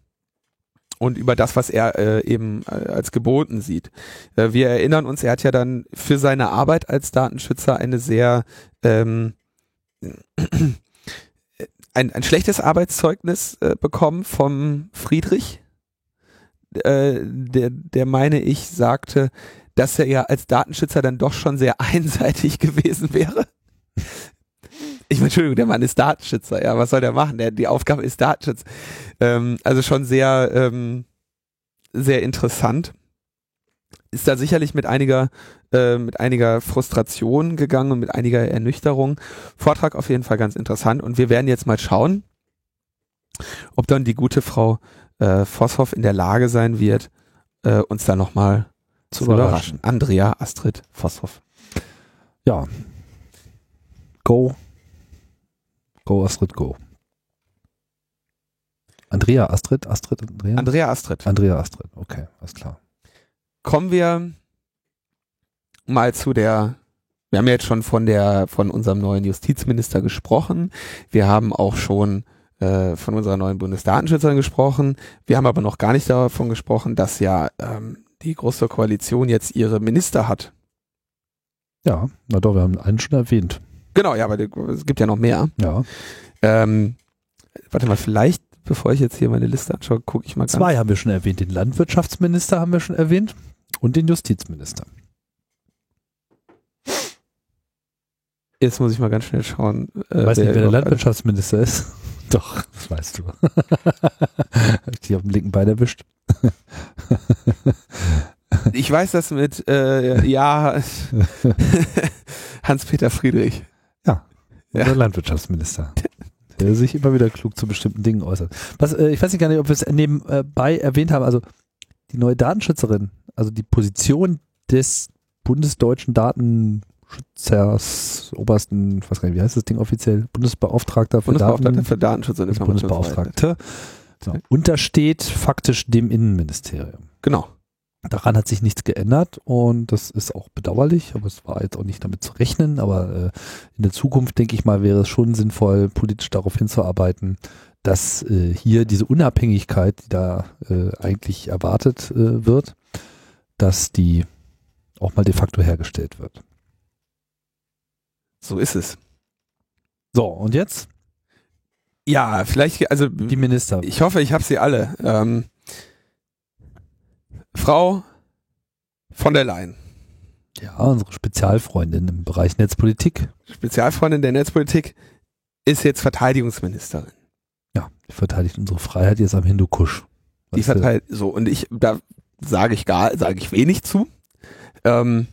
Speaker 2: und über das, was er äh, eben äh, als geboten sieht. Äh, wir erinnern uns, er hat ja dann für seine Arbeit als Datenschützer eine sehr ähm, ein, ein schlechtes Arbeitszeugnis äh, bekommen vom Friedrich, äh, der, der meine ich sagte, dass er ja als Datenschützer dann doch schon sehr einseitig gewesen wäre. Ich meine, Entschuldigung, der Mann ist Datenschützer, ja, was soll der machen? Der, die Aufgabe ist Datenschutz. Ähm, also schon sehr, ähm, sehr interessant. Ist da sicherlich mit einiger, äh, mit einiger Frustration gegangen und mit einiger Ernüchterung. Vortrag auf jeden Fall ganz interessant und wir werden jetzt mal schauen, ob dann die gute Frau äh, Vosshoff in der Lage sein wird, äh, uns da nochmal zu überraschen. Andrea Astrid Vosshoff.
Speaker 1: Ja. Go. Go, Astrid, go. Andrea, Astrid, Astrid, Andrea?
Speaker 2: Andrea Astrid.
Speaker 1: Andrea, Astrid, okay, alles klar.
Speaker 2: Kommen wir mal zu der, wir haben ja jetzt schon von der, von unserem neuen Justizminister gesprochen. Wir haben auch schon äh, von unserer neuen Bundesdatenschützerin gesprochen. Wir haben aber noch gar nicht davon gesprochen, dass ja ähm, die Große Koalition jetzt ihre Minister hat.
Speaker 1: Ja, na doch, wir haben einen schon erwähnt.
Speaker 2: Genau, ja, aber es gibt ja noch mehr.
Speaker 1: Ja.
Speaker 2: Ähm, warte mal, vielleicht, bevor ich jetzt hier meine Liste anschaue, gucke ich mal ganz
Speaker 1: Zwei haben wir schon erwähnt. Den Landwirtschaftsminister haben wir schon erwähnt und den Justizminister.
Speaker 2: Jetzt muss ich mal ganz schnell schauen. Äh,
Speaker 1: Ich weiß nicht, wer der Landwirtschaftsminister ist. Doch, das weißt du. Hab ich dich auf dem linken Bein erwischt.
Speaker 2: Ich weiß das mit, äh, ja, Hans-Peter Friedrich.
Speaker 1: Ja,
Speaker 2: Ja.
Speaker 1: unser Landwirtschaftsminister. Der sich immer wieder klug zu bestimmten Dingen äußert. Was, äh, ich weiß nicht gar nicht, ob wir es nebenbei erwähnt haben, also die neue Datenschützerin, also die Position des bundesdeutschen Datenschützers, obersten, ich weiß gar nicht, wie heißt das Ding offiziell? Bundesbeauftragter für
Speaker 2: Bundesbeauftragter
Speaker 1: Daten.
Speaker 2: für Datenschutz und Informationsfreiheit.
Speaker 1: Bundesbeauftragte. So, untersteht faktisch dem Innenministerium.
Speaker 2: Genau.
Speaker 1: Daran hat sich nichts geändert und das ist auch bedauerlich, aber es war jetzt auch nicht damit zu rechnen. Aber äh, in der Zukunft, denke ich mal, wäre es schon sinnvoll, politisch darauf hinzuarbeiten, dass äh, hier diese Unabhängigkeit, die da äh, eigentlich erwartet äh, wird, dass die auch mal de facto hergestellt wird.
Speaker 2: So ist es.
Speaker 1: So, und jetzt
Speaker 2: Ja, vielleicht, also
Speaker 1: die Minister.
Speaker 2: ich hoffe, ich habe sie alle. Ähm, Frau von der Leyen,
Speaker 1: Ja, unsere Spezialfreundin im Bereich Netzpolitik.
Speaker 2: Spezialfreundin der Netzpolitik, ist jetzt Verteidigungsministerin.
Speaker 1: Ja, die verteidigt unsere Freiheit jetzt am Hindukusch.
Speaker 2: Die verteilt so und ich da sage ich gar sage ich wenig zu. Ähm,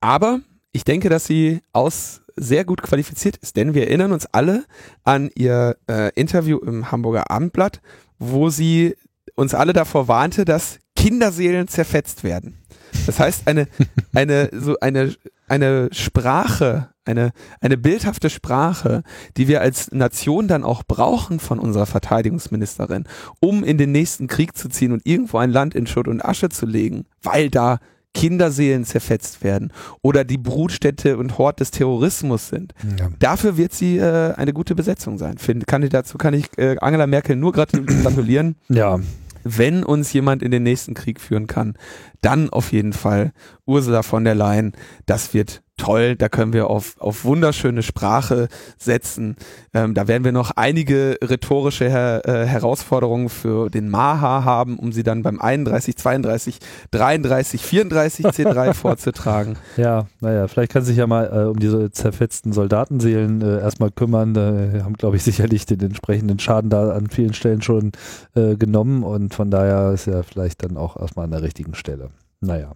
Speaker 2: aber ich denke, dass sie aus sehr gut qualifiziert ist, denn wir erinnern uns alle an ihr äh, Interview im Hamburger Abendblatt, wo sie uns alle davor warnte, dass Kinderseelen zerfetzt werden. Das heißt, eine, eine, so eine, eine Sprache, eine, eine bildhafte Sprache, die wir als Nation dann auch brauchen von unserer Verteidigungsministerin, um in den nächsten Krieg zu ziehen und irgendwo ein Land in Schutt und Asche zu legen, weil da Kinderseelen zerfetzt werden oder die Brutstätte und Hort des Terrorismus sind.
Speaker 1: ja.
Speaker 2: Dafür wird sie äh, eine gute Besetzung sein. Find, kann ich, dazu kann ich äh, Angela Merkel nur gratul- gratulieren.
Speaker 1: ja,
Speaker 2: Wenn uns jemand in den nächsten Krieg führen kann, dann auf jeden Fall Ursula von der Leyen. Das wird toll. Da können wir auf, auf wunderschöne Sprache setzen. Ähm, da werden wir noch einige rhetorische Her äh, Herausforderungen für den Maha haben, um sie dann beim 31, 32, 33, 34 C3 vorzutragen.
Speaker 1: Ja, naja, vielleicht kann sich ja mal äh, um diese zerfetzten Soldatenseelen äh, erstmal kümmern. Da haben, glaube ich, sicherlich den entsprechenden Schaden da an vielen Stellen schon äh, genommen und von daher ist er vielleicht dann auch erstmal an der richtigen Stelle. Naja.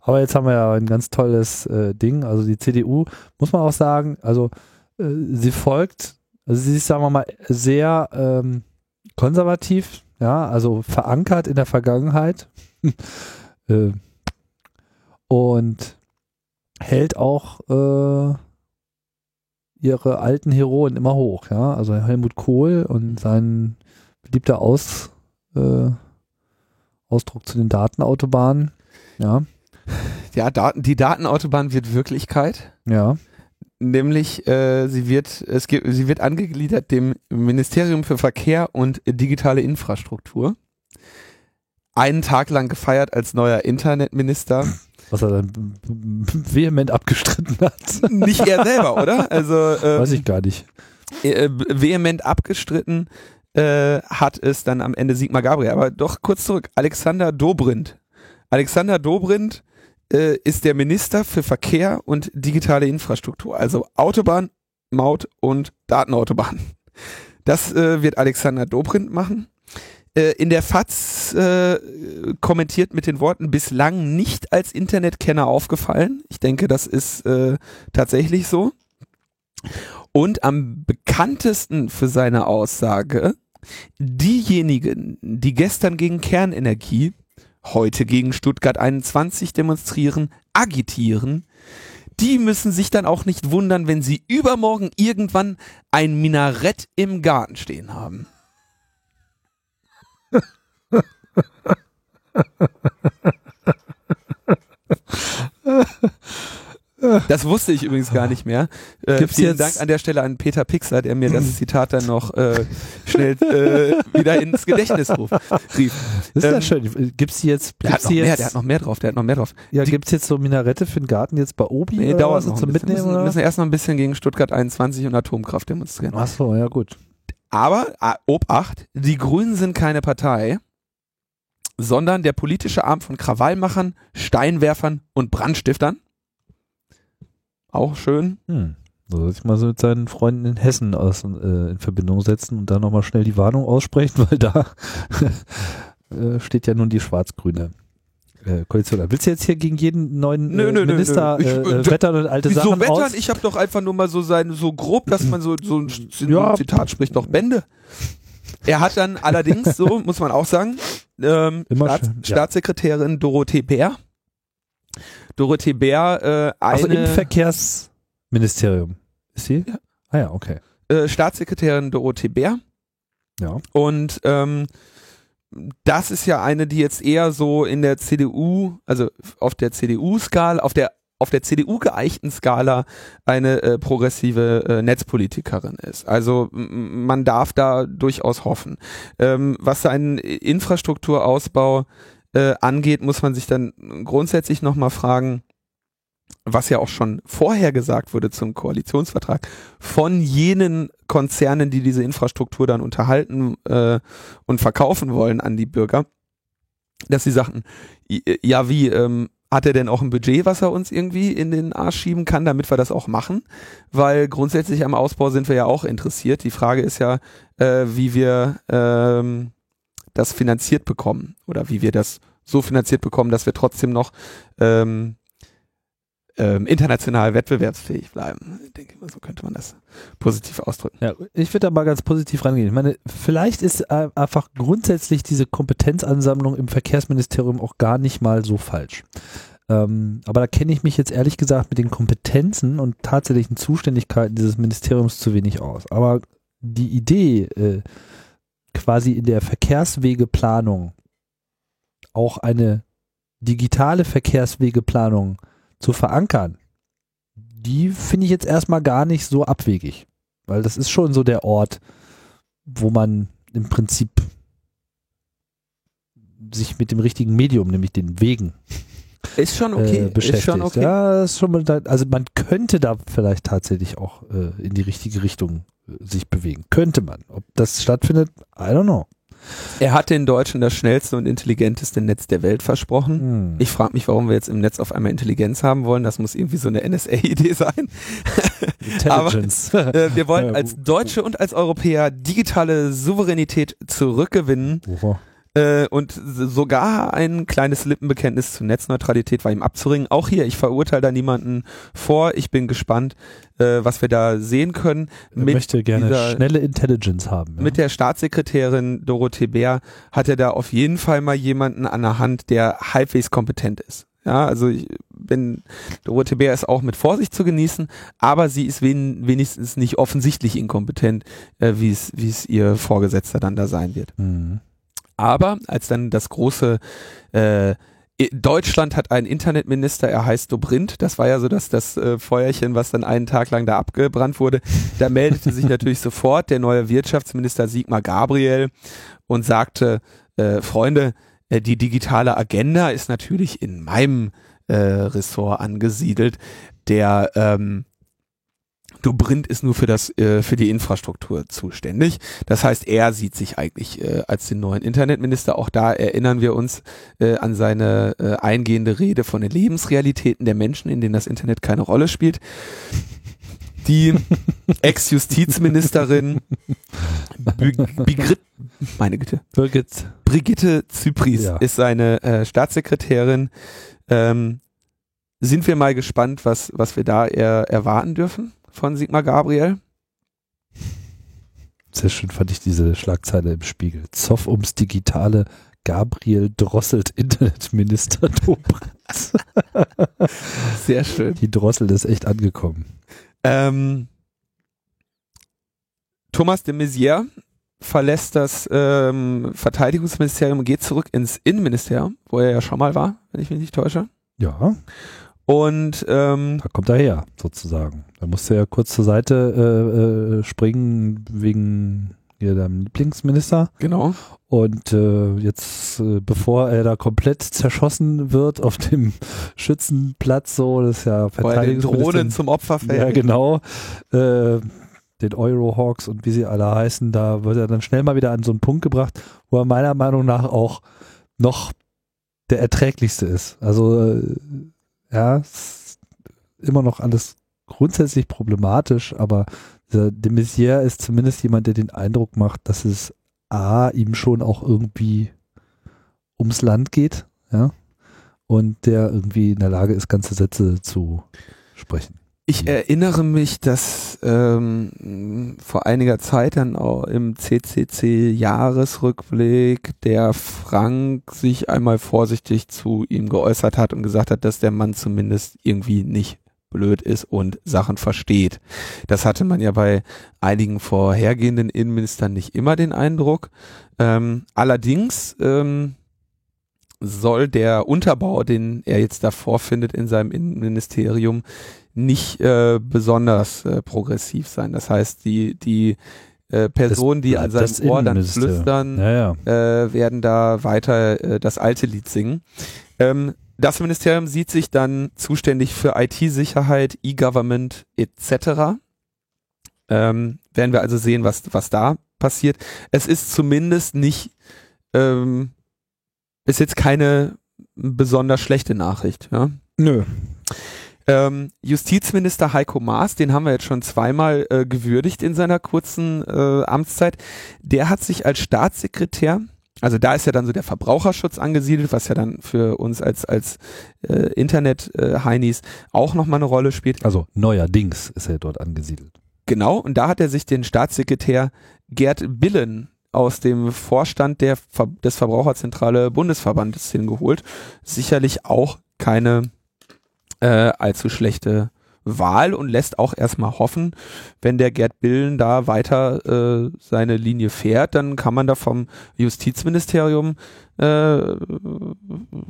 Speaker 1: Aber jetzt haben wir ja ein ganz tolles äh, Ding. Also die CDU, muss man auch sagen, also äh, sie folgt, also sie ist, sagen wir mal, sehr ähm, konservativ, ja, also verankert in der Vergangenheit. äh, und hält auch äh, ihre alten Heroen immer hoch, ja. Also Helmut Kohl und sein beliebter Aus, äh, Ausdruck zu den Datenautobahnen, ja,
Speaker 2: Ja, Daten, die Datenautobahn wird Wirklichkeit.
Speaker 1: ja,
Speaker 2: Nämlich, äh, sie wird, es gibt, sie wird angegliedert dem Ministerium für Verkehr und digitale Infrastruktur. Einen Tag lang gefeiert als neuer Internetminister.
Speaker 1: was er dann vehement abgestritten hat.
Speaker 2: Nicht er selber, oder? Also ähm,
Speaker 1: Weiß ich gar nicht.
Speaker 2: äh, vehement abgestritten äh, hat es dann am Ende Sigmar Gabriel. Aber doch kurz zurück. Alexander Dobrindt. Alexander Dobrindt äh, ist der Minister für Verkehr und digitale Infrastruktur. Also Autobahn, Maut und Datenautobahn. Das äh, wird Alexander Dobrindt machen. Äh, in der FAZ äh, kommentiert mit den Worten bislang nicht als Internetkenner aufgefallen. Ich denke, das ist äh, tatsächlich so. Und am bekanntesten für seine Aussage, diejenigen, die gestern gegen Kernenergie, heute gegen Stuttgart 21 demonstrieren, agitieren, die müssen sich dann auch nicht wundern, wenn sie übermorgen irgendwann ein Minarett im Garten stehen haben. Das wusste ich übrigens gar nicht mehr. Äh,
Speaker 1: Gibt's
Speaker 2: vielen
Speaker 1: jetzt-
Speaker 2: Dank an der Stelle an Peter Pixler, der mir das Zitat dann noch äh, schnell äh, wieder ins Gedächtnis rief.
Speaker 1: Das ist ja
Speaker 2: Ähm,
Speaker 1: schön. Gibt's die jetzt,
Speaker 2: Der hat,
Speaker 1: gibt's
Speaker 2: noch
Speaker 1: die
Speaker 2: mehr,
Speaker 1: jetzt,
Speaker 2: der hat noch mehr drauf, der hat noch mehr drauf.
Speaker 1: ja,
Speaker 2: die-
Speaker 1: gibt's jetzt so Minarette für den Garten jetzt bei Obi?
Speaker 2: Nee, dauert noch
Speaker 1: zum. Mitnehmen?
Speaker 2: müssen,
Speaker 1: oder?
Speaker 2: müssen erst noch ein bisschen gegen Stuttgart 21 und Atomkraft demonstrieren.
Speaker 1: Ach so, ja gut.
Speaker 2: Aber, ah, Obacht, die Grünen sind keine Partei, sondern der politische Arm von Krawallmachern, Steinwerfern und Brandstiftern. Auch schön.
Speaker 1: Hm. soll sich mal so mit seinen Freunden in Hessen aus, äh, in Verbindung setzen und da nochmal schnell die Warnung aussprechen, weil da äh, steht ja nun die schwarz-grüne äh, Koalition. Willst du jetzt hier gegen jeden neuen
Speaker 2: Nö,
Speaker 1: äh,
Speaker 2: nö,
Speaker 1: Minister
Speaker 2: nö. Ich-
Speaker 1: äh, äh, wettern und alte
Speaker 2: Wieso
Speaker 1: Sachen
Speaker 2: wettern?
Speaker 1: aus?
Speaker 2: Ich habe doch einfach nur mal so sein, so grob, dass man so, so ein
Speaker 1: Ja.
Speaker 2: Zitat spricht doch Bände. Er hat dann allerdings, so muss man auch sagen, ähm, Staats
Speaker 1: schön, ja.
Speaker 2: Staatssekretärin Dorothee Bär. Dorothee Bär, äh,
Speaker 1: Also im
Speaker 2: eine
Speaker 1: Verkehrsministerium. Ist sie?
Speaker 2: Ja.
Speaker 1: Ah ja, okay.
Speaker 2: äh, Staatssekretärin Dorothee Bär.
Speaker 1: Ja.
Speaker 2: Und ähm, das ist ja eine, die jetzt eher so in der CDU, also auf der CDU-Skala, auf der auf der CDU geeichten Skala eine äh, progressive äh, Netzpolitikerin ist. Also man darf da durchaus hoffen. Ähm, was seinen Infrastrukturausbau äh, angeht, muss man sich dann grundsätzlich nochmal fragen, was ja auch schon vorher gesagt wurde zum Koalitionsvertrag, von jenen Konzernen, die diese Infrastruktur dann unterhalten äh, und verkaufen wollen an die Bürger, dass sie sagten, i- ja wie, ähm, hat er denn auch ein Budget, was er uns irgendwie in den Arsch schieben kann, damit wir das auch machen? Weil grundsätzlich am Ausbau sind wir ja auch interessiert. Die Frage ist ja, äh, wie wir ähm, das finanziert bekommen oder wie wir das so finanziert bekommen, dass wir trotzdem noch ähm, ähm, international wettbewerbsfähig bleiben. Ich denke mal, so könnte man das positiv ausdrücken.
Speaker 1: Ja, ich würde da mal ganz positiv rangehen. Ich meine, vielleicht ist äh, einfach grundsätzlich diese Kompetenzansammlung im Verkehrsministerium auch gar nicht mal so falsch. Ähm, aber da kenne ich mich jetzt ehrlich gesagt mit den Kompetenzen und tatsächlichen Zuständigkeiten dieses Ministeriums zu wenig aus. Aber die Idee, äh, quasi in der Verkehrswegeplanung auch eine digitale Verkehrswegeplanung zu verankern, die finde ich jetzt erstmal gar nicht so abwegig. Weil das ist schon so der Ort, wo man im Prinzip sich mit dem richtigen Medium, nämlich den Wegen,
Speaker 2: Ist schon okay.
Speaker 1: äh, beschäftigt.
Speaker 2: Ist schon okay.
Speaker 1: Ja, ist schon mal da, also man könnte da vielleicht tatsächlich auch äh, in die richtige Richtung äh, sich bewegen. Könnte man. Ob das stattfindet, I don't know.
Speaker 2: Er hat den Deutschen das schnellste und intelligenteste Netz der Welt versprochen.
Speaker 1: Hm.
Speaker 2: Ich frage mich, warum wir jetzt im Netz auf einmal Intelligenz haben wollen. Das muss irgendwie so eine NSA-Idee sein.
Speaker 1: Intelligence.
Speaker 2: Äh, wir wollen als Deutsche und als Europäer digitale Souveränität zurückgewinnen
Speaker 1: Woher?
Speaker 2: Äh, und sogar ein kleines Lippenbekenntnis zur Netzneutralität war ihm abzuringen. Auch hier, ich verurteile da niemanden vor. Ich bin gespannt, äh, was wir da sehen können.
Speaker 1: Ich
Speaker 2: Mit
Speaker 1: möchte gerne
Speaker 2: dieser-
Speaker 1: schnelle Intelligence haben. Ja?
Speaker 2: Mit der Staatssekretärin Dorothee Bär hat er da auf jeden Fall mal jemanden an der Hand, der halbwegs kompetent ist. Ja, also ich bin, Dorothee Bär ist auch mit Vorsicht zu genießen, aber sie ist wen, wenigstens nicht offensichtlich inkompetent, äh, wie es, wie es ihr Vorgesetzter dann da sein wird.
Speaker 1: Hm.
Speaker 2: Aber als dann das große äh, Deutschland hat einen Internetminister, er heißt Dobrindt. Das war ja so das, das äh, Feuerchen, was dann einen Tag lang da abgebrannt wurde. Da meldete sich natürlich sofort der neue Wirtschaftsminister Sigmar Gabriel und sagte, äh, Freunde, äh, die digitale Agenda ist natürlich in meinem äh, Ressort angesiedelt. Der ähm, Dobrindt ist nur für das äh, für die Infrastruktur zuständig. Das heißt, er sieht sich eigentlich äh, als den neuen Internetminister. Auch da erinnern wir uns äh, an seine äh, eingehende Rede von den Lebensrealitäten der Menschen, in denen das Internet keine Rolle spielt. Die Ex-Justizministerin Brigitte, meine Güte,
Speaker 1: Birgit,
Speaker 2: Brigitte Zypries
Speaker 1: Ja.
Speaker 2: ist seine äh, Staatssekretärin. Ähm, sind wir mal gespannt, was, was wir da eher erwarten dürfen von Sigmar Gabriel.
Speaker 1: sehr schön fand ich diese Schlagzeile im Spiegel. Zoff ums Digitale, Gabriel drosselt Internetminister Dobrindt.
Speaker 2: Sehr schön.
Speaker 1: Die Drossel ist echt angekommen.
Speaker 2: Ähm, Thomas de Maizière verlässt das ähm, Verteidigungsministerium und geht zurück ins Innenministerium, wo er ja schon mal war, wenn ich mich nicht täusche.
Speaker 1: Ja,
Speaker 2: Und ähm,
Speaker 1: da kommt er her, sozusagen. Da musste er kurz zur Seite äh, äh, springen wegen hier deinem Lieblingsminister.
Speaker 2: genau.
Speaker 1: Und äh, jetzt, äh, bevor er da komplett zerschossen wird auf dem Schützenplatz, so, das ist ja
Speaker 2: er den
Speaker 1: Verteidigungsminister.
Speaker 2: Drohnen zum Opfer fällt.
Speaker 1: Ja, genau. Äh, den Eurohawks und wie sie alle heißen, da wird er dann schnell mal wieder an so einen Punkt gebracht, wo er meiner Meinung nach auch noch der erträglichste ist. Also, äh, ja, ist immer noch alles grundsätzlich problematisch, aber de Maizière ist zumindest jemand, der den Eindruck macht, dass es A, ihm schon auch irgendwie ums Land geht, ja, und der irgendwie in der Lage ist, ganze Sätze zu sprechen.
Speaker 2: Ich erinnere mich, dass ähm, vor einiger Zeit dann auch im CCC-Jahresrückblick der Frank sich einmal vorsichtig zu ihm geäußert hat und gesagt hat, dass der Mann zumindest irgendwie nicht blöd ist und Sachen versteht. Das hatte man ja bei einigen vorhergehenden Innenministern nicht immer den Eindruck. Ähm, allerdings ähm, soll der Unterbau, den er jetzt da vorfindet in seinem Innenministerium, nicht äh, besonders äh, progressiv sein. Das heißt, die, die äh, Personen, die an seinem Ohr dann flüstern,
Speaker 1: ja,
Speaker 2: ja. Äh, werden da weiter äh, das alte Lied singen. Ähm, das Ministerium sieht sich dann zuständig für IT-Sicherheit, E-Government etc. Ähm, werden wir also sehen, was, was da passiert. Es ist zumindest nicht, ähm, ist jetzt keine besonders schlechte Nachricht. Ja?
Speaker 1: Nö.
Speaker 2: Ähm, Justizminister Heiko Maas, den haben wir jetzt schon zweimal äh, gewürdigt in seiner kurzen äh, Amtszeit, der hat sich als Staatssekretär, also da ist ja dann so der Verbraucherschutz angesiedelt, was ja dann für uns als, als äh, Internet-Heinis auch nochmal eine Rolle spielt.
Speaker 1: Also neuerdings ist er dort angesiedelt.
Speaker 2: Genau, und da hat er sich den Staatssekretär Gerd Billen aus dem Vorstand der, des Verbraucherzentrale Bundesverbandes hingeholt. Sicherlich auch keine äh, allzu schlechte Wahl und lässt auch erstmal hoffen, wenn der Gerd Billen da weiter äh, seine Linie fährt, dann kann man da vom Justizministerium äh,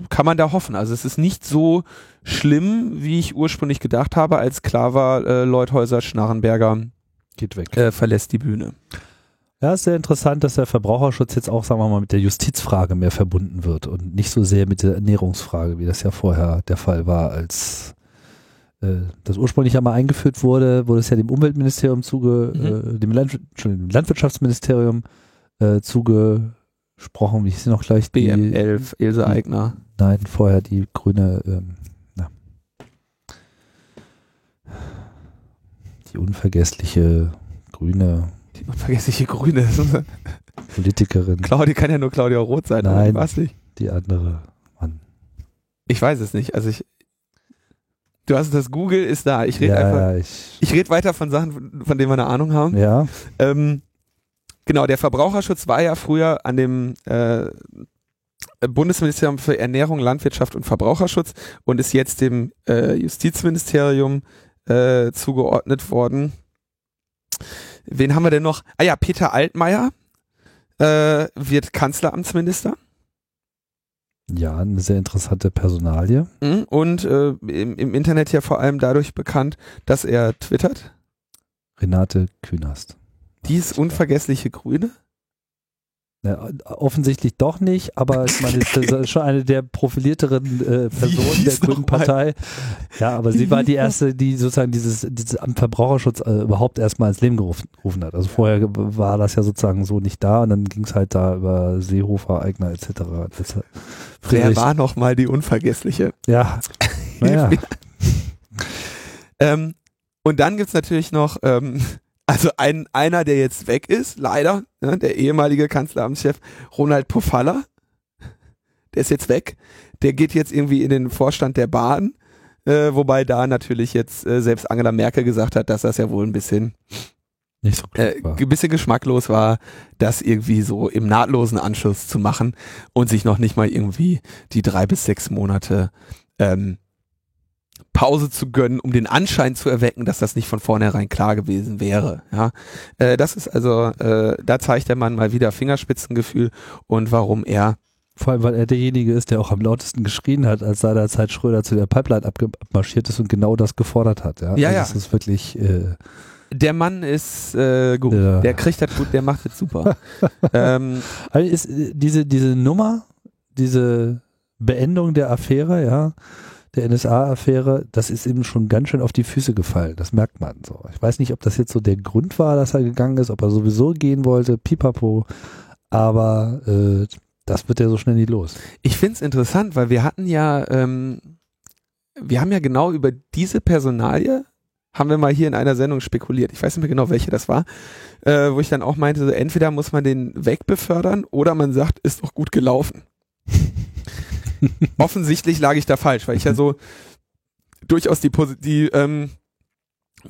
Speaker 2: kann man da hoffen. Also es ist nicht so schlimm, wie ich ursprünglich gedacht habe, als klar war, äh, Leuthäuser Schnarrenberger
Speaker 1: geht weg,
Speaker 2: äh, verlässt die Bühne.
Speaker 1: Ja, ist sehr interessant, dass der Verbraucherschutz jetzt auch, sagen wir mal, mit der Justizfrage mehr verbunden wird und nicht so sehr mit der Ernährungsfrage, wie das ja vorher der Fall war, als das ursprünglich einmal eingeführt wurde, wurde es ja dem Umweltministerium zuge, mhm. äh, dem, Land, Landwirtschaftsministerium äh, zugesprochen, wie hieß noch gleich?
Speaker 2: BM11, Ilse Aigner.
Speaker 1: Nein, vorher die grüne, ähm, na, die unvergessliche grüne
Speaker 2: die unvergessliche Grüne.
Speaker 1: Politikerin.
Speaker 2: Claudia kann ja nur Claudia Roth sein.
Speaker 1: Nein,
Speaker 2: was nicht.
Speaker 1: die andere. Mann.
Speaker 2: Ich weiß es nicht. Also ich. Du hast das Google ist da. Ich rede
Speaker 1: ja,
Speaker 2: einfach.
Speaker 1: Ja, ich,
Speaker 2: ich rede weiter von Sachen, von denen wir eine Ahnung haben.
Speaker 1: Ja.
Speaker 2: Ähm, genau, der Verbraucherschutz war ja früher an dem äh, Bundesministerium für Ernährung, Landwirtschaft und Verbraucherschutz und ist jetzt dem äh, Justizministerium äh, zugeordnet worden. Wen haben wir denn noch? Ah ja, Peter Altmaier äh, wird Kanzleramtsminister.
Speaker 1: Ja, eine sehr interessante Personalie.
Speaker 2: Mhm, und äh, im, im Internet ja vor allem dadurch bekannt, dass er twittert.
Speaker 1: Renate Künast.
Speaker 2: Dies unvergessliche Grüne?
Speaker 1: Ja, offensichtlich doch nicht, aber ich meine, das ist schon eine der profilierteren äh, Personen der Grünen Partei. Ja, aber sie war die erste, die sozusagen dieses, dieses am Verbraucherschutz äh, überhaupt erstmal ins Leben gerufen, gerufen hat. Also vorher war das ja sozusagen so nicht da und dann ging es halt da über Seehofer, Eigner etc. Das,
Speaker 2: Wer war nochmal die unvergessliche?
Speaker 1: Ja. Naja.
Speaker 2: ähm, und dann gibt's natürlich noch ähm, also ein, einer, der jetzt weg ist, leider, ne, der ehemalige Kanzleramtschef Ronald Pofalla, der ist jetzt weg. Der geht jetzt irgendwie in den Vorstand der Bahn, äh, wobei da natürlich jetzt äh, selbst Angela Merkel gesagt hat, dass das ja wohl ein bisschen
Speaker 1: nicht so
Speaker 2: äh, ein bisschen geschmacklos war, das irgendwie so im nahtlosen Anschluss zu machen und sich noch nicht mal irgendwie die drei bis sechs Monate ähm, Pause zu gönnen, um den Anschein zu erwecken, dass das nicht von vornherein klar gewesen wäre. Ja, äh, das ist also, äh, da zeigt der Mann mal wieder Fingerspitzengefühl und warum er
Speaker 1: vor allem, weil er derjenige ist, der auch am lautesten geschrien hat, als seinerzeit Schröder zu der Pipeline abmarschiert ist und genau das gefordert hat. Ja,
Speaker 2: ja.
Speaker 1: Also
Speaker 2: ja.
Speaker 1: Das ist wirklich. Äh,
Speaker 2: der Mann ist äh, gut.
Speaker 1: Ja.
Speaker 2: Der kriegt das gut, der macht das super. ähm,
Speaker 1: also ist äh, diese diese Nummer, diese Beendung der Affäre, ja, der NSA-Affäre, das ist ihm schon ganz schön auf die Füße gefallen. Das merkt man so. Ich weiß nicht, ob das jetzt so der Grund war, dass er gegangen ist, ob er sowieso gehen wollte, pipapo, aber äh, das wird ja so schnell nicht los.
Speaker 2: Ich finde es interessant, weil wir hatten ja, ähm, wir haben ja genau über diese Personalie haben wir mal hier in einer Sendung spekuliert. Ich weiß nicht mehr genau, welche das war, äh, wo ich dann auch meinte, so, entweder muss man den wegbefördern oder man sagt, ist doch gut gelaufen. Offensichtlich lag ich da falsch, weil ich ja so durchaus die, die ähm,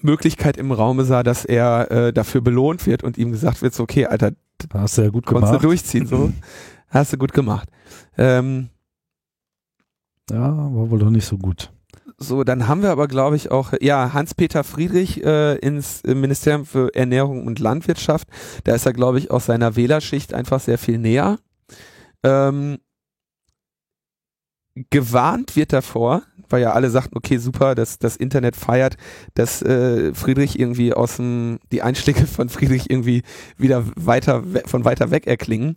Speaker 2: Möglichkeit im Raume sah, dass er äh, dafür belohnt wird und ihm gesagt wird, so, okay, Alter,
Speaker 1: hast du ja gut
Speaker 2: gemacht.
Speaker 1: du
Speaker 2: durchziehen, so. Hast du gut gemacht. Ähm,
Speaker 1: ja, war wohl doch nicht so gut.
Speaker 2: So, dann haben wir aber, glaube ich, auch, ja, Hans-Peter Friedrich äh, ins Ministerium für Ernährung und Landwirtschaft. Da ist er, glaube ich, aus seiner Wählerschicht einfach sehr viel näher. Ähm, gewarnt wird davor, weil ja alle sagten, okay, super, dass das Internet feiert, dass äh, Friedrich irgendwie aus dem, die Einschläge von Friedrich irgendwie wieder weiter von weiter weg erklingen.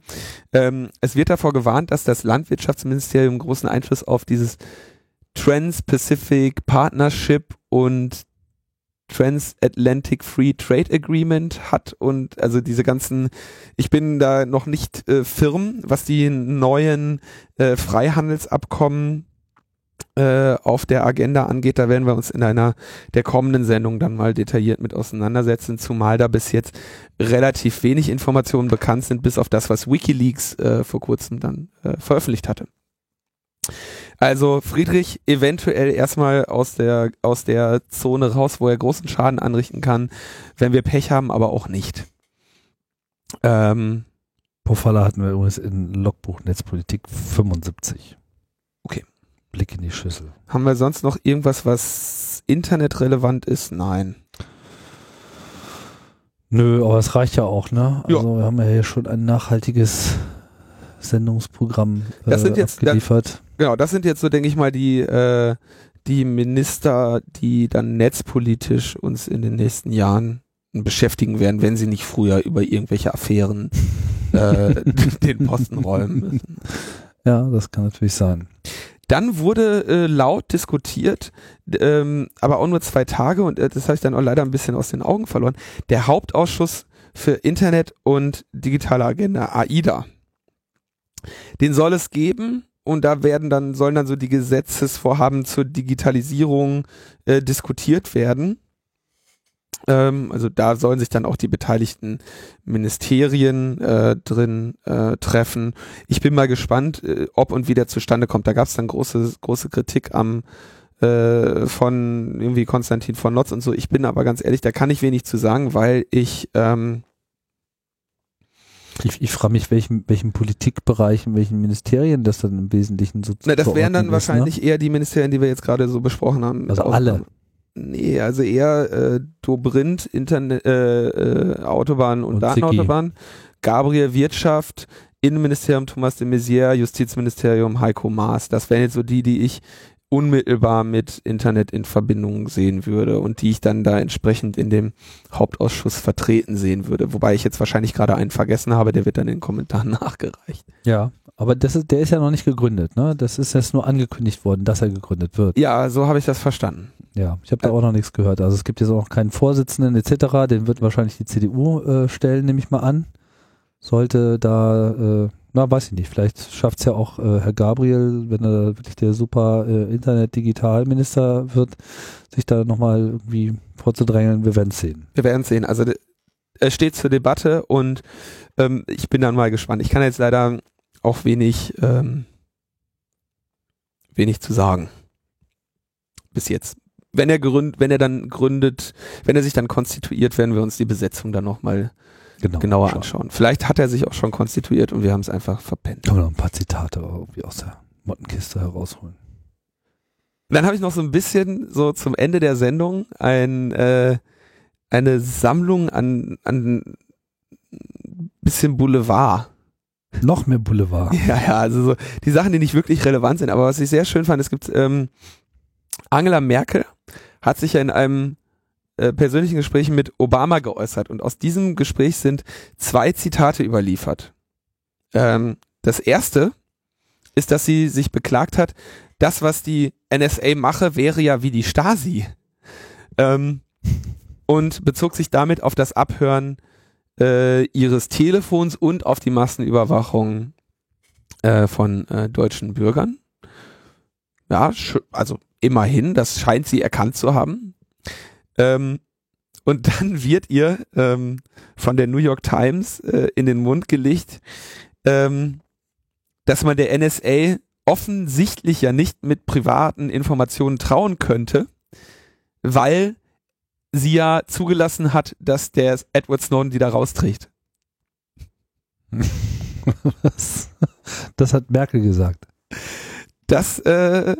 Speaker 2: Ähm, es wird davor gewarnt, dass das Landwirtschaftsministerium großen Einfluss auf dieses Trans-Pacific Partnership und Transatlantic Free Trade Agreement hat und also diese ganzen, ich bin da noch nicht äh, firm, was die neuen äh, Freihandelsabkommen äh, auf der Agenda angeht. Da werden wir uns in einer der kommenden Sendungen dann mal detailliert mit auseinandersetzen, zumal da bis jetzt relativ wenig Informationen bekannt sind, bis auf das, was Wikileaks äh, vor kurzem dann äh, veröffentlicht hatte. Also Friedrich eventuell erstmal aus der, aus der Zone raus, wo er großen Schaden anrichten kann, wenn wir Pech haben, aber auch nicht.
Speaker 1: Ähm, Pofalla hatten wir übrigens in Logbuch Netzpolitik 75.
Speaker 2: Okay.
Speaker 1: Blick in die Schüssel.
Speaker 2: Haben wir sonst noch irgendwas, was internetrelevant ist? Nein.
Speaker 1: Nö, aber es reicht ja auch, ne? Also ja. wir haben ja hier schon ein nachhaltiges Sendungsprogramm
Speaker 2: äh, das sind jetzt,
Speaker 1: abgeliefert.
Speaker 2: Genau, das sind jetzt so, denke ich mal, die, äh, die Minister, die dann netzpolitisch uns in den nächsten Jahren beschäftigen werden, wenn sie nicht früher über irgendwelche Affären äh, den Posten räumen müssen.
Speaker 1: Ja, das kann natürlich sein.
Speaker 2: Dann wurde äh, laut diskutiert, ähm, aber auch nur zwei Tage und äh, das habe ich dann auch leider ein bisschen aus den Augen verloren. Der Hauptausschuss für Internet und digitale Agenda, AIDA. Den soll es geben und da werden dann, sollen dann so die Gesetzesvorhaben zur Digitalisierung äh, diskutiert werden. Ähm, also da sollen sich dann auch die beteiligten Ministerien äh, drin äh, treffen. Ich bin mal gespannt, äh, ob und wie der zustande kommt. Da gab es dann große, große Kritik am äh, von irgendwie Konstantin von Notz und so. Ich bin aber ganz ehrlich, da kann ich wenig zu sagen, weil ich ähm,
Speaker 1: ich, ich frage mich, welchen, welchen Politikbereichen, welchen Ministerien das dann im Wesentlichen so
Speaker 2: Na, das wären dann ist, ne? wahrscheinlich ne? eher die Ministerien, die wir jetzt gerade so besprochen haben.
Speaker 1: Also alle.
Speaker 2: Nee, also eher äh, Dobrindt, Internet, äh, äh, Autobahn und, und Datenautobahn, Gabriel Wirtschaft, Innenministerium Thomas de Maizière, Justizministerium Heiko Maas. Das wären jetzt so die, die ich unmittelbar mit Internet in Verbindung sehen würde und die ich dann da entsprechend in dem Hauptausschuss vertreten sehen würde. Wobei ich jetzt wahrscheinlich gerade einen vergessen habe, der wird dann in den Kommentaren nachgereicht.
Speaker 1: Ja, aber das ist, der ist ja noch nicht gegründet, ne? Das ist jetzt nur angekündigt worden, dass er gegründet wird.
Speaker 2: Ja, so habe ich das verstanden.
Speaker 1: Ja, ich habe da auch noch nichts gehört. Also es gibt jetzt auch noch keinen Vorsitzenden etc., den wird wahrscheinlich die CDU äh, stellen, nehme ich mal an. Sollte da äh, na, weiß ich nicht. Vielleicht schafft es ja auch äh, Herr Gabriel, wenn er wirklich der super äh, Internet-Digitalminister wird, sich da nochmal irgendwie vorzudrängeln. Wir werden es sehen.
Speaker 2: Wir werden es sehen. Also es steht zur Debatte und ähm, ich bin dann mal gespannt. Ich kann jetzt leider auch wenig, ähm, wenig zu sagen. Bis jetzt. Wenn er gründet, wenn er dann gründet, wenn er sich dann konstituiert, werden wir uns die Besetzung dann nochmal genau, genauer anschauen. anschauen. Vielleicht hat er sich auch schon konstituiert und wir haben es einfach verpennt.
Speaker 1: Können wir noch ein paar Zitate irgendwie aus der Mottenkiste herausholen.
Speaker 2: Dann habe ich noch so ein bisschen so zum Ende der Sendung ein, äh, eine Sammlung an, an bisschen Boulevard.
Speaker 1: Noch mehr Boulevard.
Speaker 2: Ja, ja, also so die Sachen, die nicht wirklich relevant sind. Aber was ich sehr schön fand, es gibt ähm, Angela Merkel hat sich ja in einem äh, persönlichen Gesprächen mit Obama geäußert und aus diesem Gespräch sind zwei Zitate überliefert. Ähm, das erste ist, dass sie sich beklagt hat, das, was die NSA mache, wäre ja wie die Stasi. Ähm, und bezog sich damit auf das Abhören äh, ihres Telefons und auf die Massenüberwachung äh, von äh, deutschen Bürgern. Ja, also immerhin, das scheint sie erkannt zu haben. Ähm, und dann wird ihr ähm, von der New York Times äh, in den Mund gelegt, ähm, dass man der NSA offensichtlich ja nicht mit privaten Informationen trauen könnte, weil sie ja zugelassen hat, dass der Edward Snowden die da rausträgt.
Speaker 1: das, das hat Merkel gesagt.
Speaker 2: Das äh,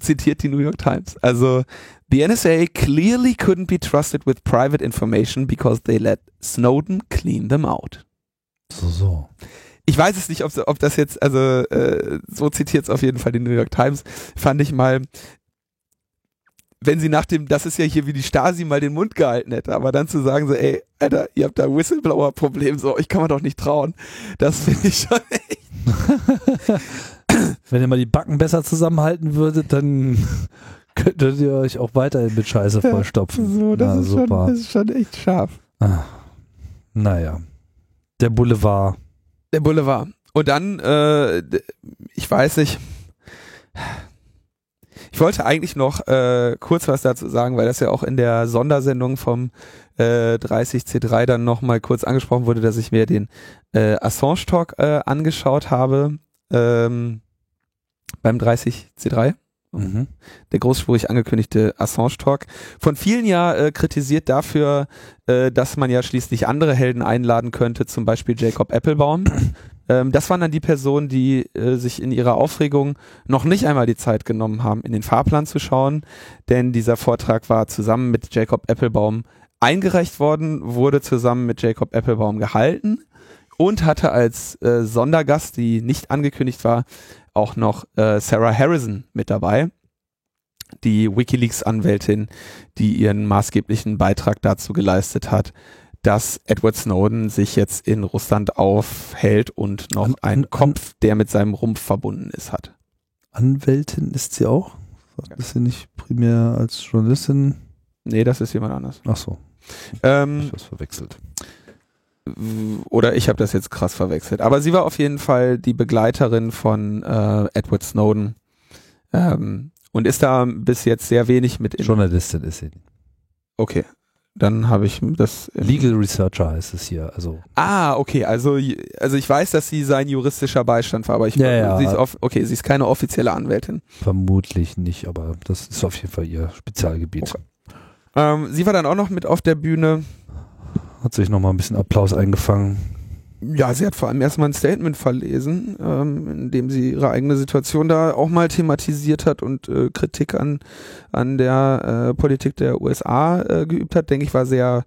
Speaker 2: zitiert die New York Times. Also, the NSA clearly couldn't be trusted with private information because they let Snowden clean them out.
Speaker 1: So, so.
Speaker 2: Ich weiß es nicht, ob, ob das jetzt, also äh, so zitiert es auf jeden Fall die New York Times, fand ich mal, wenn sie nach dem, das ist ja hier wie die Stasi mal den Mund gehalten hätte, aber dann zu sagen so, ey, Alter, ihr habt da Whistleblower-Problem, so, ich kann mir doch nicht trauen, das finde ich schon echt.
Speaker 1: wenn ihr mal die Backen besser zusammenhalten würdet, dann könntet ihr euch auch weiterhin mit Scheiße vollstopfen.
Speaker 2: So, das, Na, ist super. Schon, das ist schon echt scharf.
Speaker 1: Ah, naja. Der Boulevard.
Speaker 2: Der Boulevard. Und dann, äh, ich weiß nicht, ich wollte eigentlich noch äh, kurz was dazu sagen, weil das ja auch in der Sondersendung vom äh, 30C3 dann nochmal kurz angesprochen wurde, dass ich mir den äh, Assange Talk äh, angeschaut habe ähm, beim 30C3. Mhm. Der großspurig angekündigte Assange Talk. Von vielen ja äh, kritisiert dafür, äh, dass man ja schließlich andere Helden einladen könnte, zum Beispiel Jacob Applebaum. ähm, das waren dann die Personen, die äh, sich in ihrer Aufregung noch nicht einmal die Zeit genommen haben, in den Fahrplan zu schauen, denn dieser Vortrag war zusammen mit Jacob Applebaum eingereicht worden, wurde zusammen mit Jacob Applebaum gehalten und hatte als äh, Sondergast, die nicht angekündigt war, auch noch äh, Sarah Harrison mit dabei, die WikiLeaks-Anwältin, die ihren maßgeblichen Beitrag dazu geleistet hat, dass Edward Snowden sich jetzt in Russland aufhält und noch an, einen Kopf, der mit seinem Rumpf verbunden ist, hat.
Speaker 1: Anwältin ist sie auch? Ist sie nicht primär als Journalistin?
Speaker 2: Nee, das ist jemand anders.
Speaker 1: Ach so.
Speaker 2: Ähm,
Speaker 1: ich was verwechselt
Speaker 2: oder ich habe das jetzt krass verwechselt. Aber sie war auf jeden Fall die Begleiterin von äh, Edward Snowden ähm, und ist da bis jetzt sehr wenig mit.
Speaker 1: In Journalistin ist sie.
Speaker 2: Okay, dann habe ich das.
Speaker 1: Legal Researcher heißt es hier. Also.
Speaker 2: Ah, okay. Also, also ich weiß, dass sie sein juristischer Beistand war, aber ich
Speaker 1: ja, ja.
Speaker 2: Sie ist auf, okay, sie ist keine offizielle Anwältin.
Speaker 1: Vermutlich nicht, aber das ist auf jeden Fall ihr Spezialgebiet. Okay.
Speaker 2: Ähm, sie war dann auch noch mit auf der Bühne
Speaker 1: hat sich nochmal ein bisschen Applaus eingefangen.
Speaker 2: Ja, sie hat vor allem erstmal ein Statement verlesen, ähm, in dem sie ihre eigene Situation da auch mal thematisiert hat und äh, Kritik an, an der äh, Politik der USA äh, geübt hat. Denke ich, war sehr,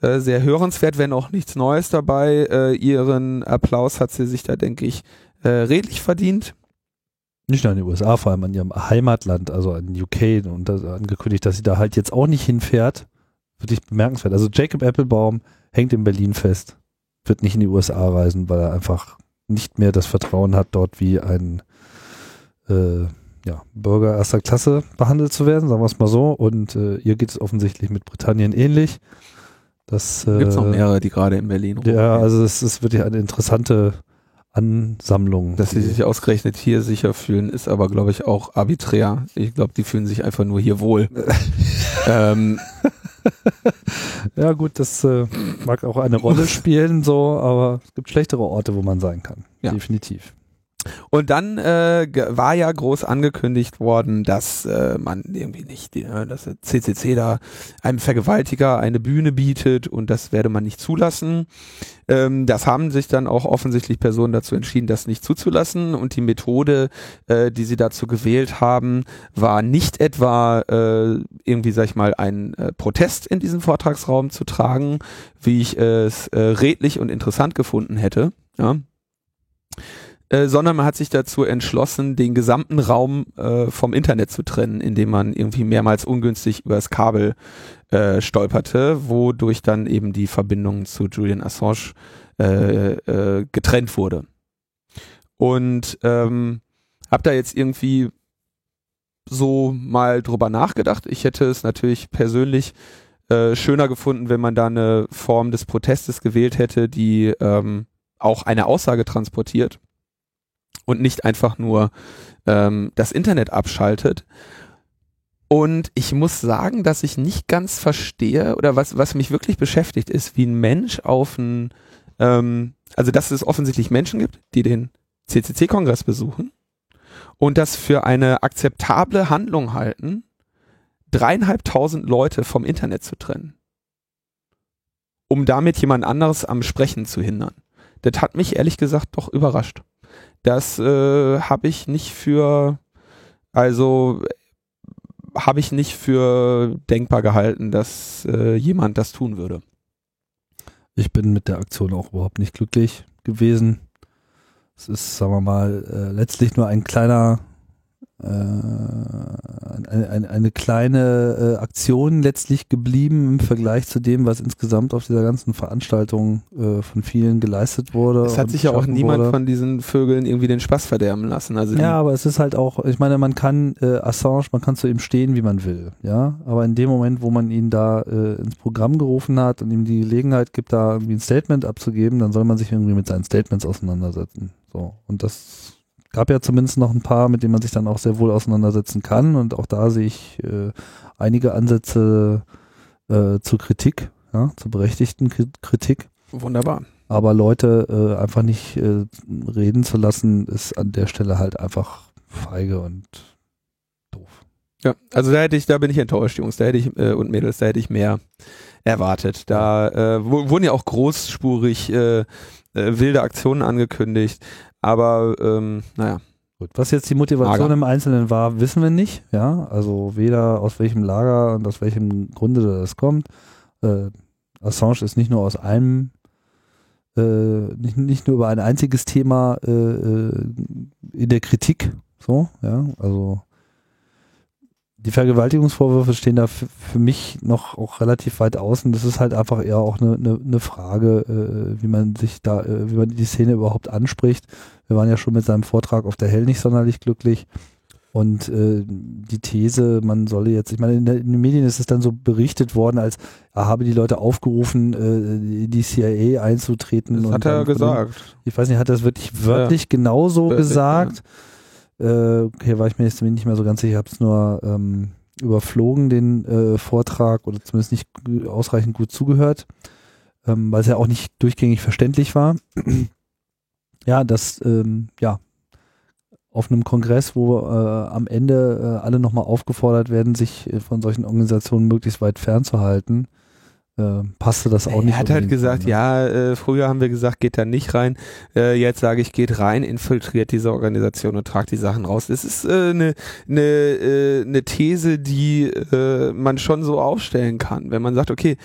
Speaker 2: äh, sehr hörenswert, wenn auch nichts Neues dabei. Äh, ihren Applaus hat sie sich da, denke ich, äh, redlich verdient.
Speaker 1: Nicht nur in den USA, vor allem an ihrem Heimatland, also in UK und das angekündigt, dass sie da halt jetzt auch nicht hinfährt wirklich bemerkenswert. Also Jacob Applebaum hängt in Berlin fest, wird nicht in die USA reisen, weil er einfach nicht mehr das Vertrauen hat, dort wie ein äh, ja, Bürger erster Klasse behandelt zu werden, sagen wir es mal so. Und äh, ihr geht es offensichtlich mit Britannien ähnlich. Das
Speaker 2: äh, gibt es noch mehrere, die gerade in Berlin
Speaker 1: rumgehen. Ja, also es ist wirklich eine interessante Ansammlung.
Speaker 2: Dass sie sich ausgerechnet hier sicher fühlen, ist aber, glaube ich, auch arbiträr. Ich glaube, die fühlen sich einfach nur hier wohl. ähm,
Speaker 1: ja, gut, das äh, mag auch eine Rolle spielen, so, aber es gibt schlechtere Orte, wo man sein kann. Ja. Definitiv.
Speaker 2: Und dann äh, war ja groß angekündigt worden, dass äh, man irgendwie nicht, äh, dass CCC da einem Vergewaltiger eine Bühne bietet und das werde man nicht zulassen. Ähm, das haben sich dann auch offensichtlich Personen dazu entschieden, das nicht zuzulassen und die Methode, äh, die sie dazu gewählt haben, war nicht etwa äh, irgendwie, sag ich mal, einen äh, Protest in diesen Vortragsraum zu tragen, wie ich es äh, redlich und interessant gefunden hätte. Ja äh, sondern man hat sich dazu entschlossen, den gesamten Raum äh, vom Internet zu trennen, indem man irgendwie mehrmals ungünstig übers Kabel äh, stolperte, wodurch dann eben die Verbindung zu Julian Assange äh, äh, getrennt wurde. Und ähm, habe da jetzt irgendwie so mal drüber nachgedacht. Ich hätte es natürlich persönlich schöner gefunden, wenn man da eine Form des Protestes gewählt hätte, die ähm, auch eine Aussage transportiert und nicht einfach nur ähm, das Internet abschaltet. Und ich muss sagen, dass ich nicht ganz verstehe oder was, was mich wirklich beschäftigt ist, wie ein Mensch auf ein, ähm, also dass es offensichtlich Menschen gibt, die den CCC-Kongress besuchen und das für eine akzeptable Handlung halten, dreieinhalbtausend Leute vom Internet zu trennen, um damit jemand anderes am Sprechen zu hindern. Das hat mich ehrlich gesagt doch überrascht. Das äh, habe ich nicht für, also habe ich nicht für denkbar gehalten, dass äh, jemand das tun würde.
Speaker 1: Ich bin mit der Aktion auch überhaupt nicht glücklich gewesen. Es ist, sagen wir mal, äh, letztlich nur ein kleiner äh, eine, eine, eine kleine äh, Aktion letztlich geblieben im Vergleich zu dem, was insgesamt auf dieser ganzen Veranstaltung äh, von vielen geleistet wurde.
Speaker 2: Es hat sich ja auch niemand wurde. von diesen Vögeln irgendwie den Spaß verderben lassen. Also
Speaker 1: ja, aber es ist halt auch, ich meine, man kann äh, Assange, man kann zu ihm stehen, wie man will, ja. Aber in dem Moment, wo man ihn da äh, ins Programm gerufen hat und ihm die Gelegenheit gibt, da irgendwie ein Statement abzugeben, dann soll man sich irgendwie mit seinen Statements auseinandersetzen. So und das gab ja zumindest noch ein paar, mit denen man sich dann auch sehr wohl auseinandersetzen kann. Und auch da sehe ich äh, einige Ansätze äh, zur Kritik, ja, zur berechtigten Kritik.
Speaker 2: Wunderbar.
Speaker 1: Aber Leute äh, einfach nicht äh, reden zu lassen, ist an der Stelle halt einfach feige und doof.
Speaker 2: Ja, also da hätte ich, da bin ich enttäuscht, Jungs, da hätte ich äh, und Mädels, da hätte ich mehr erwartet. Da äh, wurden ja auch großspurig äh, äh, wilde Aktionen angekündigt. Aber ähm, naja.
Speaker 1: Gut. Was jetzt die Motivation Lager. im Einzelnen war, wissen wir nicht. Ja, also weder aus welchem Lager und aus welchem Grunde das kommt. Äh, Assange ist nicht nur aus einem, äh, nicht, nicht nur über ein einziges Thema äh, äh in der Kritik. So, ja, also die Vergewaltigungsvorwürfe stehen da für mich noch auch relativ weit außen. Das ist halt einfach eher auch eine, eine, eine Frage, äh, wie man sich da, äh, wie man die Szene überhaupt anspricht. Wir waren ja schon mit seinem Vortrag auf der Hell nicht sonderlich glücklich. Und äh, die These, man solle jetzt, ich meine, in, der, in, den Medien ist es dann so berichtet worden, als er habe die Leute aufgerufen, äh, die CIA einzutreten.
Speaker 2: Das hat er gesagt.
Speaker 1: Ich weiß nicht, hat er das wirklich wörtlich ja. genauso gesagt? Ja äh, okay, war ich mir jetzt nicht mehr so ganz sicher, ich habe es nur ähm, überflogen, den äh, Vortrag, oder zumindest nicht ausreichend gut zugehört, ähm, weil es ja auch nicht durchgängig verständlich war. ja, das, ähm, ja, auf einem Kongress, wo äh, am Ende äh, alle nochmal aufgefordert werden, sich äh, von solchen Organisationen möglichst weit fernzuhalten, äh, passte das auch nicht.
Speaker 2: Er hat halt gesagt, rein, ne? ja, äh, früher haben wir gesagt, geht da nicht rein. Äh, jetzt sage ich, geht rein, infiltriert diese Organisation und tragt die Sachen raus. Das ist eine äh, ne, ne, äh, ne These, die äh, man schon so aufstellen kann, wenn man sagt, okay.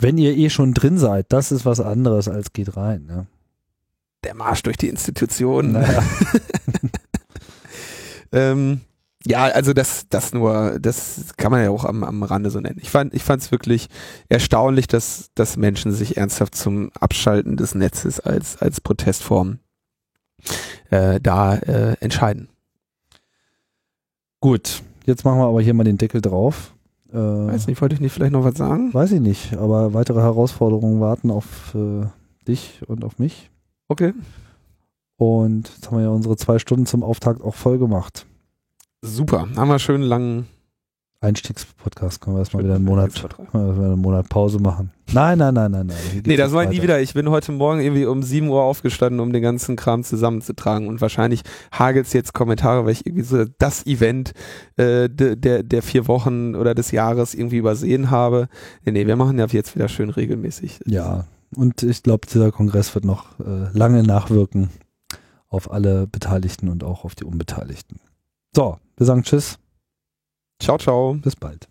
Speaker 1: Wenn ihr eh schon drin seid, das ist was anderes als geht rein. Ne?
Speaker 2: Der Marsch durch die Institutionen. Naja. ähm, ja, also das, das nur, das kann man ja auch am, am Rande so nennen. Ich fand, ich fand es wirklich erstaunlich, dass, dass Menschen sich ernsthaft zum Abschalten des Netzes als, als Protestform äh, da äh, entscheiden.
Speaker 1: Gut, jetzt machen wir aber hier mal den Deckel drauf.
Speaker 2: Äh, weiß nicht, wollte ich nicht vielleicht noch was sagen?
Speaker 1: Weiß ich nicht, aber weitere Herausforderungen warten auf äh, dich und auf mich.
Speaker 2: Okay.
Speaker 1: Und jetzt haben wir ja unsere zwei Stunden zum Auftakt auch voll gemacht.
Speaker 2: Super, haben wir schön langen
Speaker 1: Einstiegspodcast können wir erstmal wieder einen Monat, einen Monat Pause machen. Nein, nein, nein, nein, nein.
Speaker 2: Nee, das war nie wieder. Ich bin heute Morgen irgendwie um 7 Uhr aufgestanden, um den ganzen Kram zusammenzutragen und wahrscheinlich hagelt's jetzt Kommentare, weil ich irgendwie so das Event äh, de, der, der vier Wochen oder des Jahres irgendwie übersehen habe. Nee, nee, wir machen ja jetzt wieder schön regelmäßig.
Speaker 1: Ja, und ich glaube, dieser Kongress wird noch äh, lange nachwirken auf alle Beteiligten und auch auf die Unbeteiligten. So, wir sagen Tschüss.
Speaker 2: Ciao, ciao.
Speaker 1: Bis bald.